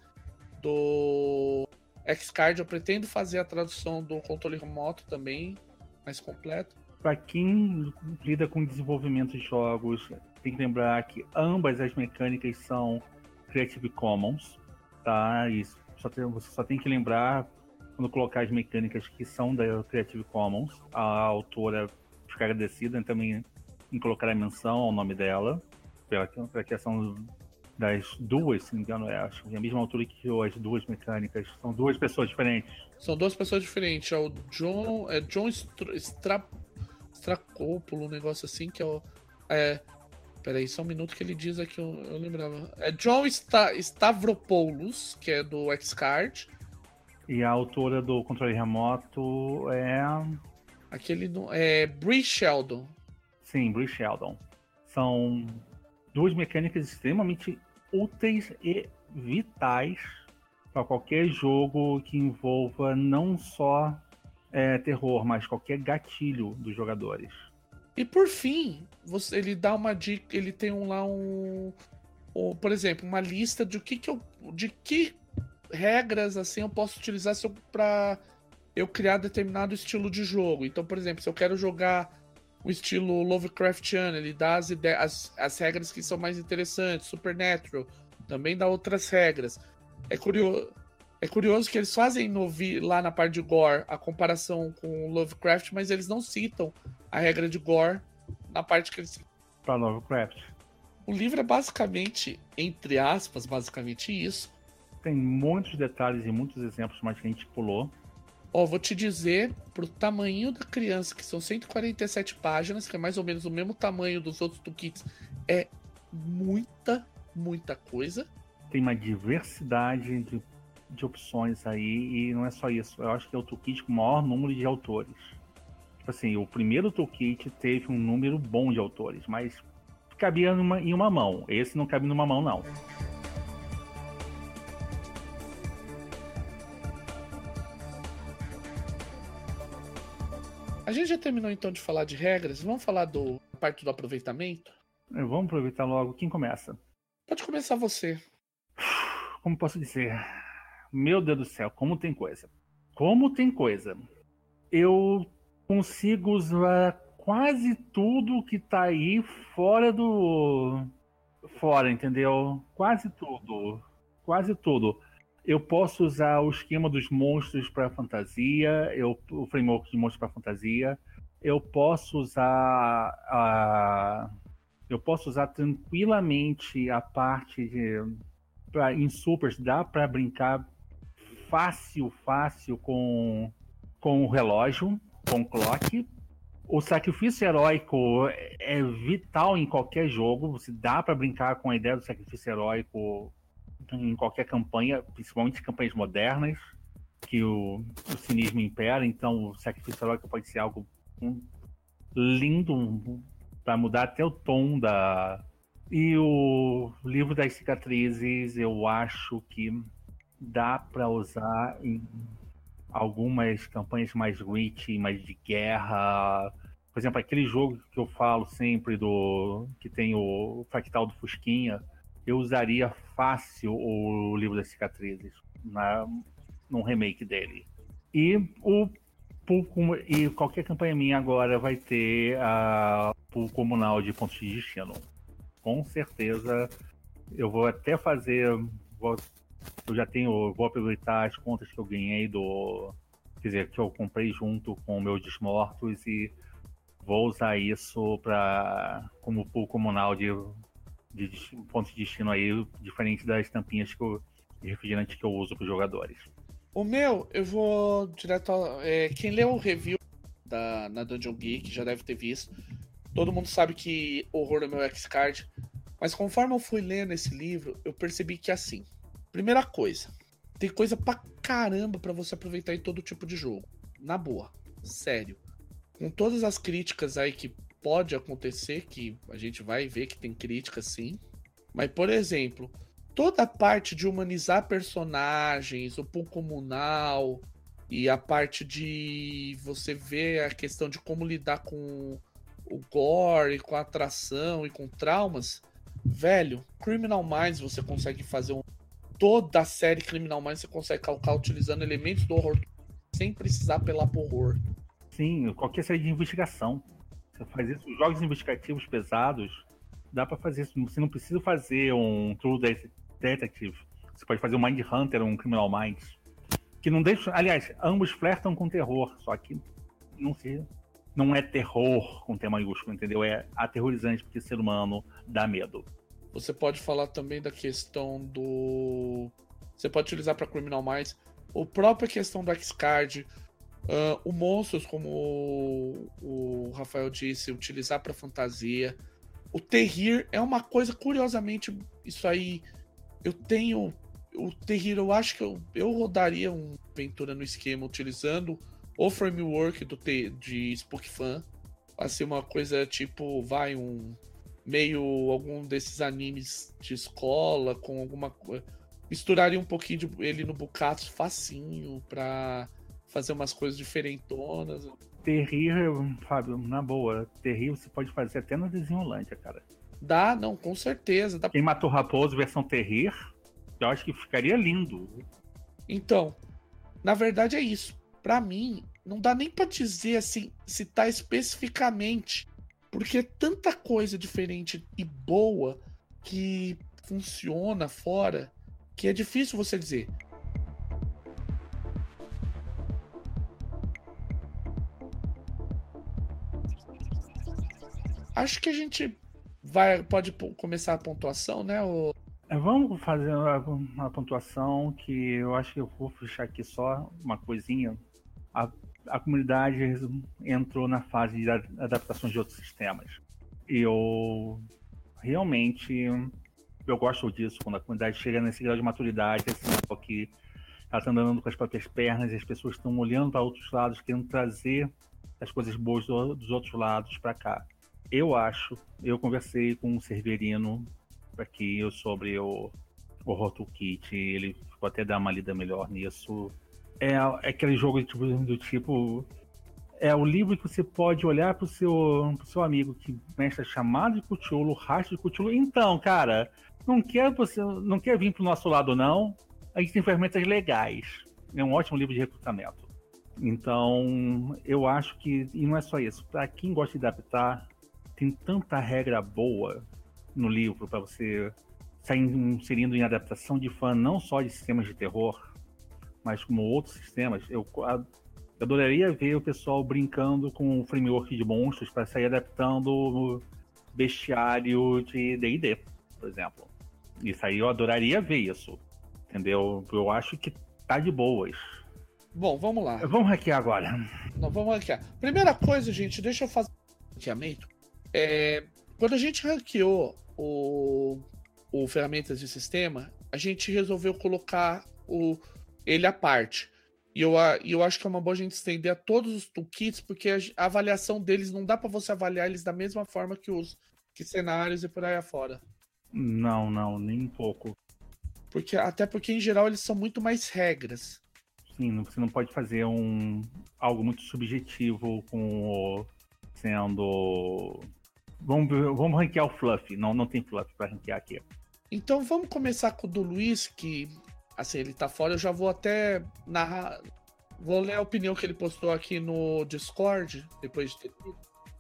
do Xcard. Eu pretendo fazer a tradução do controle remoto também, mais completo. Para quem lida com desenvolvimento de jogos, tem que lembrar que ambas as mecânicas são Creative Commons, tá? Isso só tem, você só tem que lembrar quando colocar as mecânicas que são da Creative Commons, a autora fica agradecida, também em colocar a menção ao nome dela, pela, pela questão das duas, se não me engano, é, acho que é a mesma altura que as duas mecânicas. São duas pessoas diferentes. São duas pessoas diferentes. É o John. É John Stra, Stracópolo, um negócio assim, que é o. É. Peraí, só um minuto que ele diz aqui, eu, eu lembrava. É John Sta, Stavropoulos, que é do X-Card. E a autora do controle remoto é. Aquele. É. Bree Sheldon. Sim, Bree Sheldon. São duas mecânicas extremamente úteis e vitais para qualquer jogo que envolva não só é, terror, mas qualquer gatilho dos jogadores. E por fim, você, ele dá uma dica, ele tem um, lá um, um, por exemplo, uma lista de o que, que eu, de que regras assim eu posso utilizar para eu criar determinado estilo de jogo. Então, por exemplo, se eu quero jogar o estilo Lovecraftiano, ele dá as, ideias, as, as regras que são mais interessantes. Supernatural também dá outras regras. É curioso, é curioso que eles fazem no, lá na parte de gore a comparação com Lovecraft, mas eles não citam a regra de gore na parte que eles Para Lovecraft. O livro é basicamente, entre aspas, basicamente isso. Tem muitos detalhes e muitos exemplos, mas que a gente pulou. Ó, vou te dizer, pro tamanho da criança, que são 147 páginas, que é mais ou menos o mesmo tamanho dos outros toolkits, é muita, muita coisa. Tem uma diversidade de, de opções aí, e não é só isso. Eu acho que é o toolkit com o maior número de autores. Tipo assim, o primeiro toolkit teve um número bom de autores, mas cabia numa, em uma mão. Esse não cabe numa mão, não. Gente já terminou então de falar de regras. Vamos falar do parte do aproveitamento? É, vamos aproveitar logo. Quem começa? Pode começar você. Como posso dizer? Meu Deus do céu, como tem coisa. Como tem coisa. Eu consigo usar quase tudo que tá aí fora do. Fora, entendeu? Quase tudo. Quase tudo. Eu posso usar o esquema dos monstros para fantasia, eu, o framework de monstros para fantasia. Eu posso usar a, eu posso usar tranquilamente a parte de pra, em supers dá para brincar fácil, fácil com com o relógio, com o clock. O sacrifício heróico é vital em qualquer jogo. Você dá para brincar com a ideia do sacrifício heróico em qualquer campanha, principalmente campanhas modernas, que o, o cinismo impera, então o sacrifício heróico pode ser algo lindo para mudar até o tom da. E o livro das cicatrizes, eu acho que dá para usar em algumas campanhas mais witch, mais de guerra. Por exemplo, aquele jogo que eu falo sempre do que tem o fractal do Fusquinha, eu usaria fácil o livro das cicatrizes na, num remake dele. E o e qualquer campanha minha agora vai ter a pool comunal de pontos de destino. Com certeza eu vou até fazer. Vou, eu já tenho. Vou aproveitar as contas que eu ganhei do. Quer dizer, que eu comprei junto com meus desmortos e vou usar isso para como pool comunal de de pontos de destino aí, diferente das tampinhas que eu, de refrigerante que eu uso para os jogadores. O meu, eu vou direto. é, quem leu o review da, na Dungeon Geek já deve ter visto. Todo mundo sabe que horror é meu X-Card. Mas conforme eu fui lendo esse livro, eu percebi que assim. Primeira coisa, tem coisa pra caramba para você aproveitar em todo tipo de jogo. Na boa, sério. Com todas as críticas aí que pode acontecer, que a gente vai ver que tem crítica sim. Mas, por exemplo, toda a parte de humanizar personagens, o pool comunal e a parte de você ver a questão de como lidar com o gore, com a atração e com traumas, velho, Criminal Minds você consegue fazer um toda a série Criminal Minds você consegue calcar utilizando elementos do horror sem precisar apelar pro horror. Sim, qualquer série de investigação. Você faz isso, jogos investigativos pesados, dá para fazer isso. Você não precisa fazer um True Detective. Você pode fazer um Mind Hunter, um Criminal Minds. Que não deixa. Aliás, ambos flertam com terror, só que não se, não é terror com T maiúsculo, entendeu? É aterrorizante porque ser humano dá medo. Você pode falar também da questão do. Você pode utilizar para Criminal Minds. A própria questão do X-Card. Uh, o Monstros, como o, o Rafael disse, utilizar para fantasia. O Terrir é uma coisa, curiosamente, isso aí. Eu tenho. O Terrir, eu acho que eu, eu rodaria uma aventura no esquema utilizando o framework do, de Spook Fan. Assim, uma coisa tipo, vai, um meio algum desses animes de escola com alguma coisa. Misturaria um pouquinho de ele no Bukatsu facinho pra fazer umas coisas diferentonas. Terrível, Fábio, na boa. Terrível você pode fazer até no Desenholândia, cara. Dá, não, com certeza. Dá... Quem matou Raposo versão Terrir, eu acho que ficaria lindo. Então, na verdade é isso. Para mim, não dá nem para dizer assim, citar especificamente porque é tanta coisa diferente e boa que funciona fora que é difícil você dizer. Acho que a gente vai pode começar a pontuação, né? O... É, vamos fazer uma pontuação que eu acho que eu vou fechar aqui só uma coisinha. A a comunidade entrou na fase de adaptação de outros sistemas. Eu realmente eu gosto disso, quando a comunidade chega nesse grau de maturidade, assim, que ela está andando com as próprias pernas e as pessoas estão olhando para outros lados, querendo trazer as coisas boas do, dos outros lados para cá. Eu acho, eu conversei com o Severino aqui sobre o, o Horror Toolkit, ele ficou até dar uma lida melhor nisso é, é aquele jogo tipo, do tipo. É o livro que você pode olhar pro seu, pro seu amigo que mexe chamado de Cthulhu, rastro de Cthulhu. Então, cara, não quer, você, não quer vir pro nosso lado, não. A gente tem ferramentas legais. É um ótimo livro de recrutamento. Então, eu acho que. E não é só isso. Para quem gosta de adaptar, tem tanta regra boa no livro para você sair inserindo em adaptação de fã, não só de sistemas de terror, mas como outros sistemas, eu adoraria ver o pessoal brincando com o framework de monstros para sair adaptando o bestiário de D&D, por exemplo. Isso aí eu adoraria ver isso, entendeu? Eu acho que tá de boas. Bom, vamos lá. Vamos hackear agora. Não, vamos hackear. Primeira coisa, gente, deixa eu fazer um hackeamento. É, quando a gente hackeou o, o ferramentas de sistema, a gente resolveu colocar o, ele à parte. E eu, eu acho que é uma boa gente estender a todos os toolkits, porque a, avaliação deles não dá para você avaliar eles da mesma forma que os que cenários e por aí afora. Não, não, nem um pouco. Porque, até porque, em geral, eles são muito mais regras. Sim, você não pode fazer um algo muito subjetivo com o, sendo. Vamos, vamos ranquear o Fluff. Não, não tem Fluff para ranquear aqui. Então vamos começar com o do Luiz, que assim, ele tá fora, eu já vou até narrar. Vou ler a opinião que ele postou aqui no Discord, depois de ter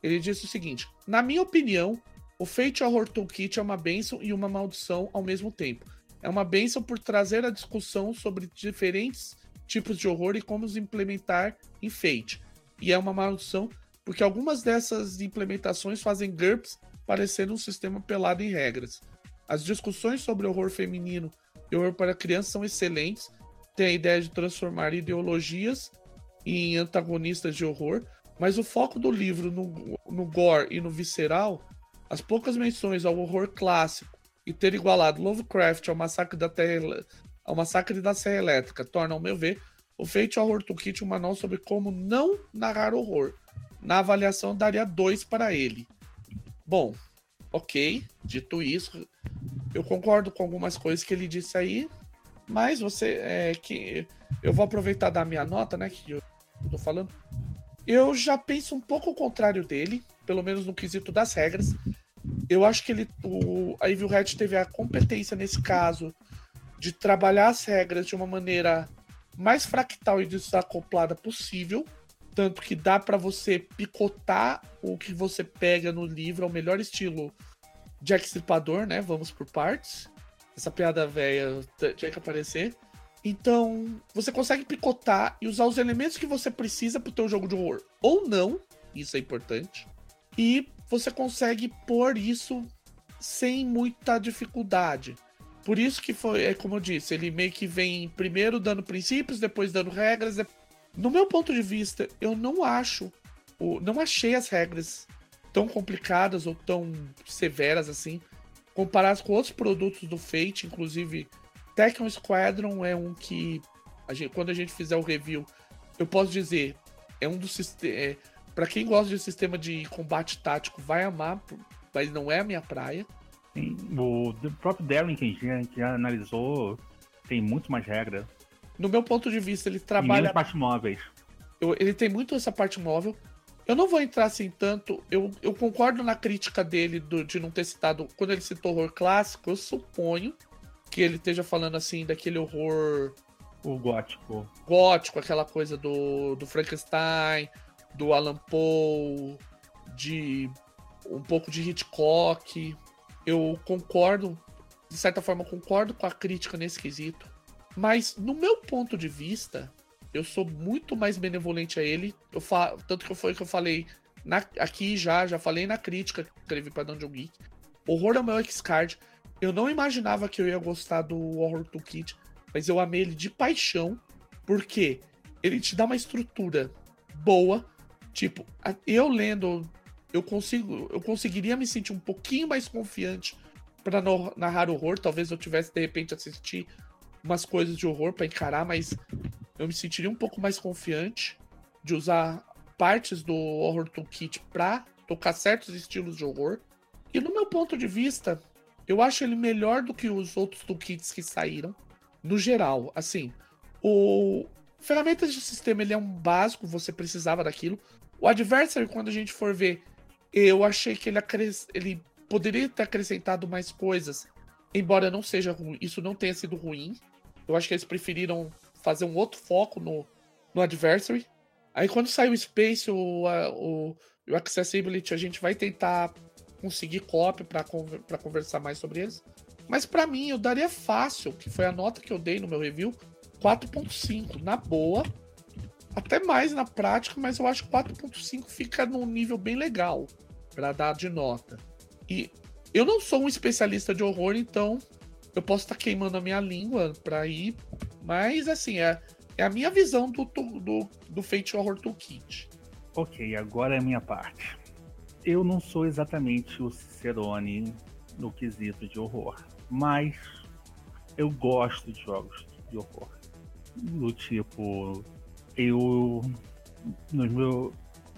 Ele disse o seguinte: Na minha opinião, o Fate Horror Toolkit é uma bênção e uma maldição ao mesmo tempo. É uma bênção por trazer a discussão sobre diferentes tipos de horror e como os implementar em Fate. E é uma maldição porque algumas dessas implementações fazem GURPS parecer um sistema pelado em regras. As discussões sobre horror feminino e horror para crianças são excelentes. Tem a ideia de transformar ideologias em antagonistas de horror, mas o foco do livro no, no gore e no visceral, as poucas menções ao horror clássico e ter igualado Lovecraft ao massacre da Terra, ao massacre da Serra Elétrica torna, ao meu ver, o Fate Horror Toolkit um manual sobre como não narrar horror. Na avaliação, daria dois para ele. Bom, ok. Dito isso, eu concordo com algumas coisas que ele disse aí, mas você é que eu vou aproveitar da minha nota, né, que eu tô falando. Eu já penso um pouco o contrário dele, pelo menos no quesito das regras. Eu acho que ele, o, a Evil Hat teve a competência nesse caso de trabalhar as regras de uma maneira mais fractal e desacoplada possível, tanto que dá para você picotar o que você pega no livro ao melhor estilo Jack Stripador, né? Vamos por partes. Essa piada velha tinha que aparecer. Então, você consegue picotar e usar os elementos que você precisa pro teu jogo de horror. Ou não. Isso é importante. E você consegue pôr isso sem muita dificuldade. Por isso que foi, é como eu disse, ele meio que vem primeiro dando princípios, depois dando regras. No meu ponto de vista, eu não acho, não achei as regras tão complicadas ou tão severas assim, comparadas com outros produtos do Fate, inclusive Tekken Squadron é um que a gente, quando a gente fizer o review, eu posso dizer, é um dos é, para quem gosta de sistema de combate tático vai amar, mas não é a minha praia. Sim, o próprio Darwin, que a gente já analisou, tem muito mais regra. No meu ponto de vista, ele trabalha. E parte móveis. Eu, ele tem muito essa parte móvel. Eu não vou entrar assim tanto. Eu, eu concordo na crítica dele do, de não ter citado. Quando ele citou horror clássico, eu suponho que ele esteja falando assim daquele horror. O gótico. Gótico, aquela coisa do, do Frankenstein, do Alan Poe, de um pouco de Hitchcock. Eu concordo, de certa forma, concordo com a crítica nesse quesito. Mas, no meu ponto de vista, eu sou muito mais benevolente a ele. Eu fa... Tanto que foi que eu falei na... aqui já, já falei na crítica que escrevi pra Dungeon Geek. Horror é o meu X-Card. Eu não imaginava que eu ia gostar do Horror Toolkit, mas eu amei ele de paixão, porque ele te dá uma estrutura boa. Tipo, eu lendo, eu consigo, eu conseguiria me sentir um pouquinho mais confiante para narrar horror. Talvez eu tivesse de repente assistir umas coisas de horror para encarar, mas eu me sentiria um pouco mais confiante de usar partes do Horror Toolkit para tocar certos estilos de horror. E no meu ponto de vista, eu acho ele melhor do que os outros toolkits que saíram. No geral, assim, o ferramentas de sistema ele é um básico, você precisava daquilo. O Adversary, quando a gente for ver, eu achei que ele, acres... ele poderia ter acrescentado mais coisas, embora não seja ruim, isso não tenha sido ruim. Eu acho que eles preferiram fazer um outro foco no, no Adversary. Aí quando sai o Space, o, o, o Accessibility, a gente vai tentar conseguir cópia para conversar mais sobre eles. Mas para mim, eu daria fácil, que foi a nota que eu dei no meu review, 4.5, na boa. Até mais na prática, mas eu acho que 4.5 fica num nível bem legal para dar de nota. E eu não sou um especialista de horror, então eu posso estar tá queimando a minha língua para ir, mas assim, é, é a minha visão do, do, do Fate Horror Toolkit. Ok, agora é a minha parte eu não sou exatamente o Cicerone no quesito de horror, mas eu gosto de jogos de horror. Do tipo, eu nos meus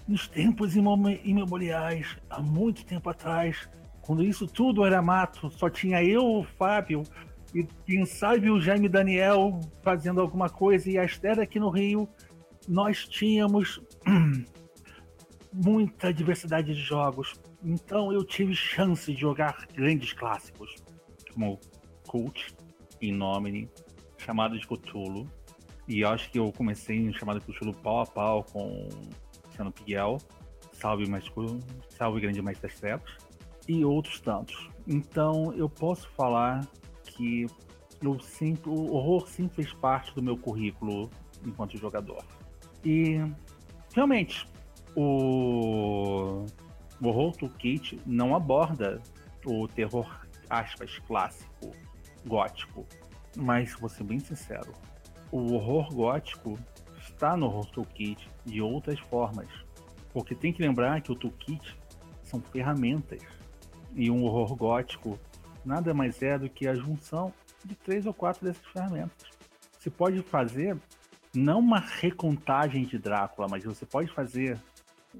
nos tempos imemoriais, há muito tempo atrás, quando isso tudo era mato, só tinha eu, o Fábio, e quem sabe o Jaime Daniel fazendo alguma coisa, e a Esther aqui no Rio, nós tínhamos muita diversidade de jogos. Então eu tive chance de jogar grandes clássicos, como Cult, Innomine, Chamado de Cthulhu. E acho que eu comecei em Chamado de Cthulhu pau a pau com Luciano Piguel, Salve, mais, Salve Grande Mestre das Trevas, e outros tantos. Então eu posso falar que eu sempre, o horror sempre fez parte do meu currículo enquanto jogador. E realmente, o, o Horror Toolkit não aborda o terror, aspas, clássico, gótico. Mas, vou ser bem sincero, o horror gótico está no Horror Toolkit de outras formas. Porque tem que lembrar que o Toolkit são ferramentas. E um horror gótico nada mais é do que a junção de três ou quatro dessas ferramentas. Você pode fazer não uma recontagem de Drácula, mas você pode fazer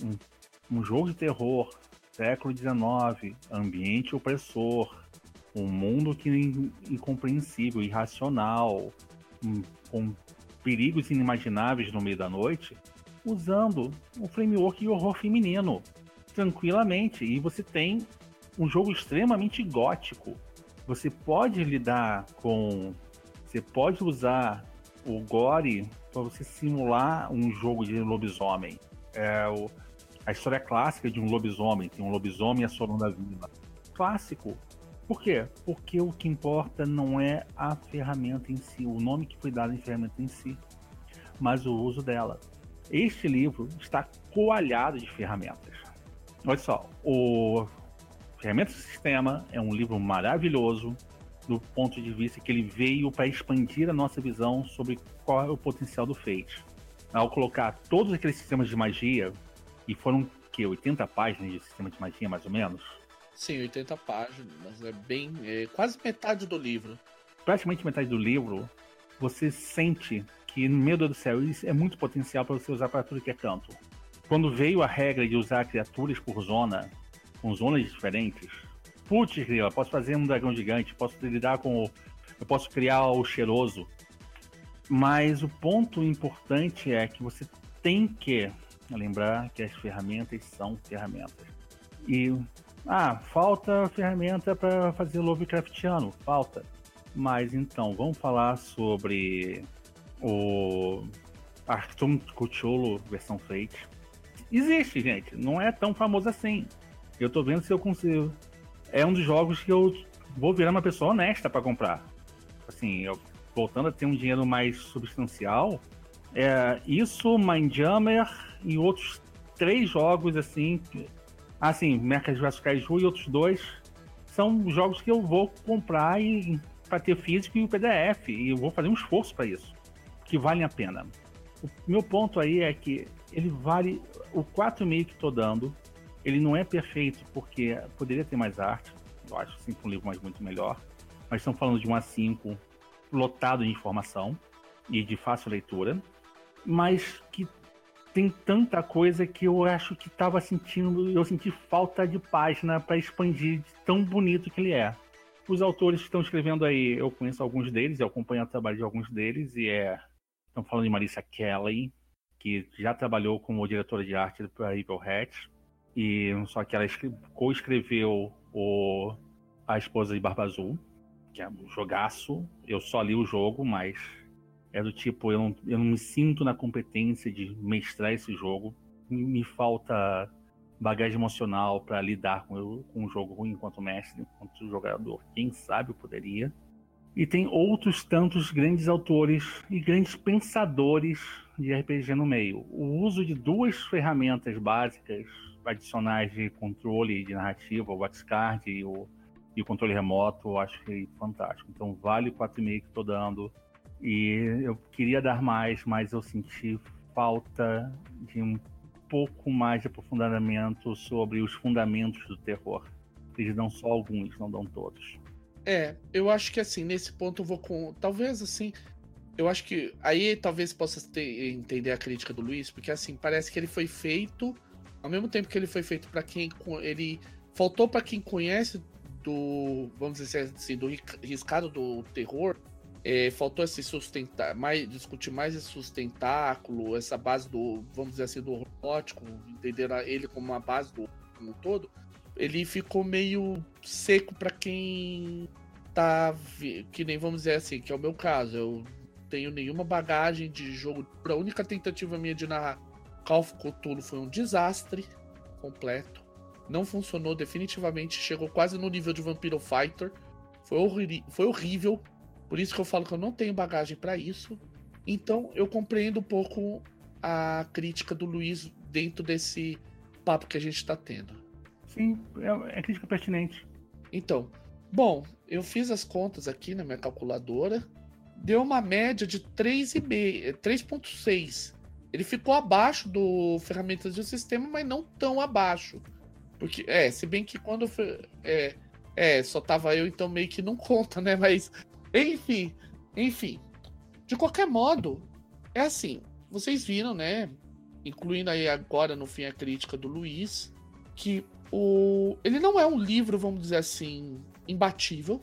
um, um jogo de terror, século XIX, ambiente opressor, um mundo que é incompreensível, irracional, com perigos inimagináveis no meio da noite, usando um framework de horror feminino, tranquilamente. E você tem um jogo extremamente gótico. Você pode lidar com. Você pode usar o gore para você simular um jogo de lobisomem. É, o, a história clássica de um lobisomem, tem um lobisomem assolando a vila. Clássico. Por quê? Porque o que importa não é a ferramenta em si, o nome que foi dado em ferramenta em si, mas o uso dela. Este livro está coalhado de ferramentas. Olha só, o Ferramentas do Sistema é um livro maravilhoso do ponto de vista que ele veio para expandir a nossa visão sobre qual é o potencial do Fate. Ao colocar todos aqueles sistemas de magia, e foram que 80 páginas de sistema de magia mais ou menos? Sim, 80 páginas, mas é bem, é quase metade do livro. Praticamente metade do livro, você sente que no meio do céu isso é muito potencial para você usar para tudo que é canto. Quando veio a regra de usar criaturas por zona, com zonas diferentes, putz, grila, posso fazer um dragão gigante, posso lidar com o, eu posso criar o cheiroso. Mas o ponto importante é que você tem que lembrar que as ferramentas são ferramentas. E ah, falta ferramenta para fazer Lovecraftiano, falta. Mas então, vamos falar sobre o Arctum Cthulhu versão Fate. Existe, gente. Não é tão famoso assim. Eu tô vendo se eu consigo. É um dos jogos que eu vou virar uma pessoa honesta para comprar. Assim, eu, voltando a ter um dinheiro mais substancial, é isso, Mindjammer e outros três jogos assim. Assim, Mercas vs Kaiju e outros dois são jogos que eu vou comprar e para ter físico e o PDF. E eu vou fazer um esforço para isso que valem a pena. O meu ponto aí é que ele vale o 4,5 que estou dando. Ele não é perfeito porque poderia ter mais arte. Eu acho sim um livro mais muito melhor. Mas estamos falando de um A5 lotado de informação e de fácil leitura, mas que tem tanta coisa que eu acho que estava sentindo, eu senti falta de página para expandir de tão bonito que ele é. Os autores que estão escrevendo aí, eu conheço alguns deles, eu acompanho o trabalho de alguns deles e é Estamos falando de Marissa Kelly, que já trabalhou como diretora de arte para Evil Hat. E só que ela co-escreveu o A Esposa de Barba Azul, que é um jogaço. Eu só li o jogo, mas é do tipo, eu não, eu não me sinto na competência de mestrar esse jogo. Me falta bagagem emocional para lidar com, com um jogo ruim enquanto mestre, enquanto jogador. Quem sabe eu poderia. E tem outros tantos grandes autores e grandes pensadores de RPG no meio. O uso de duas ferramentas básicas adicionais de controle de narrativa, o Waxcard e o, e o controle remoto, eu acho que é fantástico. Então vale o 4,5 que estou dando. E eu queria dar mais, mas eu senti falta de um pouco mais de aprofundamento sobre os fundamentos do terror. Eles dão só alguns, não dão todos. É, eu acho que assim, nesse ponto eu vou com. Talvez assim. Eu acho que. Aí talvez possa ter, entender a crítica do Luiz, porque assim, parece que ele foi feito. Ao mesmo tempo que ele foi feito para quem. Ele faltou para quem conhece do. Vamos dizer assim, do riscado do terror. É, faltou esse sustentar, mais, discutir mais esse sustentáculo, essa base do, vamos dizer assim, do robótico, entender ele como uma base do como um todo ele ficou meio seco para quem tá. Que nem vamos dizer assim, que é o meu caso. Eu tenho nenhuma bagagem de jogo. A única tentativa minha de narrar Call of Cthulhu foi um desastre completo. Não funcionou definitivamente. Chegou quase no nível de Vampiro Fighter. Foi, horri foi horrível. Por isso que eu falo que eu não tenho bagagem para isso. Então eu compreendo um pouco a crítica do Luiz dentro desse papo que a gente está tendo. Sim, é, é crítica pertinente. Então, bom, eu fiz as contas aqui na minha calculadora. Deu uma média de 3,6. Ele ficou abaixo do ferramentas do sistema, mas não tão abaixo. Porque, é, se bem que quando. É, é, só tava eu, então meio que não conta, né? Mas, enfim, enfim. De qualquer modo, é assim. Vocês viram, né? Incluindo aí agora no fim a crítica do Luiz, que o... Ele não é um livro, vamos dizer assim, imbatível.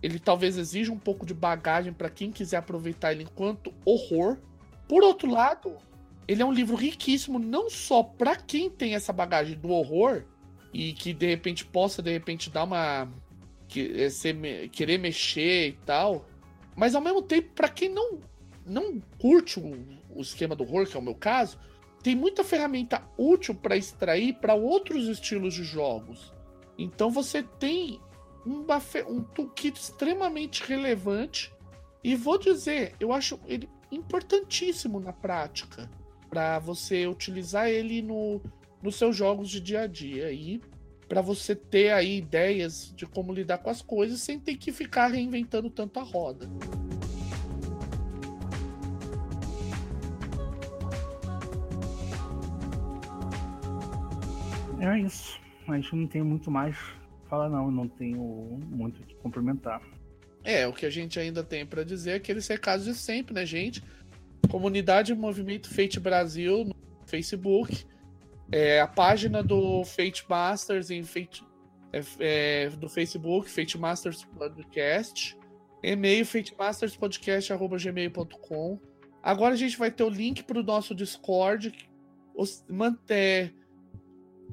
Ele talvez exija um pouco de bagagem para quem quiser aproveitar ele enquanto horror. Por outro lado, ele é um livro riquíssimo não só para quem tem essa bagagem do horror e que de repente possa de repente dar uma que, é, ser, querer mexer e tal, mas ao mesmo tempo para quem não não curte o, o esquema do horror, que é o meu caso, tem muita ferramenta útil para extrair para outros estilos de jogos. Então você tem um, um toolkit extremamente relevante e vou dizer, eu acho ele importantíssimo na prática. Para você utilizar ele no, nos seus jogos de dia a dia e para você ter aí ideias de como lidar com as coisas sem ter que ficar reinventando tanto a roda. É isso. A gente não tem muito mais falar não, não tenho muito o que complementar. É, o que a gente ainda tem para dizer é aqueles recados de sempre, né, gente? Comunidade Movimento Fate Brasil no Facebook, é, a página do Fate Masters em Fate, é, é, do Facebook, Fate Masters Podcast, e-mail fatemasterspodcast.gmail.com. Agora a gente vai ter o link para o nosso Discord. Os, manter,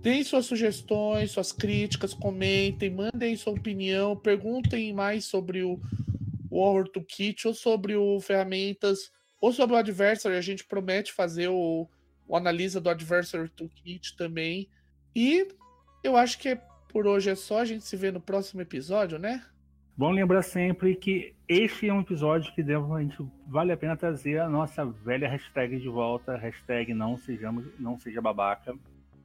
Deem suas sugestões, suas críticas, comentem, mandem sua opinião, perguntem mais sobre o, o Horror ou sobre o Ferramentas ou sobre o Adversary. A gente promete fazer o, o Analisa do Adversary Toolkit também. E eu acho que por hoje é só. A gente se vê no próximo episódio, né? Bom lembrar sempre que este é um episódio que devo, a gente, vale a pena trazer a nossa velha hashtag de volta, hashtag não, sejamos, não seja babaca.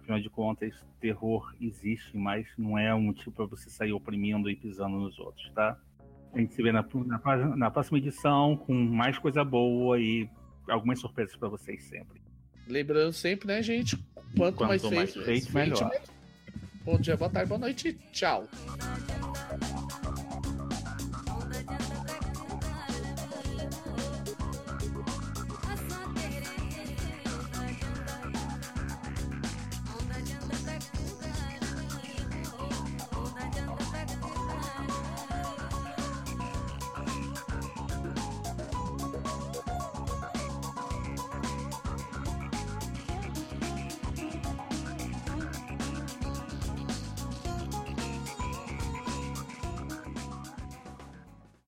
Afinal de contas, terror existe, mas não é um motivo para você sair oprimindo e pisando nos outros, tá? A gente se vê na, na, na próxima edição com mais coisa boa e algumas surpresas para vocês sempre. Lembrando sempre, né, gente? Quanto, Quanto mais, mais feito, feito melhor. Bom dia, boa tarde, boa noite. Tchau.